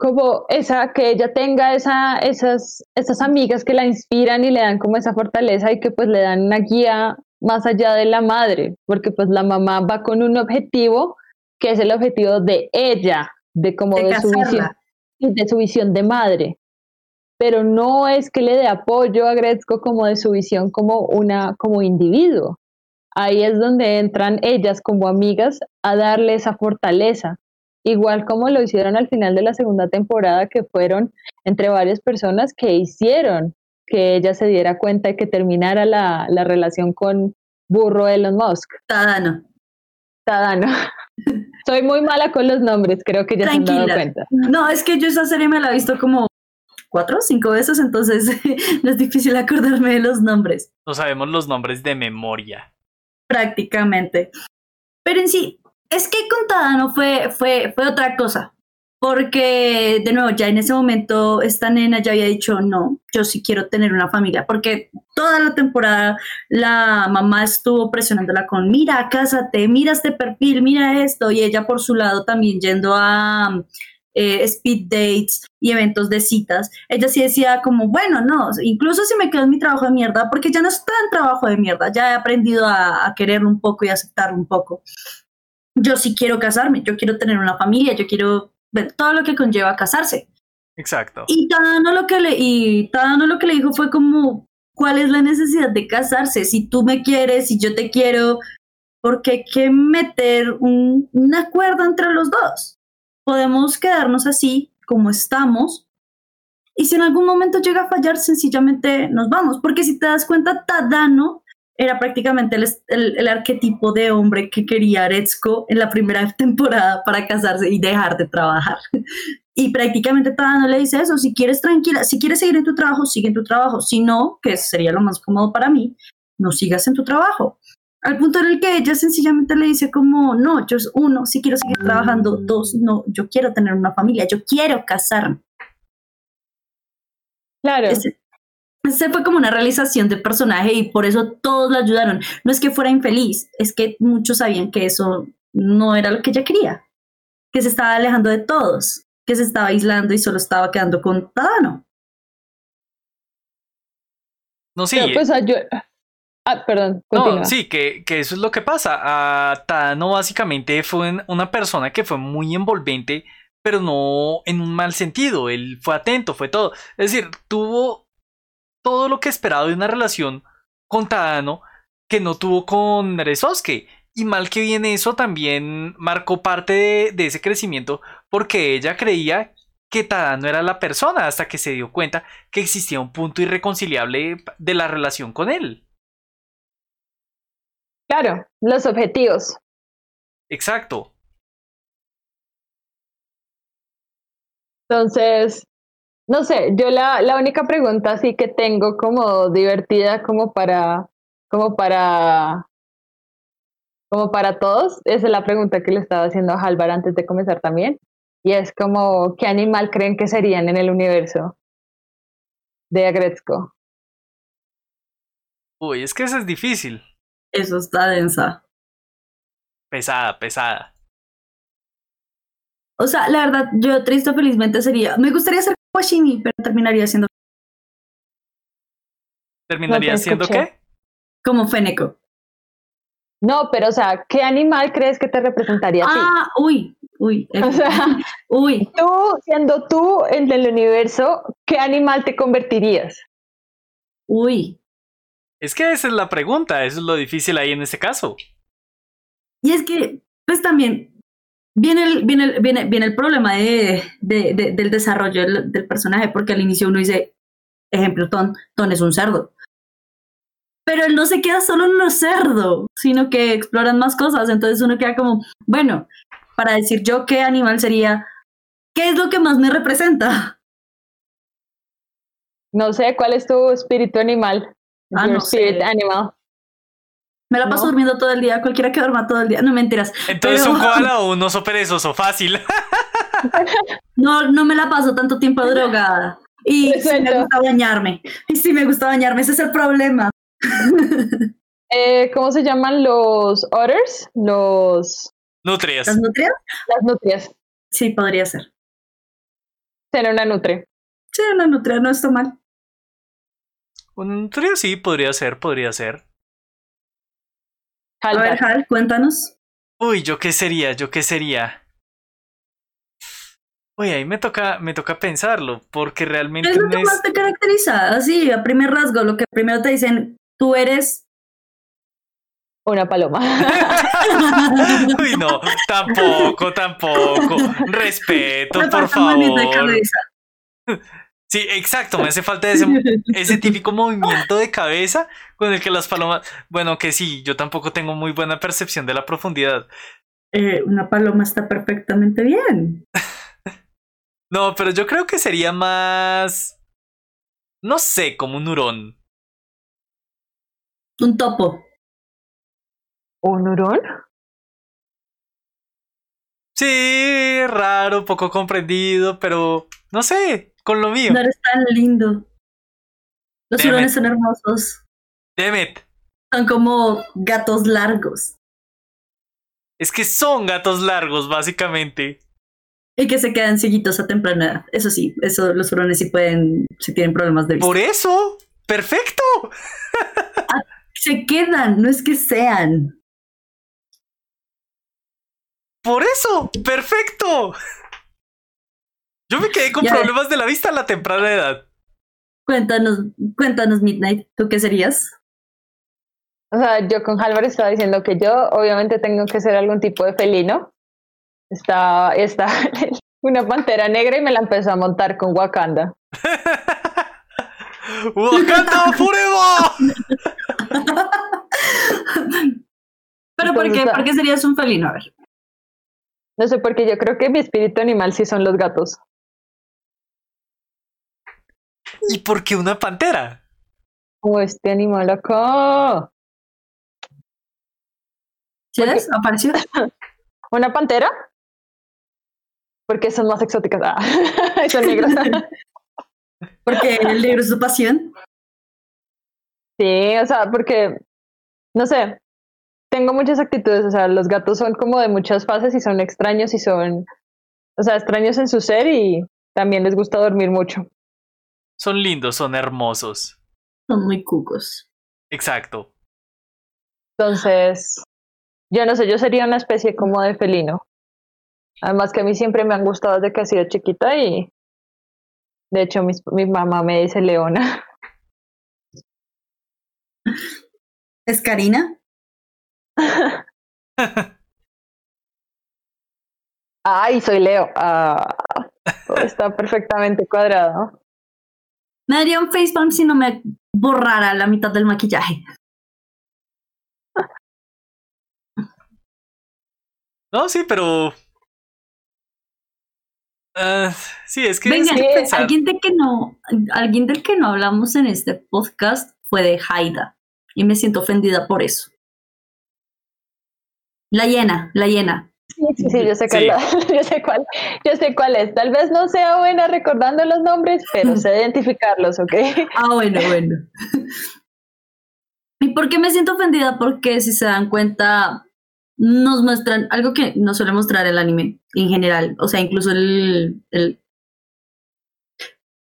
como esa, que ella tenga esa, esas, esas amigas que la inspiran y le dan como esa fortaleza y que pues le dan una guía más allá de la madre, porque pues la mamá va con un objetivo que es el objetivo de ella, de como de, su visión, de su visión de madre. Pero no es que le dé apoyo a Gretzko como de su visión como una, como individuo. Ahí es donde entran ellas como amigas a darle esa fortaleza igual como lo hicieron al final de la segunda temporada, que fueron entre varias personas que hicieron que ella se diera cuenta y que terminara la, relación con, burro Elon Musk. Tadano. Tadano. Soy muy mala con los nombres, creo que ya se han dado Tranquila. cuenta. No, es que yo esa serie me la he visto como cuatro o cinco veces, entonces no es difícil acordarme de los nombres, No sabemos los nombres de memoria. prácticamente. Pero en sí, es que con Tadano fue, fue, fue otra cosa. Porque, de nuevo, ya en ese momento esta nena ya había dicho, no, yo sí quiero tener una familia, porque toda la temporada la mamá estuvo presionándola con, mira, cásate, mira este perfil, mira esto, y ella por su lado también yendo a eh, speed dates y eventos de citas, ella sí decía como, bueno, no, incluso si me quedo en mi trabajo de mierda, porque ya no es tan trabajo de mierda, ya he aprendido a, a quererlo un poco y aceptarlo un poco. Yo sí quiero casarme, yo quiero tener una familia, yo quiero todo lo que conlleva casarse. Exacto. Y Tadano lo que le, y Tadano lo que le dijo fue como, ¿cuál es la necesidad de casarse? Si tú me quieres, si yo te quiero, porque hay que meter un, un acuerdo entre los dos. Podemos quedarnos así como estamos. Y si en algún momento llega a fallar, sencillamente nos vamos. Porque si te das cuenta, Tadano era prácticamente el, el, el arquetipo de hombre que quería Aretsuko en la primera temporada para casarse y dejar de trabajar. Y prácticamente Tadano le dice eso, si quieres tranquila, si quieres seguir en tu trabajo, sigue en tu trabajo, si no, que sería lo más cómodo para mí, no sigas en tu trabajo. Al punto en el que ella sencillamente le dice como, no, yo uno, sí quiero seguir trabajando, dos, no, yo quiero tener una familia, yo quiero casarme. Claro. Ese, ese fue como una realización de personaje y por eso todos la ayudaron. No es que fuera infeliz, es que muchos sabían que eso no era lo que ella quería, que se estaba alejando de todos, que se estaba aislando y solo estaba quedando con Tadano. No, sí. Pero, pues, yo... Ah, perdón. Continúa. No, sí, que, que, eso es lo que pasa. A Tadano básicamente fue una persona que fue muy envolvente, pero no en un mal sentido. Él fue atento, fue todo. Es decir, tuvo todo lo que esperaba de una relación con Tadano que no tuvo con Rezosuke. Y mal que bien eso también marcó parte de, de, ese crecimiento porque ella creía que Tadano era la persona hasta que se dio cuenta que existía un punto irreconciliable de la relación con él. Claro, los objetivos. Exacto. Entonces, no sé, yo la, la única pregunta así que tengo como divertida como para, como para, como para todos, esa es la pregunta que le estaba haciendo a Halvar antes de comenzar también. Y es como, ¿qué animal creen que serían en el universo de Agretzko? Uy, es que eso es difícil. Eso está densa. Pesada, pesada. O sea, la verdad, yo triste o felizmente sería. Me gustaría ser Washimi, pero terminaría siendo. ¿Terminaría No siendo qué? Como Feneco. No, pero o sea, ¿qué animal crees que te representaría a ti? Ah, uy, uy. O sea, uy. tú, siendo tú en el universo, ¿qué animal te convertirías? Uy. Es que esa es la pregunta, eso es lo difícil ahí en este caso. Y es que, pues también, viene el, viene el, viene, viene el problema de, de, de, del desarrollo del, del, personaje, porque al inicio uno dice, ejemplo, Ton, Ton es un cerdo. Pero él no se queda solo en lo cerdo, sino que exploran más cosas. Entonces uno queda como, bueno, para decir yo qué animal sería, ¿qué es lo que más me representa? No sé, ¿cuál es tu espíritu animal? Ah, Your no spirit sé. animal. Me la paso No. durmiendo todo el día, cualquiera que duerma todo el día, no mentiras. Entonces Pero- un koala o un oso perezoso, fácil. No, no me la paso tanto tiempo drogada. Y sí me gusta bañarme. Y sí me gusta bañarme, ese es el problema. Eh, ¿Cómo se llaman los otters? Los, Nutrias. ¿Las nutrias? las nutrias. Sí, podría ser. Ser una nutria. Sí, una nutria no está mal. Un nutria sí, podría ser, podría ser. A ver. Hal, cuéntanos. Uy, ¿yo qué sería? ¿Yo qué sería? Uy, ahí me toca, me toca pensarlo, porque ¿Qué realmente es lo que es... más te caracteriza? Así, a primer rasgo, lo que primero te dicen, tú eres... Una paloma. Uy, no, tampoco, tampoco. Respeto, por manito de favor. cabeza. Sí, exacto, me hace falta ese, ese típico movimiento de cabeza con el que las palomas, bueno, que sí, yo tampoco tengo muy buena percepción de la profundidad. Eh, una paloma está perfectamente bien. no, pero yo creo que sería más, no sé, como un hurón. Un topo. ¿Un hurón? Sí, raro, poco comprendido, pero no sé, con lo mío. No eres tan lindo. Los Damn hurones it. son hermosos. Damn it. Son como gatos largos. Es que son gatos largos, básicamente. Y que se quedan cieguitos a temprana edad. Eso sí, eso los hurones sí pueden, si tienen problemas de vista. Por eso, perfecto. Se quedan, no es que sean. Por eso, perfecto. Yo me quedé con Ya. problemas de la vista a la temprana edad. Cuéntanos, cuéntanos, Midnight, ¿tú qué serías? O sea, yo con Halvar estaba diciendo que yo obviamente tengo que ser algún tipo de felino. Está, está una pantera negra y me la empezó a montar con Wakanda. ¡Wakanda forever! ¿Pero por qué, por qué serías un felino? A ver. No sé por qué yo creo que mi espíritu animal sí son los gatos. ¿Y por qué una pantera? Como este animal acá. ¿Sí ¿Por ves? ¿Apareció? ¿Una pantera? Porque son más exóticas. Ah, son negras. Porque el negro es su pasión. Sí, o sea, porque, no sé, tengo muchas actitudes, o sea, los gatos son como de muchas fases y son extraños y son, o sea, extraños en su ser y también les gusta dormir mucho. Son lindos, son hermosos. Son muy cucos. Exacto. Entonces, yo no sé, yo sería una especie como de felino. Además que a mí siempre me han gustado desde que he sido chiquita y de hecho mis- mi mamá me dice leona. ¿Es Karina? Ay, soy Leo. Ah, todo está perfectamente cuadrado. Me daría un facepalm si no me borrara la mitad del maquillaje. No, sí, pero. Ah, sí, es que. Venga, es que pensar- alguien, de que no, alguien del que no hablamos en este podcast fue de Haida. Y me siento ofendida por eso. La llena, la llena. Sí, sí, sí, yo sé, Sí. cuál, yo, sé cuál, yo sé cuál es. Tal vez no sea buena recordando los nombres, pero sé identificarlos, ¿ok? Ah, bueno, bueno. ¿Y por qué me siento ofendida? Porque si se dan cuenta, nos muestran algo que no suele mostrar el anime en general. O sea, incluso el. el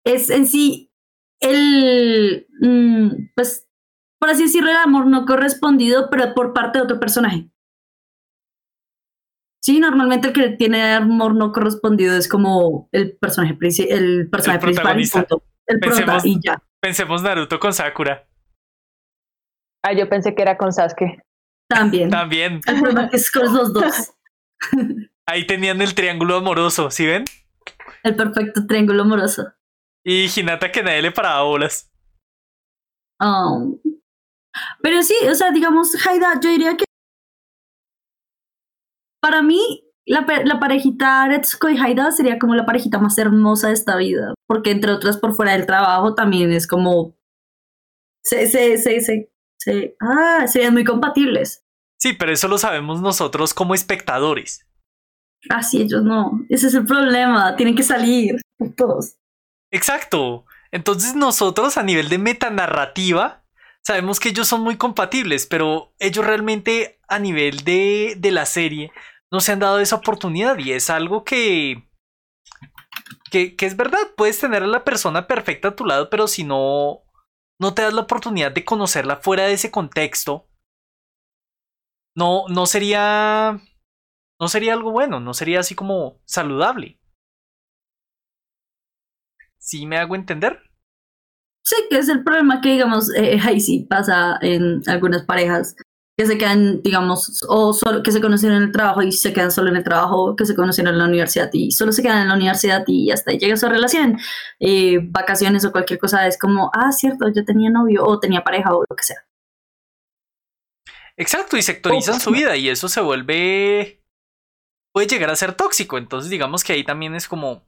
es en sí el. mm, pues, por así decirlo, el amor no correspondido, pero por parte de otro personaje. Sí, normalmente el que tiene amor no correspondido es como el personaje, princi- el personaje principal. y protagonista. punto. El prota Pensemos- y ya. Pensemos Naruto con Sakura. Ah, yo pensé que era con Sasuke. También. También. El problema es con los dos. Ahí tenían el triángulo amoroso, ¿sí ven? El perfecto triángulo amoroso. Y Hinata que nadie le paraba bolas. Oh. Pero sí, o sea, digamos, Haida, yo diría que para mí la, la parejita Retsuko y Haida sería como la parejita más hermosa de esta vida, porque entre otras por fuera del trabajo también es como se se se se, se- ah, serían muy compatibles. Sí, pero eso lo sabemos nosotros como espectadores. Ah, sí, ellos no. Ese es el problema, tienen que salir todos. Exacto. Entonces nosotros a nivel de metanarrativa sabemos que ellos son muy compatibles, pero ellos realmente a nivel de, de la serie no se han dado esa oportunidad y es algo que, que, es verdad. Puedes tener a la persona perfecta a tu lado, pero si no, no te das la oportunidad de conocerla fuera de ese contexto, no, no sería, no sería algo bueno, no sería así como saludable. ¿Sí me hago entender? Sí, que es el problema que, digamos, eh, ahí sí pasa en algunas parejas. Que se quedan, digamos, o solo que se conocieron en el trabajo y se quedan solo en el trabajo, que se conocieron en la universidad y solo se quedan en la universidad y hasta ahí llega su relación, eh, vacaciones o cualquier cosa, es como, ah, cierto, yo tenía novio o tenía pareja o lo que sea. Exacto, y sectorizan su vida y eso se vuelve... puede llegar a ser tóxico, entonces digamos que ahí también es como...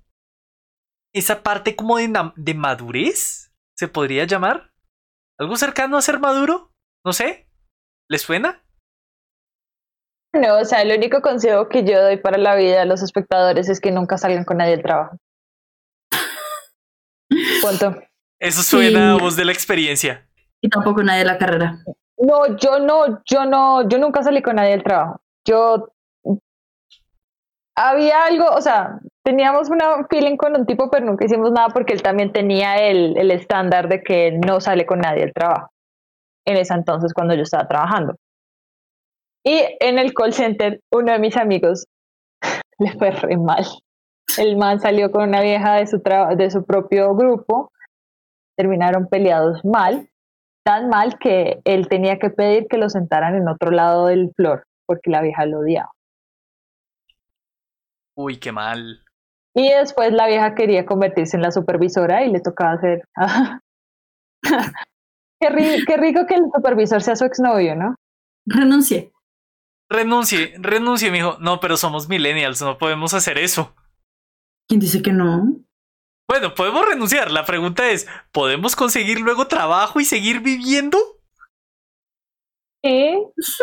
esa parte como de, de madurez, se podría llamar. ¿Algo cercano a ser maduro? No sé, ¿Les suena? No, o sea, el único consejo que yo doy para la vida a los espectadores es que nunca salgan con nadie del trabajo. Punto. Eso suena a voz de la experiencia. Y tampoco nadie de la carrera. No, yo no, yo no, yo nunca salí con nadie del trabajo. Yo había algo, o sea, teníamos una feeling con un tipo, pero nunca hicimos nada porque él también tenía el, el estándar de que no sale con nadie del trabajo en ese entonces cuando yo estaba trabajando. Y en el call center, uno de mis amigos le fue re mal. El man salió con una vieja de su, de su propio grupo, terminaron peleados mal, tan mal que él tenía que pedir que lo sentaran en otro lado del flor, porque la vieja lo odiaba. Uy, qué mal. Y después la vieja quería convertirse en la supervisora y le tocaba hacer Qué, rico que el supervisor sea su exnovio, ¿no? Renuncie. Renuncie, renuncie, mijo. No, pero somos millennials, no podemos hacer eso. ¿Quién dice que no? Bueno, podemos renunciar. La pregunta es, ¿podemos conseguir luego trabajo y seguir viviendo? Sí. Sí.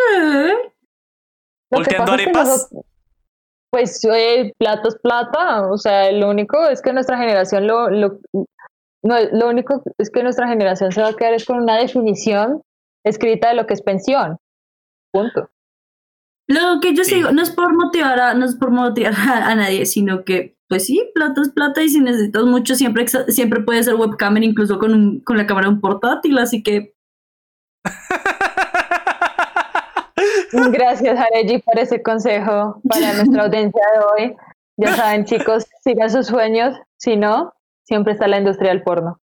¿Volteando arepas? pues eh, plata es plata. O sea, lo único es que nuestra generación lo, lo, no, lo único es que nuestra generación se va a quedar es con una definición escrita de lo que es pensión. Punto. Lo que yo sigo, no es por motivar a, no es por motivar a, nadie, sino que, pues sí, plata es plata y si necesitas mucho, siempre, siempre puede ser webcam, incluso con, con la cámara de un portátil, así que... Gracias, Areji, por ese consejo para nuestra audiencia de hoy. Ya saben, chicos, sigan sus sueños. Si no, siempre está la industria del porno.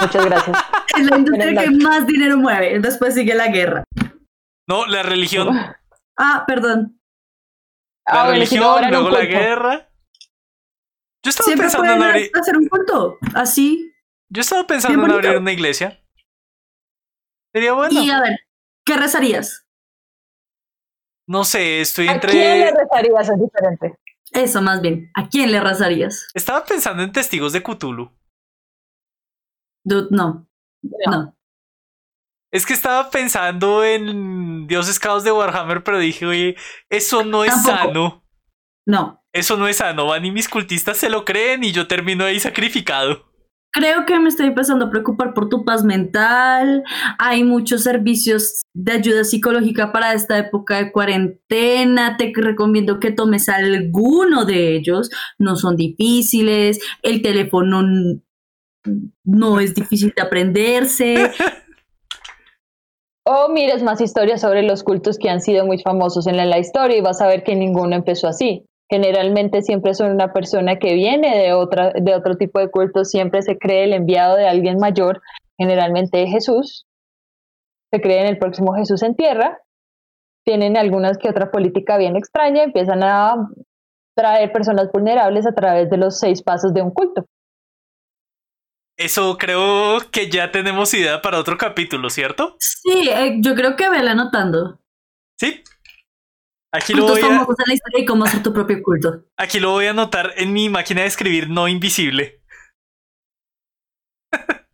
Muchas gracias. Es la industria que más dinero mueve. Después sigue la guerra. No, la religión. Ah, perdón. La ah, religión, luego la guerra. Yo estaba pensando en abrir. hacer un culto, así. Yo estaba pensando en abrir una iglesia. Sería bueno. Y a ver, ¿qué rezarías? No sé, estoy entre. ¿A quién le rezarías? Es diferente. Eso más bien. ¿A quién le rezarías? Estaba pensando en testigos de Cthulhu. Dude, no. No. Es que estaba pensando en dioses caos de Warhammer, pero dije, oye, eso no es sano. No. Eso no es sano. Van y mis cultistas se lo creen y yo termino ahí sacrificado. Creo que me estoy empezando a preocupar por tu paz mental. Hay muchos servicios de ayuda psicológica para esta época de cuarentena. Te recomiendo que tomes alguno de ellos. No son difíciles. El teléfono no es difícil de aprenderse. O mires más historias sobre los cultos que han sido muy famosos en la historia y vas a ver que ninguno empezó así generalmente siempre son una persona que viene de, otra, de otro tipo de culto, siempre se cree el enviado de alguien mayor, generalmente Jesús, se cree en el próximo Jesús en tierra, tienen algunas que otra política bien extraña, empiezan a traer personas vulnerables a través de los seis pasos de un culto. Eso creo que ya tenemos idea para otro capítulo, ¿cierto? Sí, eh, yo creo que vela anotando. Sí, Aquí lo voy a... la historia y cómo hacer tu propio culto. Aquí lo voy a anotar en mi máquina de escribir no invisible.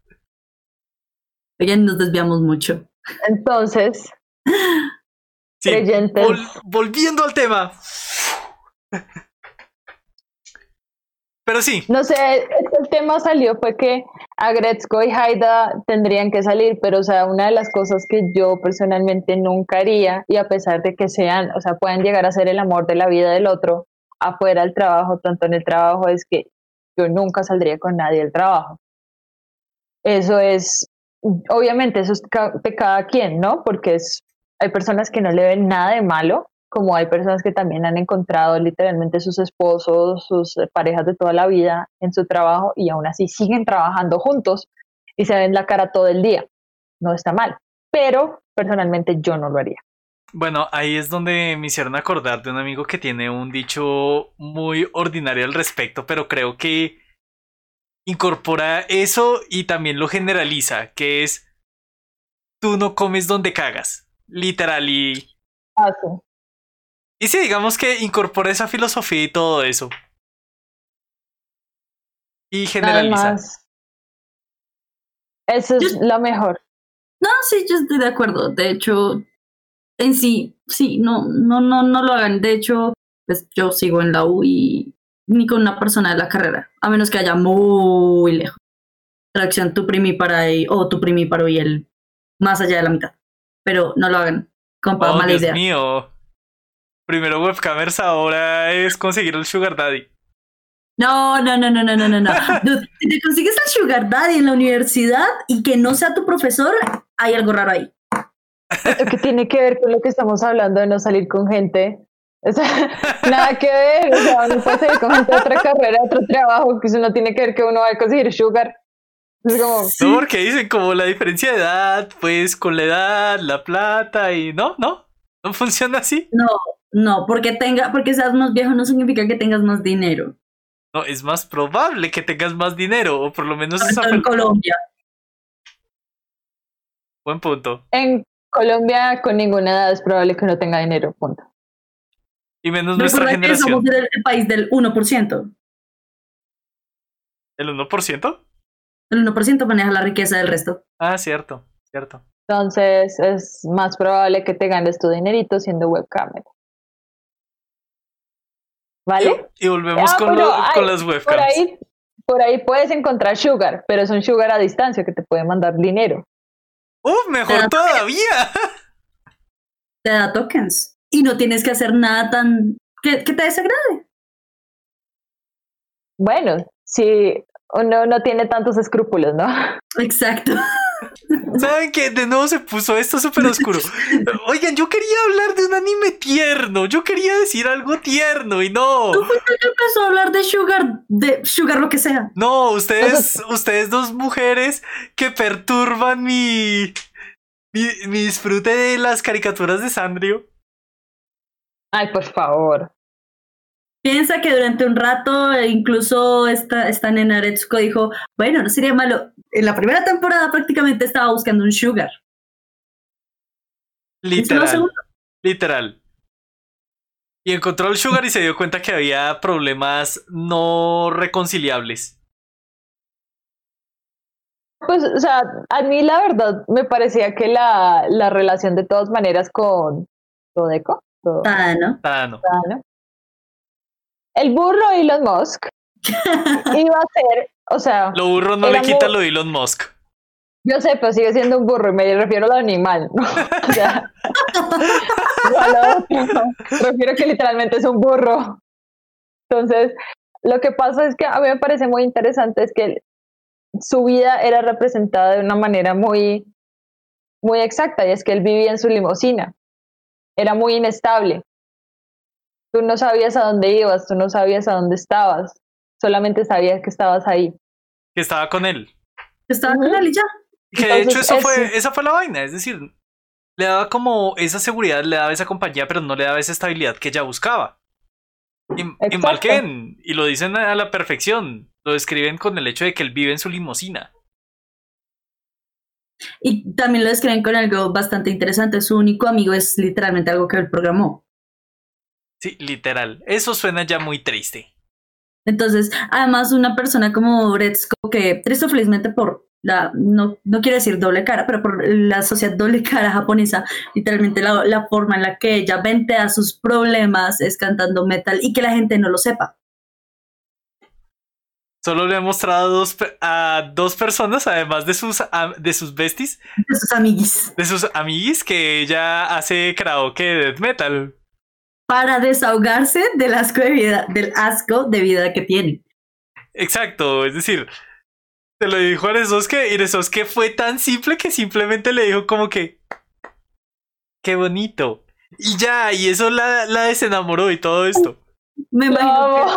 Oye, nos desviamos mucho. Entonces, sí, volviendo al tema. Pero sí. No sé, el tema salió fue que Agretzko y Haida tendrían que salir, pero o sea, una de las cosas que yo personalmente nunca haría, y a pesar de que sean, o sea, pueden llegar a ser el amor de la vida del otro, afuera del trabajo, tanto en el trabajo, es que yo nunca saldría con nadie del trabajo. Eso es, obviamente, eso es de cada quien, ¿no? Porque es, hay personas que no le ven nada de malo como hay personas que también han encontrado literalmente sus esposos, sus parejas de toda la vida en su trabajo y aún así siguen trabajando juntos y se ven la cara todo el día. No está mal, pero personalmente yo no lo haría. Bueno, ahí es donde me hicieron acordar de un amigo que tiene un dicho muy ordinario al respecto, pero creo que incorpora eso y también lo generaliza, que es tú no comes donde cagas, literal y... Ah, sí. Y sí, digamos que incorpora esa filosofía y todo eso. Y generaliza. Además, eso es Yo- lo mejor. No, sí, yo estoy de acuerdo. De hecho, en sí, sí, no, no, no, no lo hagan. De hecho, pues yo sigo en la U y ni con una persona de la carrera, a menos que haya muy lejos. Tracción tu primíparo y, o tu primíparo y el más allá de la mitad. Pero no lo hagan. Compa, Oh, mala Dios idea. mío. Primero webcamers, ahora es conseguir el sugar daddy. No, no, no, no, no, no, no, no. Dude, si te consigues al Sugar Daddy en la universidad y que no sea tu profesor, hay algo raro ahí. Lo que tiene que ver con lo que estamos hablando de no salir con gente. O sea, nada que ver. O sea, uno puede salir con gente de otra carrera, otro trabajo, que eso no tiene que ver que uno va a conseguir sugar. Es como, Sí. No, porque dicen como la diferencia de edad, pues con la edad, la plata y no, no, no funciona así. No, no, porque tenga, porque seas más viejo no significa que tengas más dinero. No, es más probable que tengas más dinero, o por lo menos esa en Colombia. buen punto. en Colombia con ninguna edad es probable que uno tenga dinero. Punto. Y menos nuestra Recuerda que somos generación. el, el país del 1%. ¿El 1%? El 1% maneja la riqueza del resto. Ah, cierto, cierto. Entonces es más probable que te ganes tu dinerito siendo webcamer. ¿Vale? Y, y volvemos Ah, con, lo- hay- con las Por webcams. ahí, por ahí puedes encontrar sugar, pero es un sugar a distancia que te puede mandar dinero. ¡Uh, mejor todavía! Te da tokens. Y no tienes que hacer nada tan... que, que te desagrade. Bueno, si uno no tiene tantos escrúpulos, ¿no? Exacto. ¿Saben qué? De nuevo se puso esto súper oscuro. Oigan, yo quería hablar de un anime tierno. Yo quería decir algo tierno y no. Tú fuiste el que empezó a hablar de sugar, de sugar lo que sea. No, ustedes, ustedes dos mujeres que perturban mi, mi, mi disfrute de las caricaturas de Sandrio. Ay, por favor. Piensa que durante un rato, e incluso esta, esta nena Retsuko dijo, bueno, no sería malo. En la primera temporada prácticamente estaba buscando un sugar. ¿Viste la Literal, literal. Y encontró el Sugar y se dio cuenta que había problemas no reconciliables. Pues, o sea, a mí la verdad me parecía que la, la relación de todas maneras con Todeco, todo, Ah, ¿no? Ah, no. ¿no? El burro Elon Musk iba a ser, o sea, Lo burro no le quita muy- lo de Elon Musk. yo sé, pero sigue siendo un burro y me refiero al animal, ¿no? O sea, no a lo otro, refiero que literalmente es un burro. Entonces, lo que pasa es que a mí me parece muy interesante es que su vida era representada de una manera muy, muy exacta, y es que él vivía en su limusina. Era muy inestable. Tú no sabías a dónde ibas, tú no sabías a dónde estabas, solamente sabías que estabas ahí. Que estaba con él. Estaba con él y ya. Que de hecho eso es- fue, esa fue la vaina. Es decir, le daba como esa seguridad, le daba esa compañía, pero no le daba esa estabilidad que ella buscaba. Y, y Exacto. mal que ven, y lo dicen a la perfección. Lo describen con el hecho de que él vive en su limusina. Y también lo describen con algo bastante interesante. Su único amigo es literalmente algo que él programó. Sí, literal. Eso suena ya muy triste. Entonces, además, una persona como Retsuko, que triste felizmente por la, no, no quiero decir doble cara, pero por la sociedad doble cara japonesa, literalmente la, la forma en la que ella ventea sus problemas es cantando metal y que la gente no lo sepa. Solo le he mostrado a dos, pe- a dos personas, además de sus, am- de sus besties, De sus amiguis. de sus amiguis, que ella hace karaoke de death metal. Para desahogarse del asco de vida, del asco de vida que tiene. Exacto, es decir, te lo dijo a Nesosuke y Nesosuke fue tan simple que simplemente le dijo como que qué bonito. Y ya, y eso la, la desenamoró y todo esto. Me imagino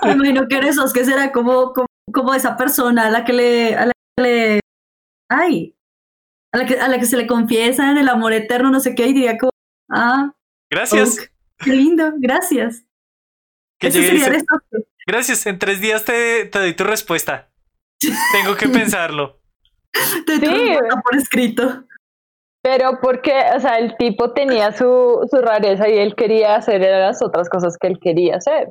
que, me imagino que será como, como, como esa persona a la que le, a la que le, ay, a la que, a la que se le confiesa en el amor eterno, no sé qué, y diría como, Ah, Gracias. Qué lindo, gracias. Que sería dice, Gracias, en tres días te, te doy tu respuesta. Tengo que pensarlo. Te Sí. respuesta por escrito. Pero porque, o sea, el tipo tenía su, su rareza y él quería hacer las otras cosas que él quería hacer.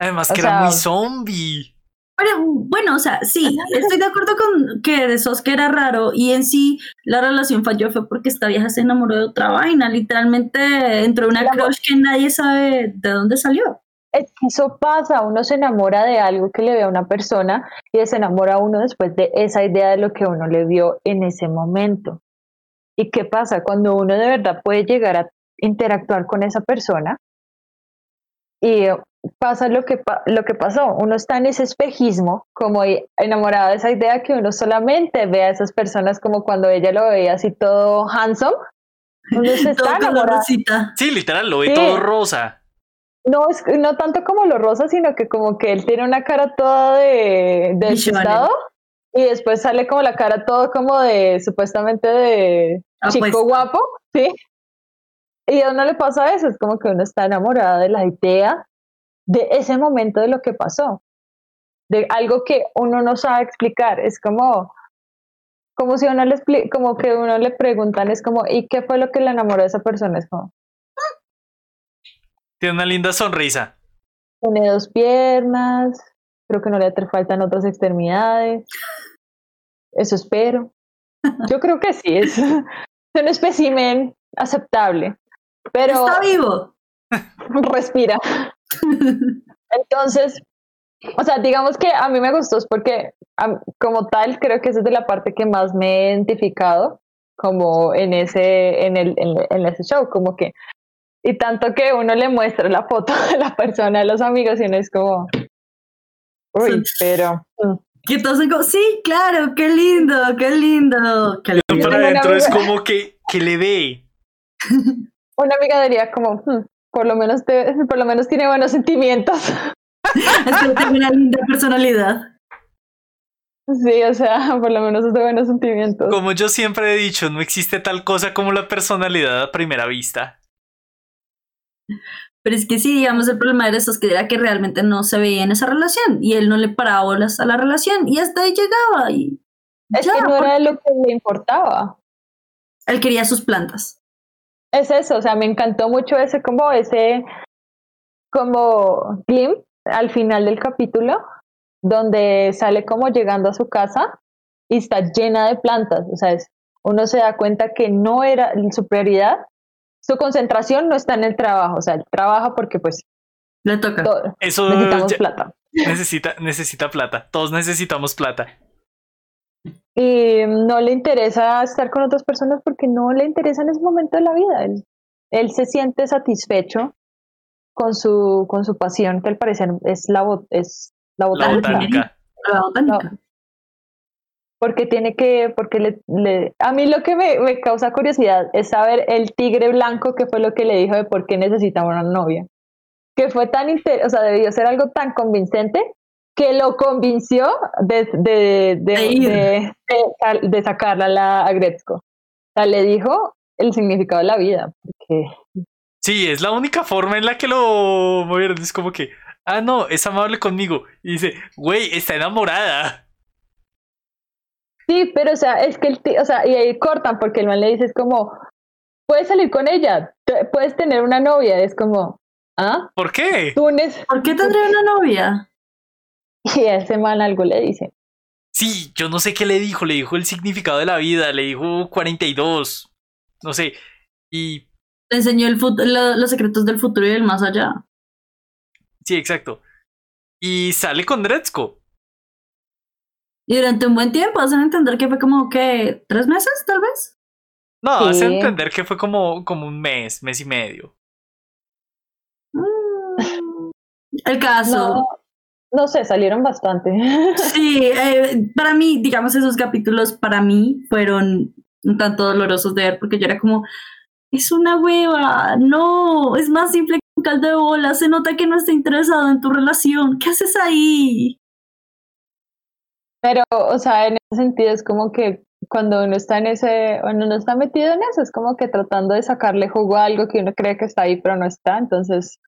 Además O que era sea- muy zombie. Pero bueno, o sea, sí, estoy de acuerdo con que de Sosuke era raro y en sí la relación falló fue porque esta vieja se enamoró de otra vaina, literalmente entró una crush que nadie sabe de dónde salió. Eso pasa, uno se enamora de algo que le ve a una persona y se enamora uno después de esa idea de lo que uno le vio en ese momento. ¿Y qué pasa? Cuando uno de verdad puede llegar a interactuar con esa persona y pasa lo que, pa- lo que pasó, uno está en ese espejismo como y- enamorado de esa idea que uno solamente ve a esas personas como cuando ella lo veía así todo handsome. Uno se Todo está enamorado. rosita. Sí, literal, lo ve Sí. todo rosa. No, es no tanto como lo rosa, sino que como que él tiene una cara toda de, de despistado y después sale como la cara todo como de supuestamente de chico guapo, ¿sí? Y a uno le pasa eso, es como que uno está enamorado de la idea de ese momento de lo que pasó, de algo que uno no sabe explicar, es como como si uno le expli- como que uno le preguntan es como ¿y qué fue lo que le enamoró de esa persona? Es como Tiene una linda sonrisa. Tiene dos piernas, creo que no le faltan otras extremidades. Eso espero. Yo creo que sí, es, es un espécimen aceptable, pero Está vivo. respira. Entonces, o sea, digamos que a mí me gustó es porque como tal creo que esa es de la parte que más me he identificado como en ese en el en, en ese show, como que y tanto que uno le muestra la foto de la persona a los amigos y uno es como uy, Sí. pero Que todos son como, sí, claro, qué lindo, qué lindo. Qué Pero lindo. para adentro es como que, que le ve. una amiga diría como "Hmm, por lo menos te- por lo menos tiene buenos sentimientos. Es que tiene una linda personalidad. Sí, o sea, por lo menos es de buenos sentimientos. Como yo siempre he dicho, no existe tal cosa como la personalidad a primera vista. Pero es que sí, digamos, el problema de que era que realmente no se veía en esa relación y él no le paraba bolas a la relación y hasta ahí llegaba y Es ya, que no porque era lo que le importaba. él quería sus plantas. Es eso, o sea, me encantó mucho ese como ese como glimpse al final del capítulo donde sale como llegando a su casa y está llena de plantas, o sea, es- uno se da cuenta que no era su prioridad, su concentración no está en el trabajo, o sea, él trabaja porque pues Le toca. todo- Eso necesitamos ya- plata. necesita, necesita plata. Todos necesitamos plata. Y no le interesa estar con otras personas porque no le interesa en ese momento de la vida. Él, él se siente satisfecho con su, con su pasión, que al parecer es la, bot- es la La botánica. botánica. La botánica. No. Porque tiene que, porque le, le- a mí lo que me, me causa curiosidad es saber el tigre blanco que fue lo que le dijo de por qué necesitaba una novia. Que fue tan, inter- o sea, debió ser algo tan convincente que lo convenció de, de, de, De ir. de- de- de sacarla a, la, a Gretzko. O sea, le dijo el significado de la vida. Porque Sí, es la única forma en la que lo movieron. Es como que, ah, no, es amable conmigo. Y dice, güey, está enamorada. Sí, pero o sea, es que el ti- o sea, y ahí cortan porque el man le dice es como, puedes salir con ella, puedes tener una novia, es como, ¿ah? ¿Por qué? Tú nes- ¿Por qué tendría una novia? y a ese man algo le dice. Sí, yo no sé qué le dijo. Le dijo el significado de la vida. Le dijo 42. No sé. Y Le enseñó el fut- lo- los secretos del futuro y del más allá. sí, exacto. Y sale con Dretzko. Y durante un buen tiempo hacen entender que fue como que tres meses, tal vez. No, Sí. hace entender que fue como, como un mes, mes y medio. Mm. El caso. No, no sé, salieron bastante. Sí, eh, para mí, digamos, esos capítulos para mí fueron un tanto dolorosos de ver porque yo era como, es una hueva, no, es más simple que un caldo de bola, se nota que no está interesado en tu relación, ¿qué haces ahí? Pero, o sea, en ese sentido es como que cuando uno está en ese, cuando uno está metido en eso, es como que tratando de sacarle jugo a algo que uno cree que está ahí, pero no está. Entonces,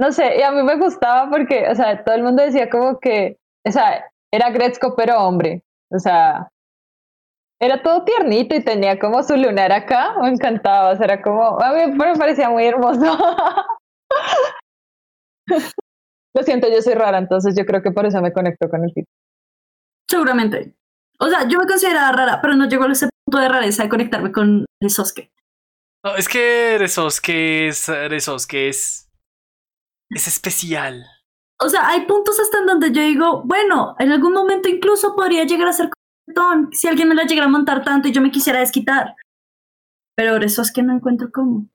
no sé, y a mí me gustaba porque, o sea, todo el mundo decía como que, o sea, era Gretzko pero hombre. O sea, era todo tiernito y tenía como su lunar acá, me encantaba, o sea, era como, a mí me parecía muy hermoso. Lo siento, yo soy rara, entonces yo creo que por eso me conecto con el tipo. Seguramente. O sea, yo me consideraba rara, pero no llegó a ese punto de rareza de conectarme con Resoske. No, es que Resoske es, es, es especial. O sea, hay puntos hasta en donde yo digo, bueno, en algún momento incluso podría llegar a ser ton si alguien me la llegara a montar tanto y yo me quisiera desquitar. Pero Resoske no encuentro cómo.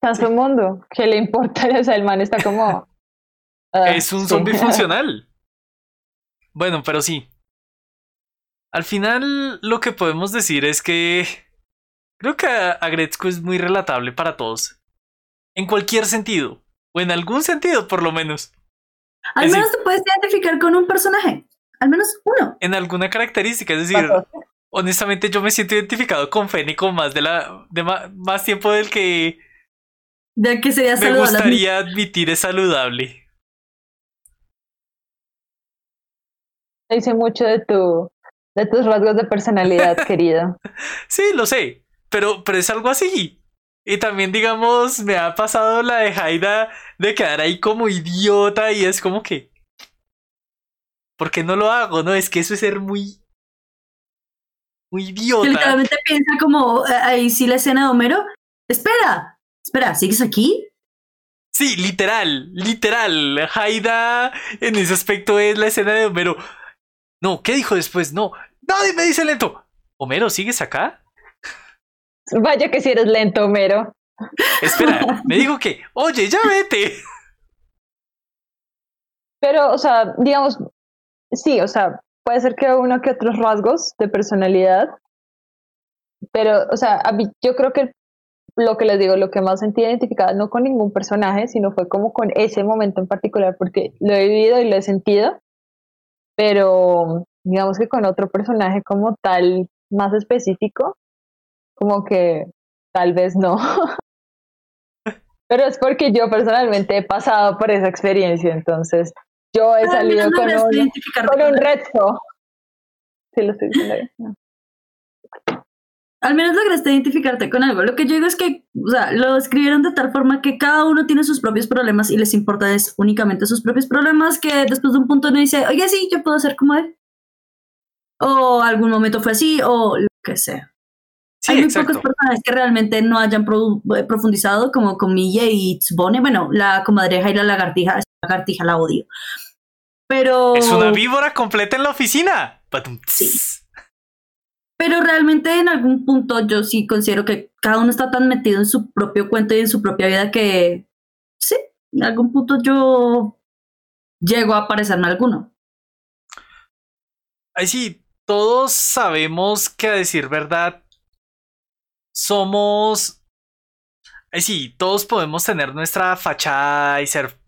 Está su mundo. ¿Qué le importa? O sea, el man está como. uh, es un sí. zombie funcional. Bueno, pero sí. Al final, lo que podemos decir es que. Creo que Agretzko es muy relatable para todos. En cualquier sentido. O en algún sentido, por lo menos. Al es menos decir, te puedes identificar con un personaje. Al menos uno. En alguna característica. Es decir, honestamente, yo me siento identificado con Fénico más de la. de ma, más tiempo del que. De que sería Me gustaría admitir es saludable. Dice mucho de tu. de tus rasgos de personalidad, querido. Sí, lo sé. Pero, pero es algo así. Y también, digamos, me ha pasado la de Haida de quedar ahí como idiota y es como que. ¿Por qué no lo hago? No, es que eso es ser muy. Muy idiota. Literalmente piensa como ahí sí la escena de Homero. Espera, espera, ¿sigues aquí? Sí, literal, literal. Haida en ese aspecto es la escena de Homero. No, ¿qué dijo después? No, nadie me dice lento. Homero, ¿sigues acá? Vaya que si eres lento, Homero. Espera, me dijo que, oye, ya vete. Pero, o sea, digamos, sí, o sea, puede ser que uno que otros rasgos de personalidad, pero, o sea, yo creo que lo que les digo, lo que más sentí identificada, no con ningún personaje, sino fue como con ese momento en particular, porque lo he vivido y lo he sentido, pero digamos que con otro personaje como tal, más específico, como que tal vez no. Pero es porque yo personalmente he pasado por esa experiencia, entonces yo he salido con un, con un reto. Sí, lo estoy diciendo. No. Al menos lograste identificarte con algo. Lo que yo digo es que, o sea, lo escribieron de tal forma que cada uno tiene sus propios problemas y les importa es únicamente sus propios problemas, que después de un punto no dice, oye, sí, yo puedo ser como él. O algún momento fue así, o lo que sea. Sí, Hay muy exacto. pocos personajes que realmente no hayan pro profundizado, como Comilla y Tsubone. Bueno, la comadreja y la lagartija, esa lagartija la odio. Pero. Es una víbora completa en la oficina. Sí. Pero realmente en algún punto yo sí considero que cada uno está tan metido en su propio cuento y en su propia vida que sí, en algún punto yo llego a parecerme a alguno. Ay, sí, todos sabemos que a decir verdad somos... Sí, todos podemos tener nuestra fachada y ser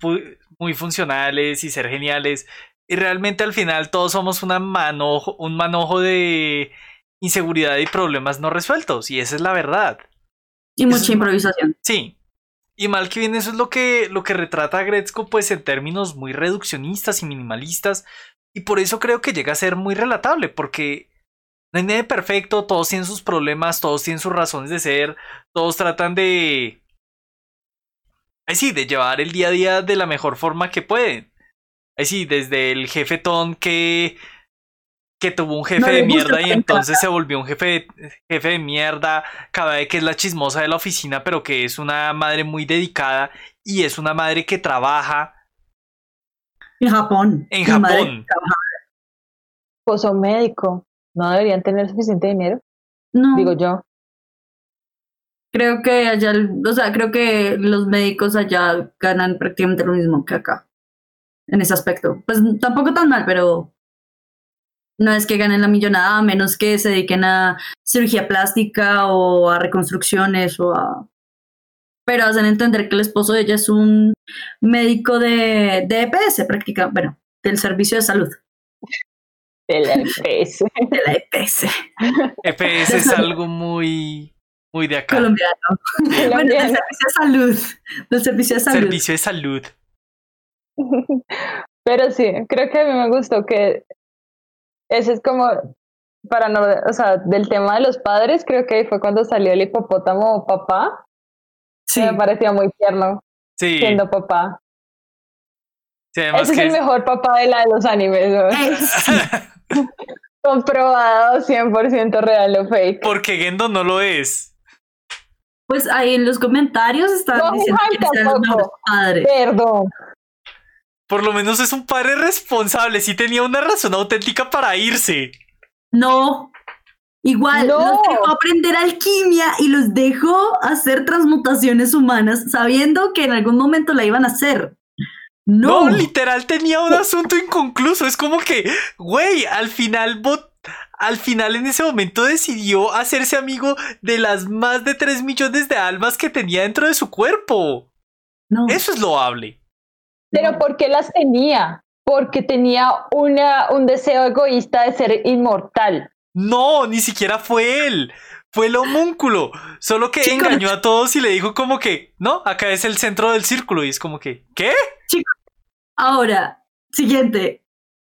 muy funcionales y ser geniales. Y realmente al final todos somos una manojo, un manojo de inseguridad y problemas no resueltos. Y esa es la verdad. Y mucha eso improvisación. Sí. Y mal que bien eso es lo que, lo que retrata a Gretzko pues en términos muy reduccionistas y minimalistas. Y por eso creo que llega a ser muy relatable. Porque no hay nadie perfecto, todos tienen sus problemas, todos tienen sus razones de ser, todos tratan de... Ay sí, de llevar el día a día de la mejor forma que pueden. Ay sí, desde el jefe Ton que que tuvo un jefe no de mierda y entonces se volvió un jefe de, jefe de mierda, cada vez que es la chismosa de la oficina, pero que es una madre muy dedicada y es una madre que trabaja en Japón. En Japón. Pues un médico, no deberían tener suficiente dinero. No. Digo yo. Creo que allá, o sea, creo que los médicos allá ganan prácticamente lo mismo que acá. En ese aspecto. Pues tampoco tan mal, pero no es que ganen la millonada, a menos que se dediquen a cirugía plástica o a reconstrucciones o a... Pero hacen entender que el esposo de ella es un médico de, de EPS, prácticamente, bueno, del servicio de salud. De la EPS. De la EPS. EPS es algo muy, muy de acá. Colombiano. Bueno, del servicio de salud. Del servicio de salud. Servicio de salud. Pero sí, creo que a mí me gustó que ese es como, para no, o sea, del tema de los padres, creo que ahí fue cuando salió el hipopótamo papá. Sí. Me parecía muy tierno Sí. siendo papá. Sí, Ese es que el mejor papá de la de los animes, ¿no? Comprobado 100% real o fake. Porque Gendo no lo es. Pues ahí en los comentarios estaban No, diciendo que tampoco. mejores padres. Perdón. Por lo menos es un padre responsable. Sí tenía una razón auténtica para irse. No. Igual, No. los dejó aprender alquimia y los dejó hacer transmutaciones humanas sabiendo que en algún momento la iban a hacer. No. No, literal tenía un asunto inconcluso. Es como que, güey, al final bot- al final en ese momento decidió hacerse amigo de las más de 3 millones de almas que tenía dentro de su cuerpo. no. Eso es loable. Pero ¿por qué las tenía? Porque tenía una, un deseo egoísta de ser inmortal. No, ni siquiera fue él. Fue el homúnculo. Solo que Chicos. engañó a todos y le dijo como que, no, acá es el centro del círculo. Y es como que, ¿qué? Ahora, siguiente.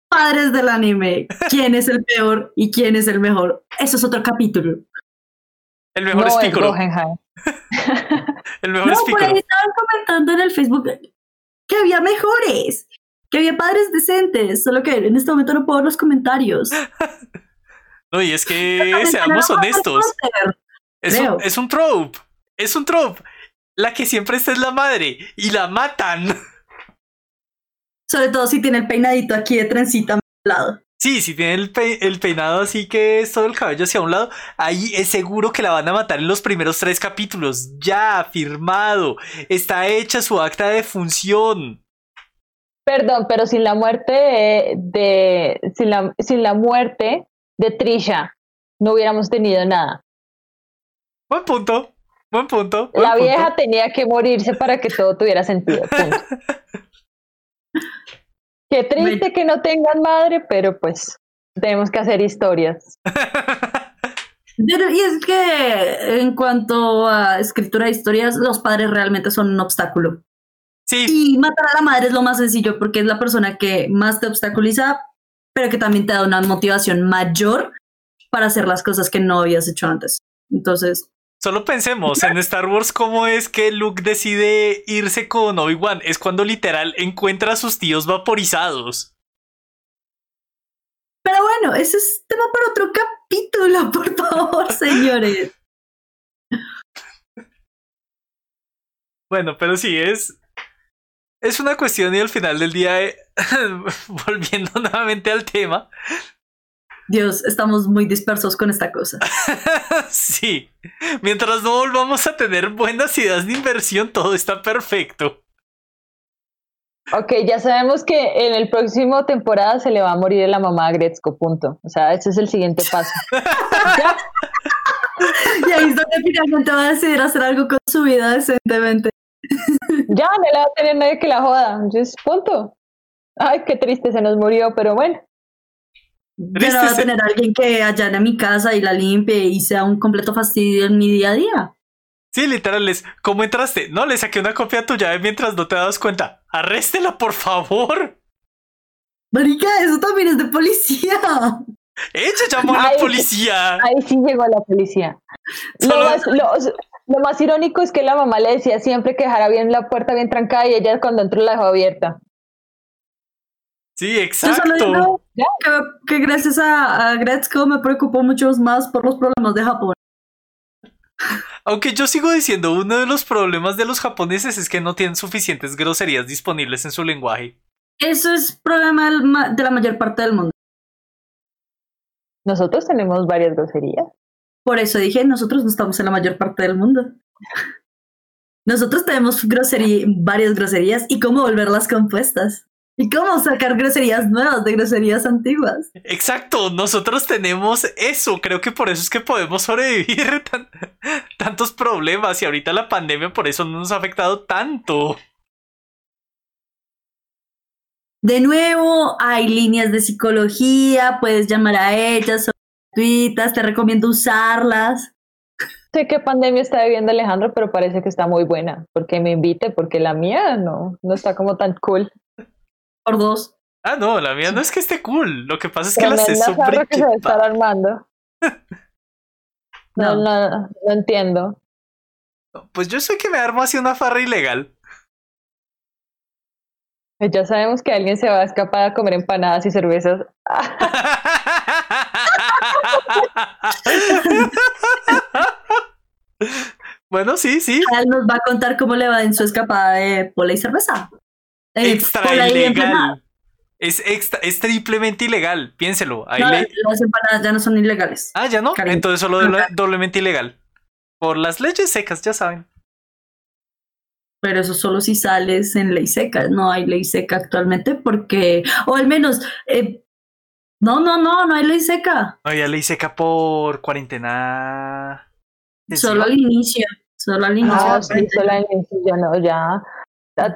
Padres del anime. ¿Quién es el peor y quién es el mejor? Eso es otro capítulo. El mejor no es Piccolo. El mejor No, es por Piccolo. ahí estaban comentando en el Facebook que había mejores, que había padres decentes, solo que en este momento no puedo ver los comentarios. No, y es que seamos honestos. Es un, es un trope. Es un trope. La que siempre está es la madre. Y la matan. Sobre todo si tiene el peinadito aquí de trencita a mi lado. Sí, si tiene el, pe- el peinado así que es todo el cabello hacia un lado, ahí es seguro que la van a matar en los primeros tres capítulos. Ya, firmado. Está hecha su acta de función. Perdón, pero sin la muerte de, de- sin, la, sin la muerte de Trisha no hubiéramos tenido nada. Buen punto. Buen punto. buen La punto. vieja tenía que morirse para que todo tuviera sentido. punto. Qué triste que no tengan madre, pero pues tenemos que hacer historias. Y es que en cuanto a escritura de historias, los padres realmente son un obstáculo. Sí, Y matar a la madre es lo más sencillo porque es la persona que más te obstaculiza, pero que también te da una motivación mayor para hacer las cosas que no habías hecho antes. Entonces, Solo pensemos en Star Wars cómo es que Luke decide irse con Obi-Wan. Es cuando literal encuentra a sus tíos vaporizados. pero bueno, ese es tema para otro capítulo, por favor, señores. Bueno, pero sí, es. Es una cuestión y al final del día, eh, volviendo nuevamente al tema, Dios, estamos muy dispersos con esta cosa. sí, mientras no volvamos a tener buenas ideas de inversión, todo está perfecto. Ok, ya sabemos que en el próximo temporada se le va a morir la mamá a Gretzko, punto. O sea, ese es el siguiente paso. Ya, Y ahí es donde finalmente va a decidir hacer algo con su vida decentemente. Ya no le va a tener nadie que la joda. Entonces, punto. Ay, qué triste, se nos murió, pero bueno. No va a tener alguien que allane mi casa y la limpie y sea un completo fastidio en mi día a día. Sí, literal, es. ¿Cómo entraste? No, le saqué una copia a tu llave mientras no te das cuenta. Arréstela, por favor. Marica, eso también es de policía. Ella llamó a la Ay, policía. Ahí sí llegó la policía. Lo Solo- más, lo- lo más irónico es que la mamá le decía siempre que dejara bien la puerta bien trancada y ella cuando entró la dejó abierta. Sí, Yo solo exacto. que, que gracias a, a Gretzko me preocupó mucho más por los problemas de Japón. Aunque yo sigo diciendo, uno de los problemas de los japoneses es que no tienen suficientes groserías disponibles en su lenguaje. Eso es problema de la mayor parte del mundo. Nosotros tenemos varias groserías. Por eso dije, nosotros no estamos en la mayor parte del mundo. Nosotros tenemos grosería, varias groserías y cómo volverlas compuestas. Y cómo sacar groserías nuevas de groserías antiguas. Exacto, nosotros tenemos eso. Creo que por eso es que podemos sobrevivir tan- tantos problemas y ahorita la pandemia por eso no nos ha afectado tanto. De nuevo, hay líneas de psicología, puedes llamar a ellas, gratuitas, te recomiendo usarlas. Sé qué pandemia está viviendo Alejandro, pero parece que está muy buena, porque me invite, porque la mía no, no está como tan cool. Por dos. Ah, no, la mía no es que esté cool. Lo que pasa es que la sé Tremenda sobre farra que se va estar armando. No, no, no entiendo. Pues yo sé que me armo así una farra ilegal. Pues Ya sabemos que alguien se va a escapar a comer empanadas y cervezas. bueno, sí, sí. Él nos va a contar cómo le va en su escapada de pola y cerveza. Eh, Extra ilegal. Es, extra, es triplemente ilegal. Piénselo. Ahí No, le- Las empanadas ya no son ilegales. Ah, ya no. Entonces solo doble- doblemente ilegal. Por las leyes secas, ya saben. Pero eso solo si sales en ley seca. No hay ley seca actualmente porque, o al menos, eh, no, no, no, no hay ley seca. No, ya ley seca por cuarentena. Solo al inicio. Solo al inicio. Ah, sí, solamente ya no, ya.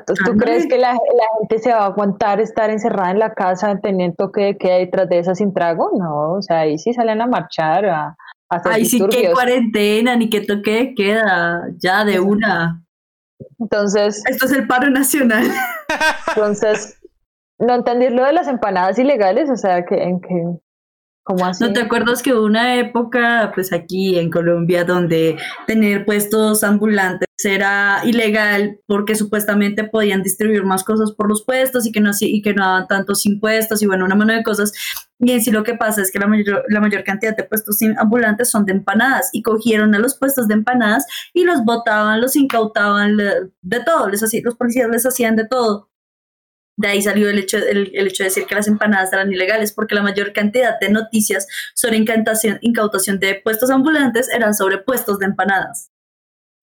¿Tú, crees que la, la gente se va a aguantar estar encerrada en la casa teniendo toque de queda detrás de esa sin trago? No, o sea, ahí sí salen a marchar, a, a hacer Ay, sí, que cuarentena, ni que toque de queda. Ya de una. Entonces, Esto es el paro nacional. entonces, no entendí lo de las empanadas ilegales, o sea, que en que, ¿cómo así? ¿No te acuerdas que hubo una época, pues aquí en Colombia, donde tener puestos ambulantes era ilegal porque supuestamente podían distribuir más cosas por los puestos y que no, y que no daban tantos impuestos y bueno, una mano de cosas? Y en sí lo que pasa es que la mayor, la mayor cantidad de puestos ambulantes son de empanadas y cogieron a los puestos de empanadas y los botaban, los incautaban, de todo, les hacían, los policías les hacían de todo. De ahí salió el hecho, el, el hecho de decir que las empanadas eran ilegales, porque la mayor cantidad de noticias sobre incautación, incautación de puestos ambulantes eran sobre puestos de empanadas.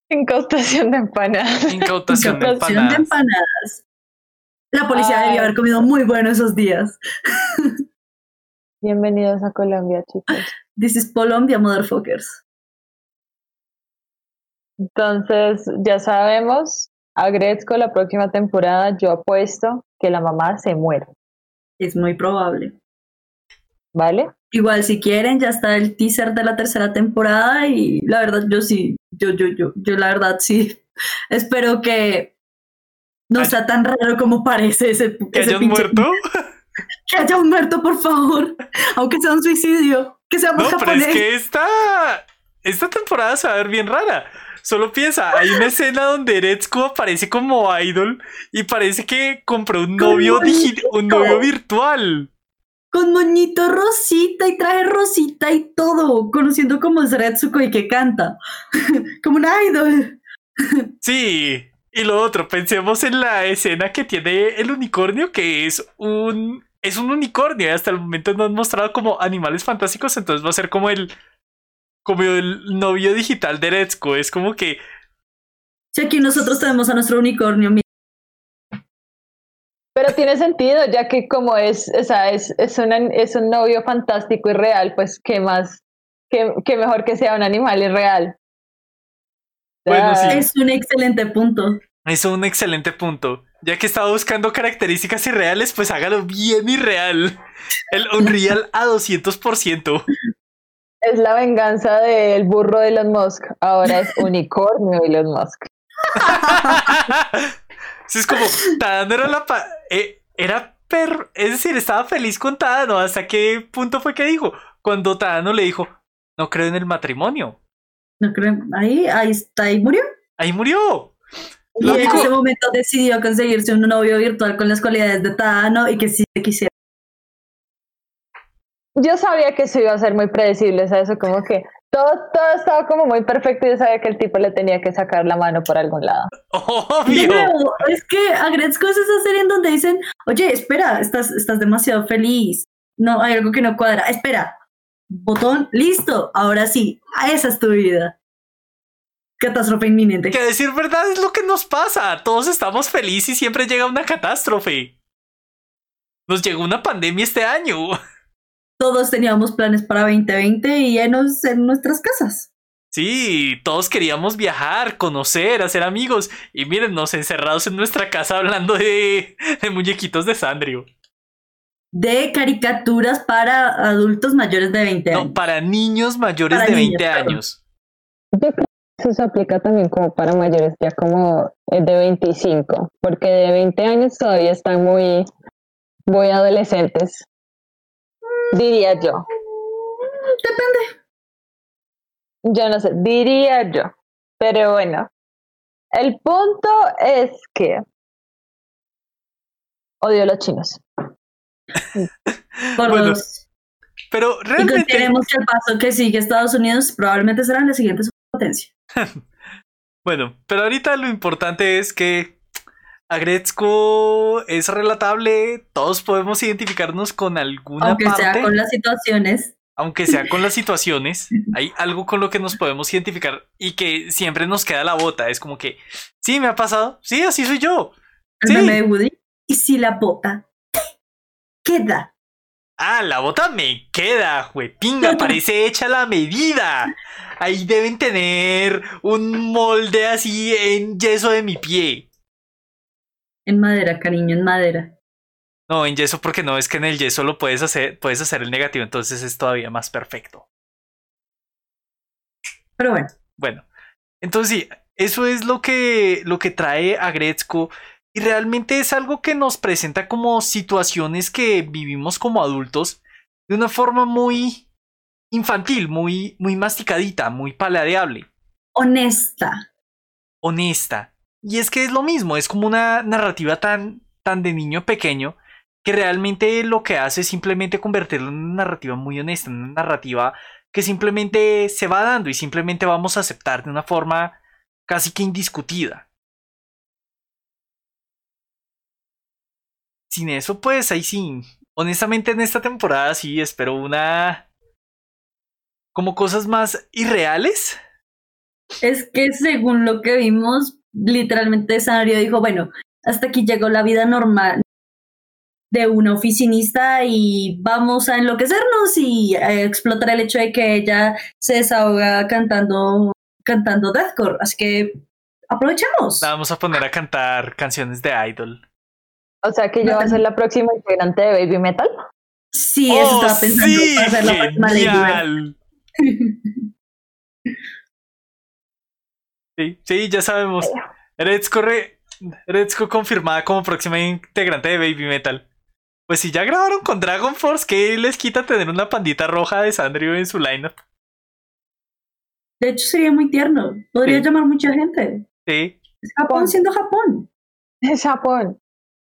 Incautación de empanadas. Incautación de Incautación de empanadas. empanadas. La policía Ay. debió haber comido muy bueno esos días. Bienvenidos a Colombia, chicos. This is Colombia, motherfuckers. Entonces, ya sabemos, a Gretzko la próxima temporada yo apuesto que la mamá se muere, Es muy probable. ¿vale? Igual, si quieren, ya está el teaser de la tercera temporada y la verdad, yo sí, yo, yo, yo, yo la verdad sí. Espero que no Ay. sea tan raro como parece ese, ¿Que ese hayan pinche- muerto? Que haya un muerto, por favor. Aunque sea un suicidio. Que seamos No, pero es que esta, esta temporada se va a ver bien rara. Solo piensa, hay una escena donde Eretsuko aparece como idol y parece que compró un novio, un novio virtual. Con moñito rosita y traje rosita y todo. Conociendo como es Retsuko y que canta. como una idol. Sí. Y lo otro, pensemos en la escena que tiene el unicornio, que es un es un unicornio y hasta el momento no han mostrado como animales fantásticos, entonces va a ser como el como el novio digital de Eretsuko. Es como que Si aquí nosotros tenemos a nuestro unicornio. Pero tiene sentido, ya que como es, o sea, es, es, una- es un novio fantástico y real, pues qué más, qué, qué mejor que sea un animal irreal. Bueno, sí. Es un excelente punto. es un excelente punto. Ya que estaba buscando características irreales, pues hágalo bien irreal. El Unreal a 200%. Es la venganza del burro de Elon Musk. Ahora es unicornio Elon Musk. Sí, es como, Tadano era la... pa- eh, era per... Es decir, estaba feliz con Tadano. ¿Hasta qué punto fue que dijo? Cuando Tadano le dijo, no creo en el matrimonio. No creo. Ahí, ahí está, ahí murió. Ahí murió. Y en ese momento decidió conseguirse un novio virtual con las cualidades de Tano y que sí quisiera. Yo sabía que eso iba a ser muy predecible, o sea, eso como que todo, todo estaba como muy perfecto y yo sabía que el tipo le tenía que sacar la mano por algún lado. Obvio. nuevo, es que agradezco es esa serie en donde dicen, oye, espera, estás, estás demasiado feliz. No, hay algo que no cuadra. Espera, botón, listo, ahora sí, esa es tu vida. Catástrofe inminente. Que decir verdad es lo que nos pasa. Todos estamos felices y siempre llega una catástrofe. Nos llegó una pandemia este año. Todos teníamos planes para 2020 y llenos en nuestras casas. Sí, todos queríamos viajar, conocer, hacer amigos. Y mírennos encerrados en nuestra casa hablando de, de muñequitos de Sandrio. De caricaturas para adultos mayores de 20 años. No, para niños mayores Para de niños, 20 perdón. años. Yo creo que eso se aplica también como para mayores ya como eh, de 25, porque de 20 años todavía están muy, muy adolescentes, diría yo. Depende. Yo no sé, diría yo. Pero bueno, el punto es que odio a los chinos. Por Bueno, dos. Pero realmente, que el paso que sigue Estados Unidos probablemente será la siguiente superpotencia. bueno, pero ahorita lo importante es que Agretzko es relatable, todos podemos identificarnos con alguna Aunque parte, sea con las situaciones. aunque sea con las situaciones, hay algo con lo que nos podemos identificar y que siempre nos queda la bota, es como que, sí, me ha pasado, sí, así soy yo. Sí. meme de Woody. Y si la bota queda. Ah, la bota me queda, pinga, parece hecha la medida. Ahí deben tener un molde así en yeso de mi pie. En madera, cariño, en madera. No, en yeso porque no, es que en el yeso lo puedes hacer, puedes hacer el negativo, entonces es todavía más perfecto. Pero bueno, Bueno, entonces sí, eso es lo que, lo que trae a Gretzko y realmente es algo que nos presenta como situaciones que vivimos como adultos de una forma muy infantil, muy, muy masticadita, muy paladeable, honesta. honesta. Y es que es lo mismo, es como una narrativa tan, tan de niño pequeño que realmente lo que hace es simplemente convertirlo en una narrativa muy honesta, en una narrativa que simplemente se va dando y simplemente vamos a aceptar de una forma casi que indiscutida. Sin eso, pues ahí sí. Honestamente, en esta temporada sí espero una. como cosas más irreales. Es que según lo que vimos, literalmente Sanario dijo, bueno, hasta aquí llegó la vida normal de una oficinista y vamos a enloquecernos y a explotar el hecho de que ella se desahoga cantando cantando deathcore, así que aprovechemos. La vamos a poner a cantar canciones de Idol. O sea que yo voy a ser la próxima integrante de Baby Metal. Sí, eso ¡Oh, estaba pensando sí! para hacer la próxima Bird. Sí, sí, ya sabemos. Retzko, re- Retzko confirmada como próxima integrante de Baby Metal. Pues si ya grabaron con Dragon Force, ¿qué les quita tener una pandita roja de Sandrio en su lineup? De hecho, sería muy tierno. Podría Sí. llamar mucha gente. Sí, Es Japón siendo Japón. Es Japón.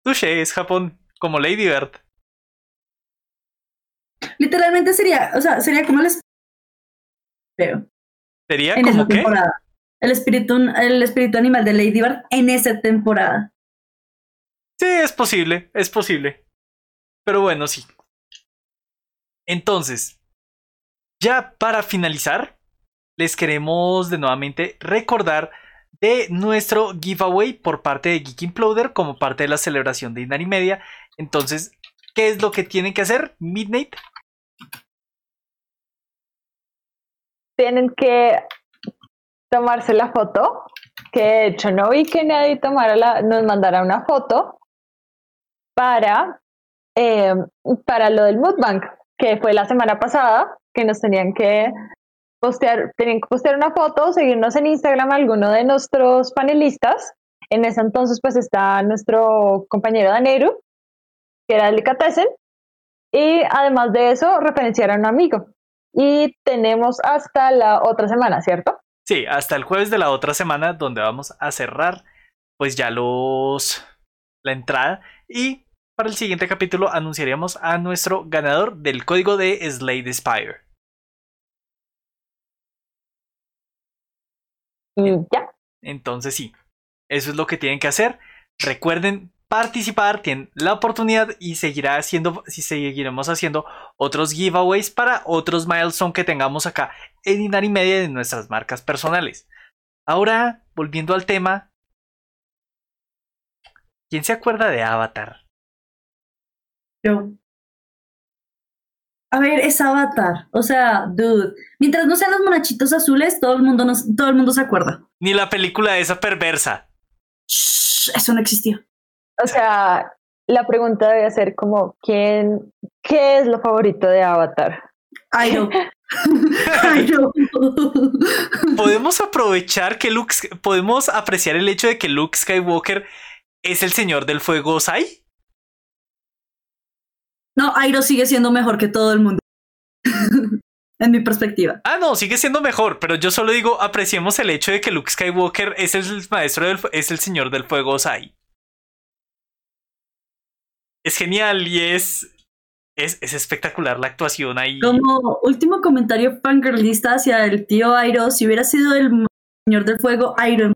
Touché, es Japón, como Lady Bird. Literalmente sería, o sea, sería como el espíritu ¿Sería en como qué? temporada. El espíritu, el espíritu animal de Lady Bird en esa temporada. Sí, es posible, es posible. Pero bueno, sí. Entonces, ya para finalizar, les queremos de nuevamente recordar de nuestro giveaway por parte de Geek Imploder como parte de la celebración de Inari Media. Entonces, ¿qué es lo que tienen que hacer? Midnight. Tienen que tomarse la foto, que de hecho no vi que nadie tomara la, nos mandara una foto para, eh, para lo del Moodbank, que fue la semana pasada, que nos tenían que postear, tenían que postear una foto, seguirnos en Instagram alguno de nuestros panelistas. En ese entonces pues está nuestro compañero Daneru, que era Delicatessen, y además de eso referenciar a un amigo. Y tenemos hasta la otra semana, ¿cierto? Sí, hasta el jueves de la otra semana donde vamos a cerrar pues ya los la entrada y para el siguiente capítulo anunciaremos a nuestro ganador del código de Slade Spire. Y ya. Entonces sí, eso es lo que tienen que hacer. Recuerden participar, tienen la oportunidad y seguirá haciendo, si seguiremos haciendo otros giveaways para otros milestones que tengamos acá en Inari Media de nuestras marcas personales. Ahora, volviendo al tema, ¿quién se acuerda de Avatar? Yo. A ver, es Avatar. O sea, dude. Mientras no sean los monachitos azules, todo el mundo, nos, todo el mundo se acuerda. Ni la película de esa perversa. Shh, eso no existió. O sea, la pregunta debe ser como, ¿quién, qué es lo favorito de Avatar? Ay, no. Ay, no. Podemos aprovechar que Luke, podemos apreciar el hecho de que Luke Skywalker es el señor del fuego Sai. No, Airo sigue siendo mejor que todo el mundo. en mi perspectiva. Ah, no, sigue siendo mejor, pero yo solo digo, apreciemos el hecho de que Luke Skywalker es el maestro del, es el señor del fuego Sai. Es genial y es, es, es espectacular la actuación ahí. Como último comentario fangirlista hacia el tío Airo, si hubiera sido el señor del fuego Airo en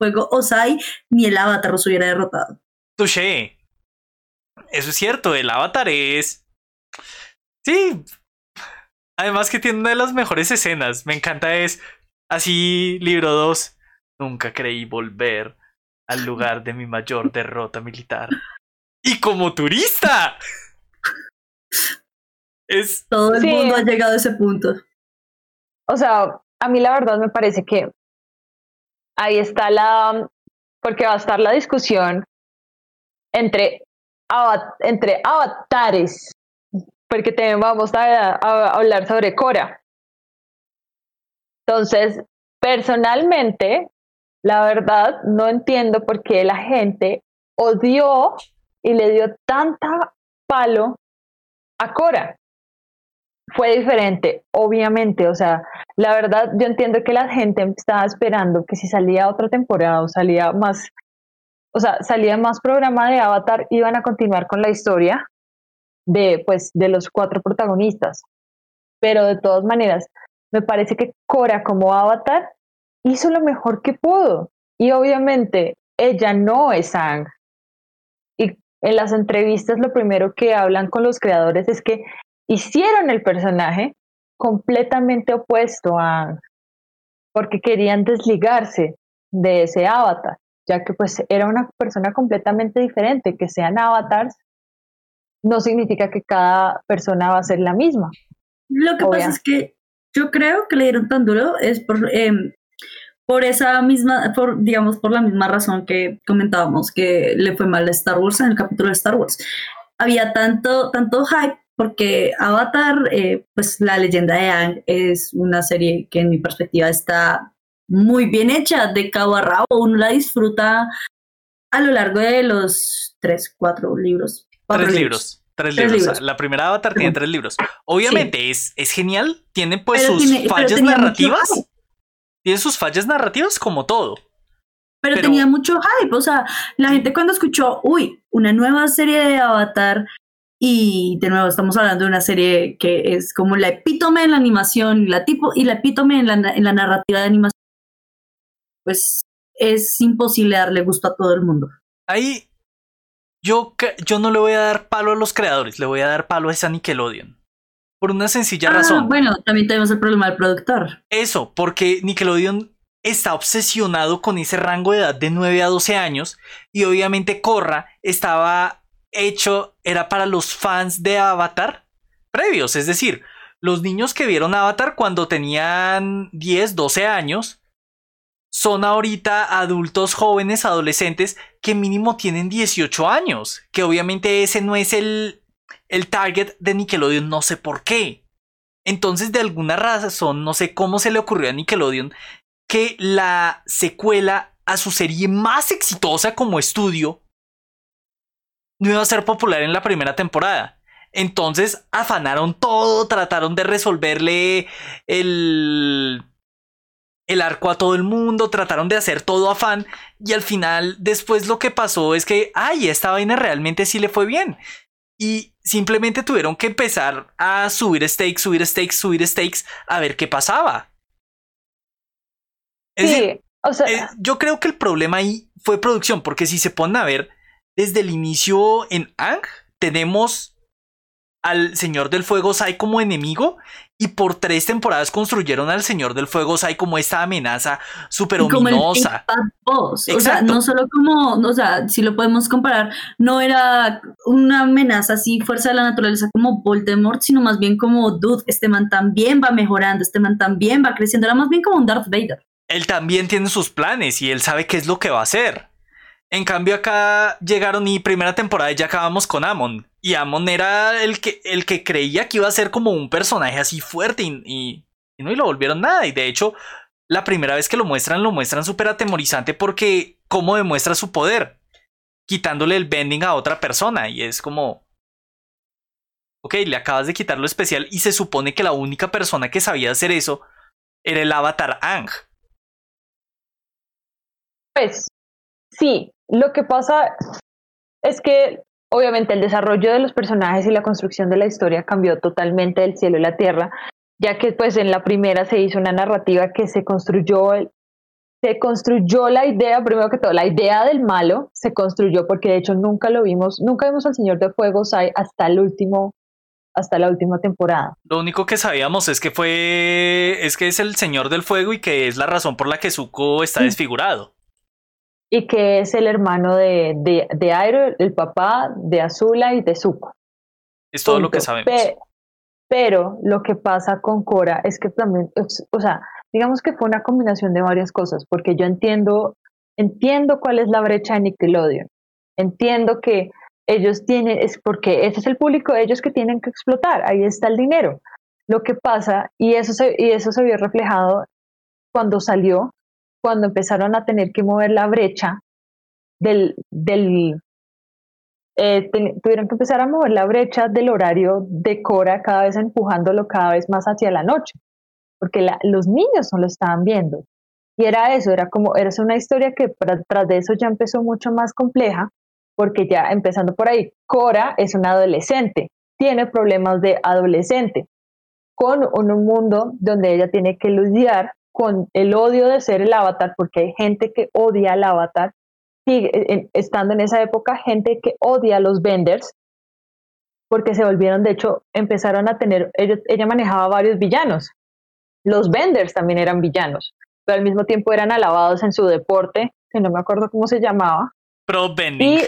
fuego Osai, ni el avatar los hubiera derrotado. Touché. Eso es cierto, el avatar es... Sí. Además que tiene una de las mejores escenas. Me encanta es así, libro 2. Nunca creí volver al lugar de mi mayor derrota militar. Y como turista. Es... Todo el Sí. mundo ha llegado a ese punto. O sea, a mí la verdad me parece que ahí está la, porque va a estar la discusión entre, entre avatares, porque también vamos a, a hablar sobre Cora. Entonces, personalmente, la verdad, no entiendo por qué la gente odió y le dio tanta palo a Cora. Fue diferente, obviamente, o sea, la verdad, yo entiendo que la gente estaba esperando que si salía otra temporada o salía más, o sea, salía más programa de Avatar, iban a continuar con la historia de, pues, de los cuatro protagonistas. Pero de todas maneras, me parece que Cora como Avatar hizo lo mejor que pudo. Y obviamente, ella no es Ang. En las entrevistas lo primero que hablan con los creadores es que hicieron el personaje completamente opuesto a porque querían desligarse de ese avatar, ya que pues era una persona completamente diferente, que sean avatars no significa que cada persona va a ser la misma. Lo que pasa es que yo creo que le dieron tan duro es por, em, por esa misma, por, digamos, por la misma razón que comentábamos que le fue mal a Star Wars en el capítulo de Star Wars. Había tanto, tanto hype porque Avatar, eh, pues la leyenda de Aang es una serie que en mi perspectiva está muy bien hecha, de cabo a rabo, uno la disfruta a lo largo de los tres, cuatro libros. cuatro Tres libros. Tres, Tres libros. libros. La primera Avatar tiene tres libros. Obviamente es, es genial. Tiene pues Pero sus tiene- fallas narrativas. Tiene sus fallas narrativas como todo. Pero, Pero- tenía mucho hype, o sea, la gente cuando escuchó, uy, una nueva serie de Avatar, y de nuevo estamos hablando de una serie que es como la epítome en la animación la tipo, y la epítome en la, en la narrativa de animación, pues es imposible darle gusto a todo el mundo. Ahí yo, yo no le voy a dar palo a los creadores, le voy a dar palo a esa Nickelodeon. Por una sencilla Ah, razón. bueno, también tenemos el problema del productor. Eso, porque Nickelodeon está obsesionado con ese rango de edad de 9 a 12 años y obviamente Korra estaba hecho, era para los fans de Avatar previos, es decir, los niños que vieron Avatar cuando tenían 10, 12 años son ahorita adultos jóvenes, adolescentes que mínimo tienen 18 años, que obviamente ese no es el, el target de Nickelodeon, no sé por qué. Entonces, de alguna razón, no sé cómo se le ocurrió a Nickelodeon que la secuela a su serie más exitosa como estudio no iba a ser popular en la primera temporada. Entonces afanaron todo, trataron de resolverle el, el arco a todo el mundo, trataron de hacer todo afán y al final después lo que pasó es que, ay, esta vaina realmente sí le fue bien. Y simplemente tuvieron que empezar a subir stakes, subir stakes, subir stakes, a ver qué pasaba. Es decir, Sí, o sea, eh, yo creo que el problema ahí fue producción, porque si se ponen a ver, desde el inicio en Ang tenemos al Señor del Fuego Sai como enemigo y por tres temporadas construyeron al Señor del Fuego, o sea, hay como esta amenaza súper ominosa. O sea, no solo como, o sea, si lo podemos comparar, no era una amenaza así, fuerza de la naturaleza como Voldemort, sino más bien como, dude, este man también va mejorando, este man también va creciendo, era más bien como un Darth Vader. Él también tiene sus planes y él sabe qué es lo que va a hacer. En cambio acá llegaron y primera temporada ya acabamos con Amon. Y Amon era el que, el que creía que iba a ser como un personaje así fuerte y, no y lo volvieron nada. Y de hecho, la primera vez que lo muestran, lo muestran súper atemorizante porque cómo demuestra su poder. Quitándole el bending a otra persona. Y es como... Ok, le acabas de quitar lo especial y se supone que la única persona que sabía hacer eso era el avatar Ang. Pues sí, lo que pasa es que obviamente el desarrollo de los personajes y la construcción de la historia cambió totalmente del cielo y la tierra, ya que pues en la primera se hizo una narrativa que se construyó se construyó la idea, primero que todo, la idea del malo se construyó porque de hecho nunca lo vimos, nunca vimos al Señor de Fuego hasta el último hasta la última temporada. Lo único que sabíamos es que fue es que es el Señor del Fuego y que es la razón por la que Zuko está desfigurado y que es el hermano de, de, de Airo, el papá de Azula y de Zuko. Es todo lo que sabemos. pero lo que pasa con Cora es que también, o sea, digamos que fue una combinación de varias cosas, porque yo entiendo, entiendo cuál es la brecha de Nickelodeon. Entiendo que ellos tienen, es porque ese es el público de ellos que tienen que explotar, ahí está el dinero. Lo que pasa, y eso se, y eso se vio reflejado cuando salió, cuando empezaron a tener que mover la brecha del, del eh, tuvieron que empezar a mover la brecha del horario de Cora, cada vez empujándolo cada vez más hacia la noche, porque los niños no lo estaban viendo. Y era eso, era como, era una historia que tras de eso ya empezó mucho más compleja, porque ya empezando por ahí, Cora es una adolescente, tiene problemas de adolescente, con un mundo donde ella tiene que lidiar con el odio de ser el avatar, porque hay gente que odia al avatar, sigue estando en esa época gente que odia a los vendors, porque se volvieron, de hecho, empezaron a tener, ella, manejaba varios villanos. Los vendors también eran villanos, pero al mismo tiempo eran alabados en su deporte, que no me acuerdo cómo se llamaba. Pro vending. Y,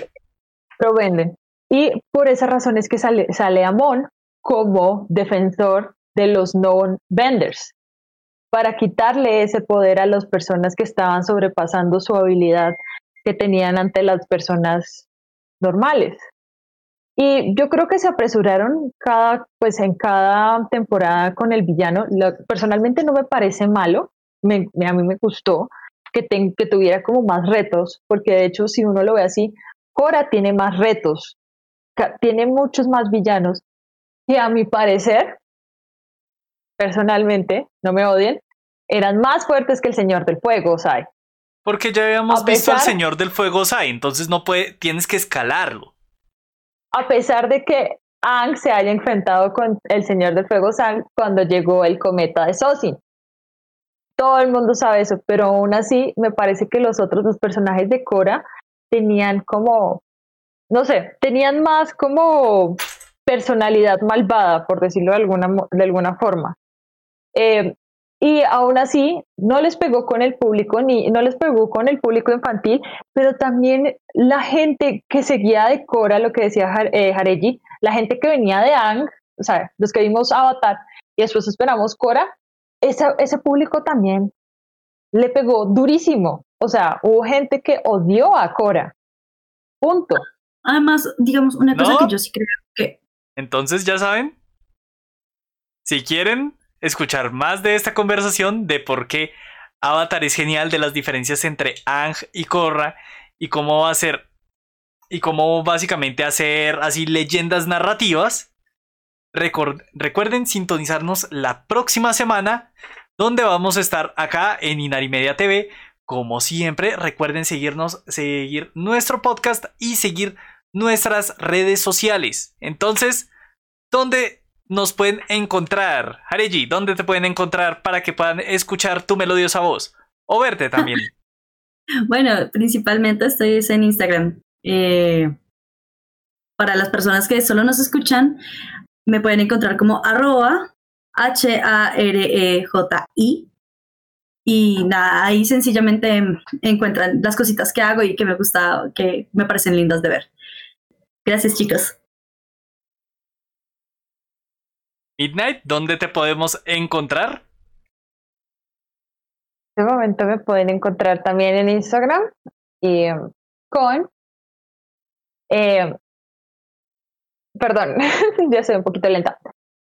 pro vending. Y por esa razón es que sale, sale Amon como defensor de los non-vendors para quitarle ese poder a las personas que estaban sobrepasando su habilidad que tenían ante las personas normales. Y yo creo que se apresuraron cada, pues en cada temporada con el villano. personalmente no me parece malo, a mí me gustó que, que tuviera como más retos, porque de hecho si uno lo ve así, Cora tiene más retos, tiene muchos más villanos y a mi parecer personalmente, no me odien, eran más fuertes que el Señor del Fuego, Sai. Porque ya habíamos visto al Señor del Fuego, Sai, entonces no puede, tienes que escalarlo. A pesar de que Ang se haya enfrentado con el Señor del Fuego Sang cuando llegó el cometa de Sosin. Todo el mundo sabe eso, pero aún así me parece que los otros dos personajes de Cora tenían como, no sé, tenían más como personalidad malvada, por decirlo de alguna, de alguna forma. Eh, y aún así no les pegó con el público ni no les pegó con el público infantil, pero también la gente que seguía de Cora, lo que decía eh, Jareji, la gente que venía de Ang, o sea, los que vimos Avatar y después esperamos Cora, ese, ese público también le pegó durísimo. O sea, hubo gente que odió a Cora. Punto. Además, digamos, una cosa que yo sí creo que... Entonces, ya saben, si quieren escuchar más de esta conversación de por qué Avatar es genial, de las diferencias entre Ang y Korra y cómo ser y cómo básicamente hacer así leyendas narrativas. recuerden sintonizarnos la próxima semana donde vamos a estar acá en Inari Media TV. Como siempre, recuerden seguirnos, seguir nuestro podcast y seguir nuestras redes sociales. Entonces, ¿dónde nos pueden encontrar? Hareji, ¿dónde te pueden encontrar para que puedan escuchar tu melodiosa voz? O verte también. bueno, principalmente estoy en Instagram. Eh, para las personas que solo nos escuchan, me pueden encontrar como arroba H-A-R-E-J-I. Y nada, ahí sencillamente encuentran las cositas que hago y que me gusta, que me parecen lindas de ver. Gracias, chicos. Midnight, ¿dónde te podemos encontrar? En este momento me pueden encontrar también en Instagram y con eh, perdón, ya soy un poquito lenta.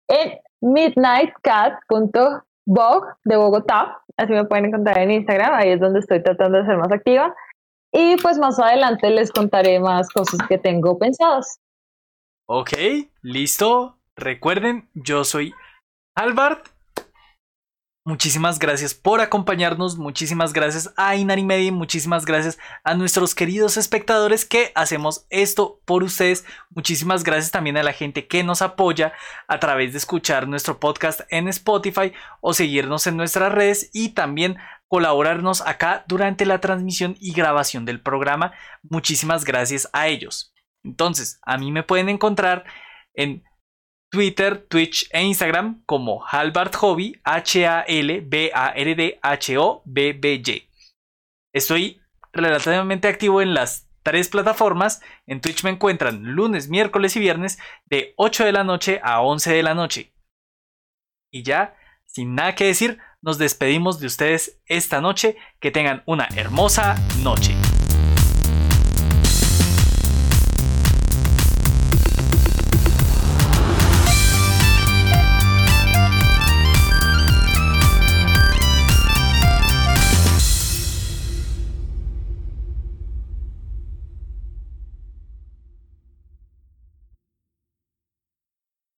En midnightcat.bog de Bogotá, así me pueden encontrar en Instagram, ahí es donde estoy tratando de ser más activa. Y pues más adelante les contaré más cosas que tengo pensadas. Ok, listo. Recuerden, yo soy Albert Muchísimas gracias por acompañarnos, muchísimas gracias a Inari Media, muchísimas gracias a nuestros queridos espectadores que hacemos esto por ustedes. Muchísimas gracias también a la gente que nos apoya a través de escuchar nuestro podcast en Spotify o seguirnos en nuestras redes y también colaborarnos acá durante la transmisión y grabación del programa. Muchísimas gracias a ellos. Entonces, a mí me pueden encontrar en Twitter, Twitch e Instagram como Halbard Hobby, H-A-L-B-A-R-D-H-O-B-B-Y. Estoy relativamente activo en las tres plataformas. En Twitch me encuentran lunes, miércoles y viernes de 8 de la noche a 11 de la noche. Y ya, sin nada que decir, nos despedimos de ustedes esta noche. Que tengan una hermosa noche.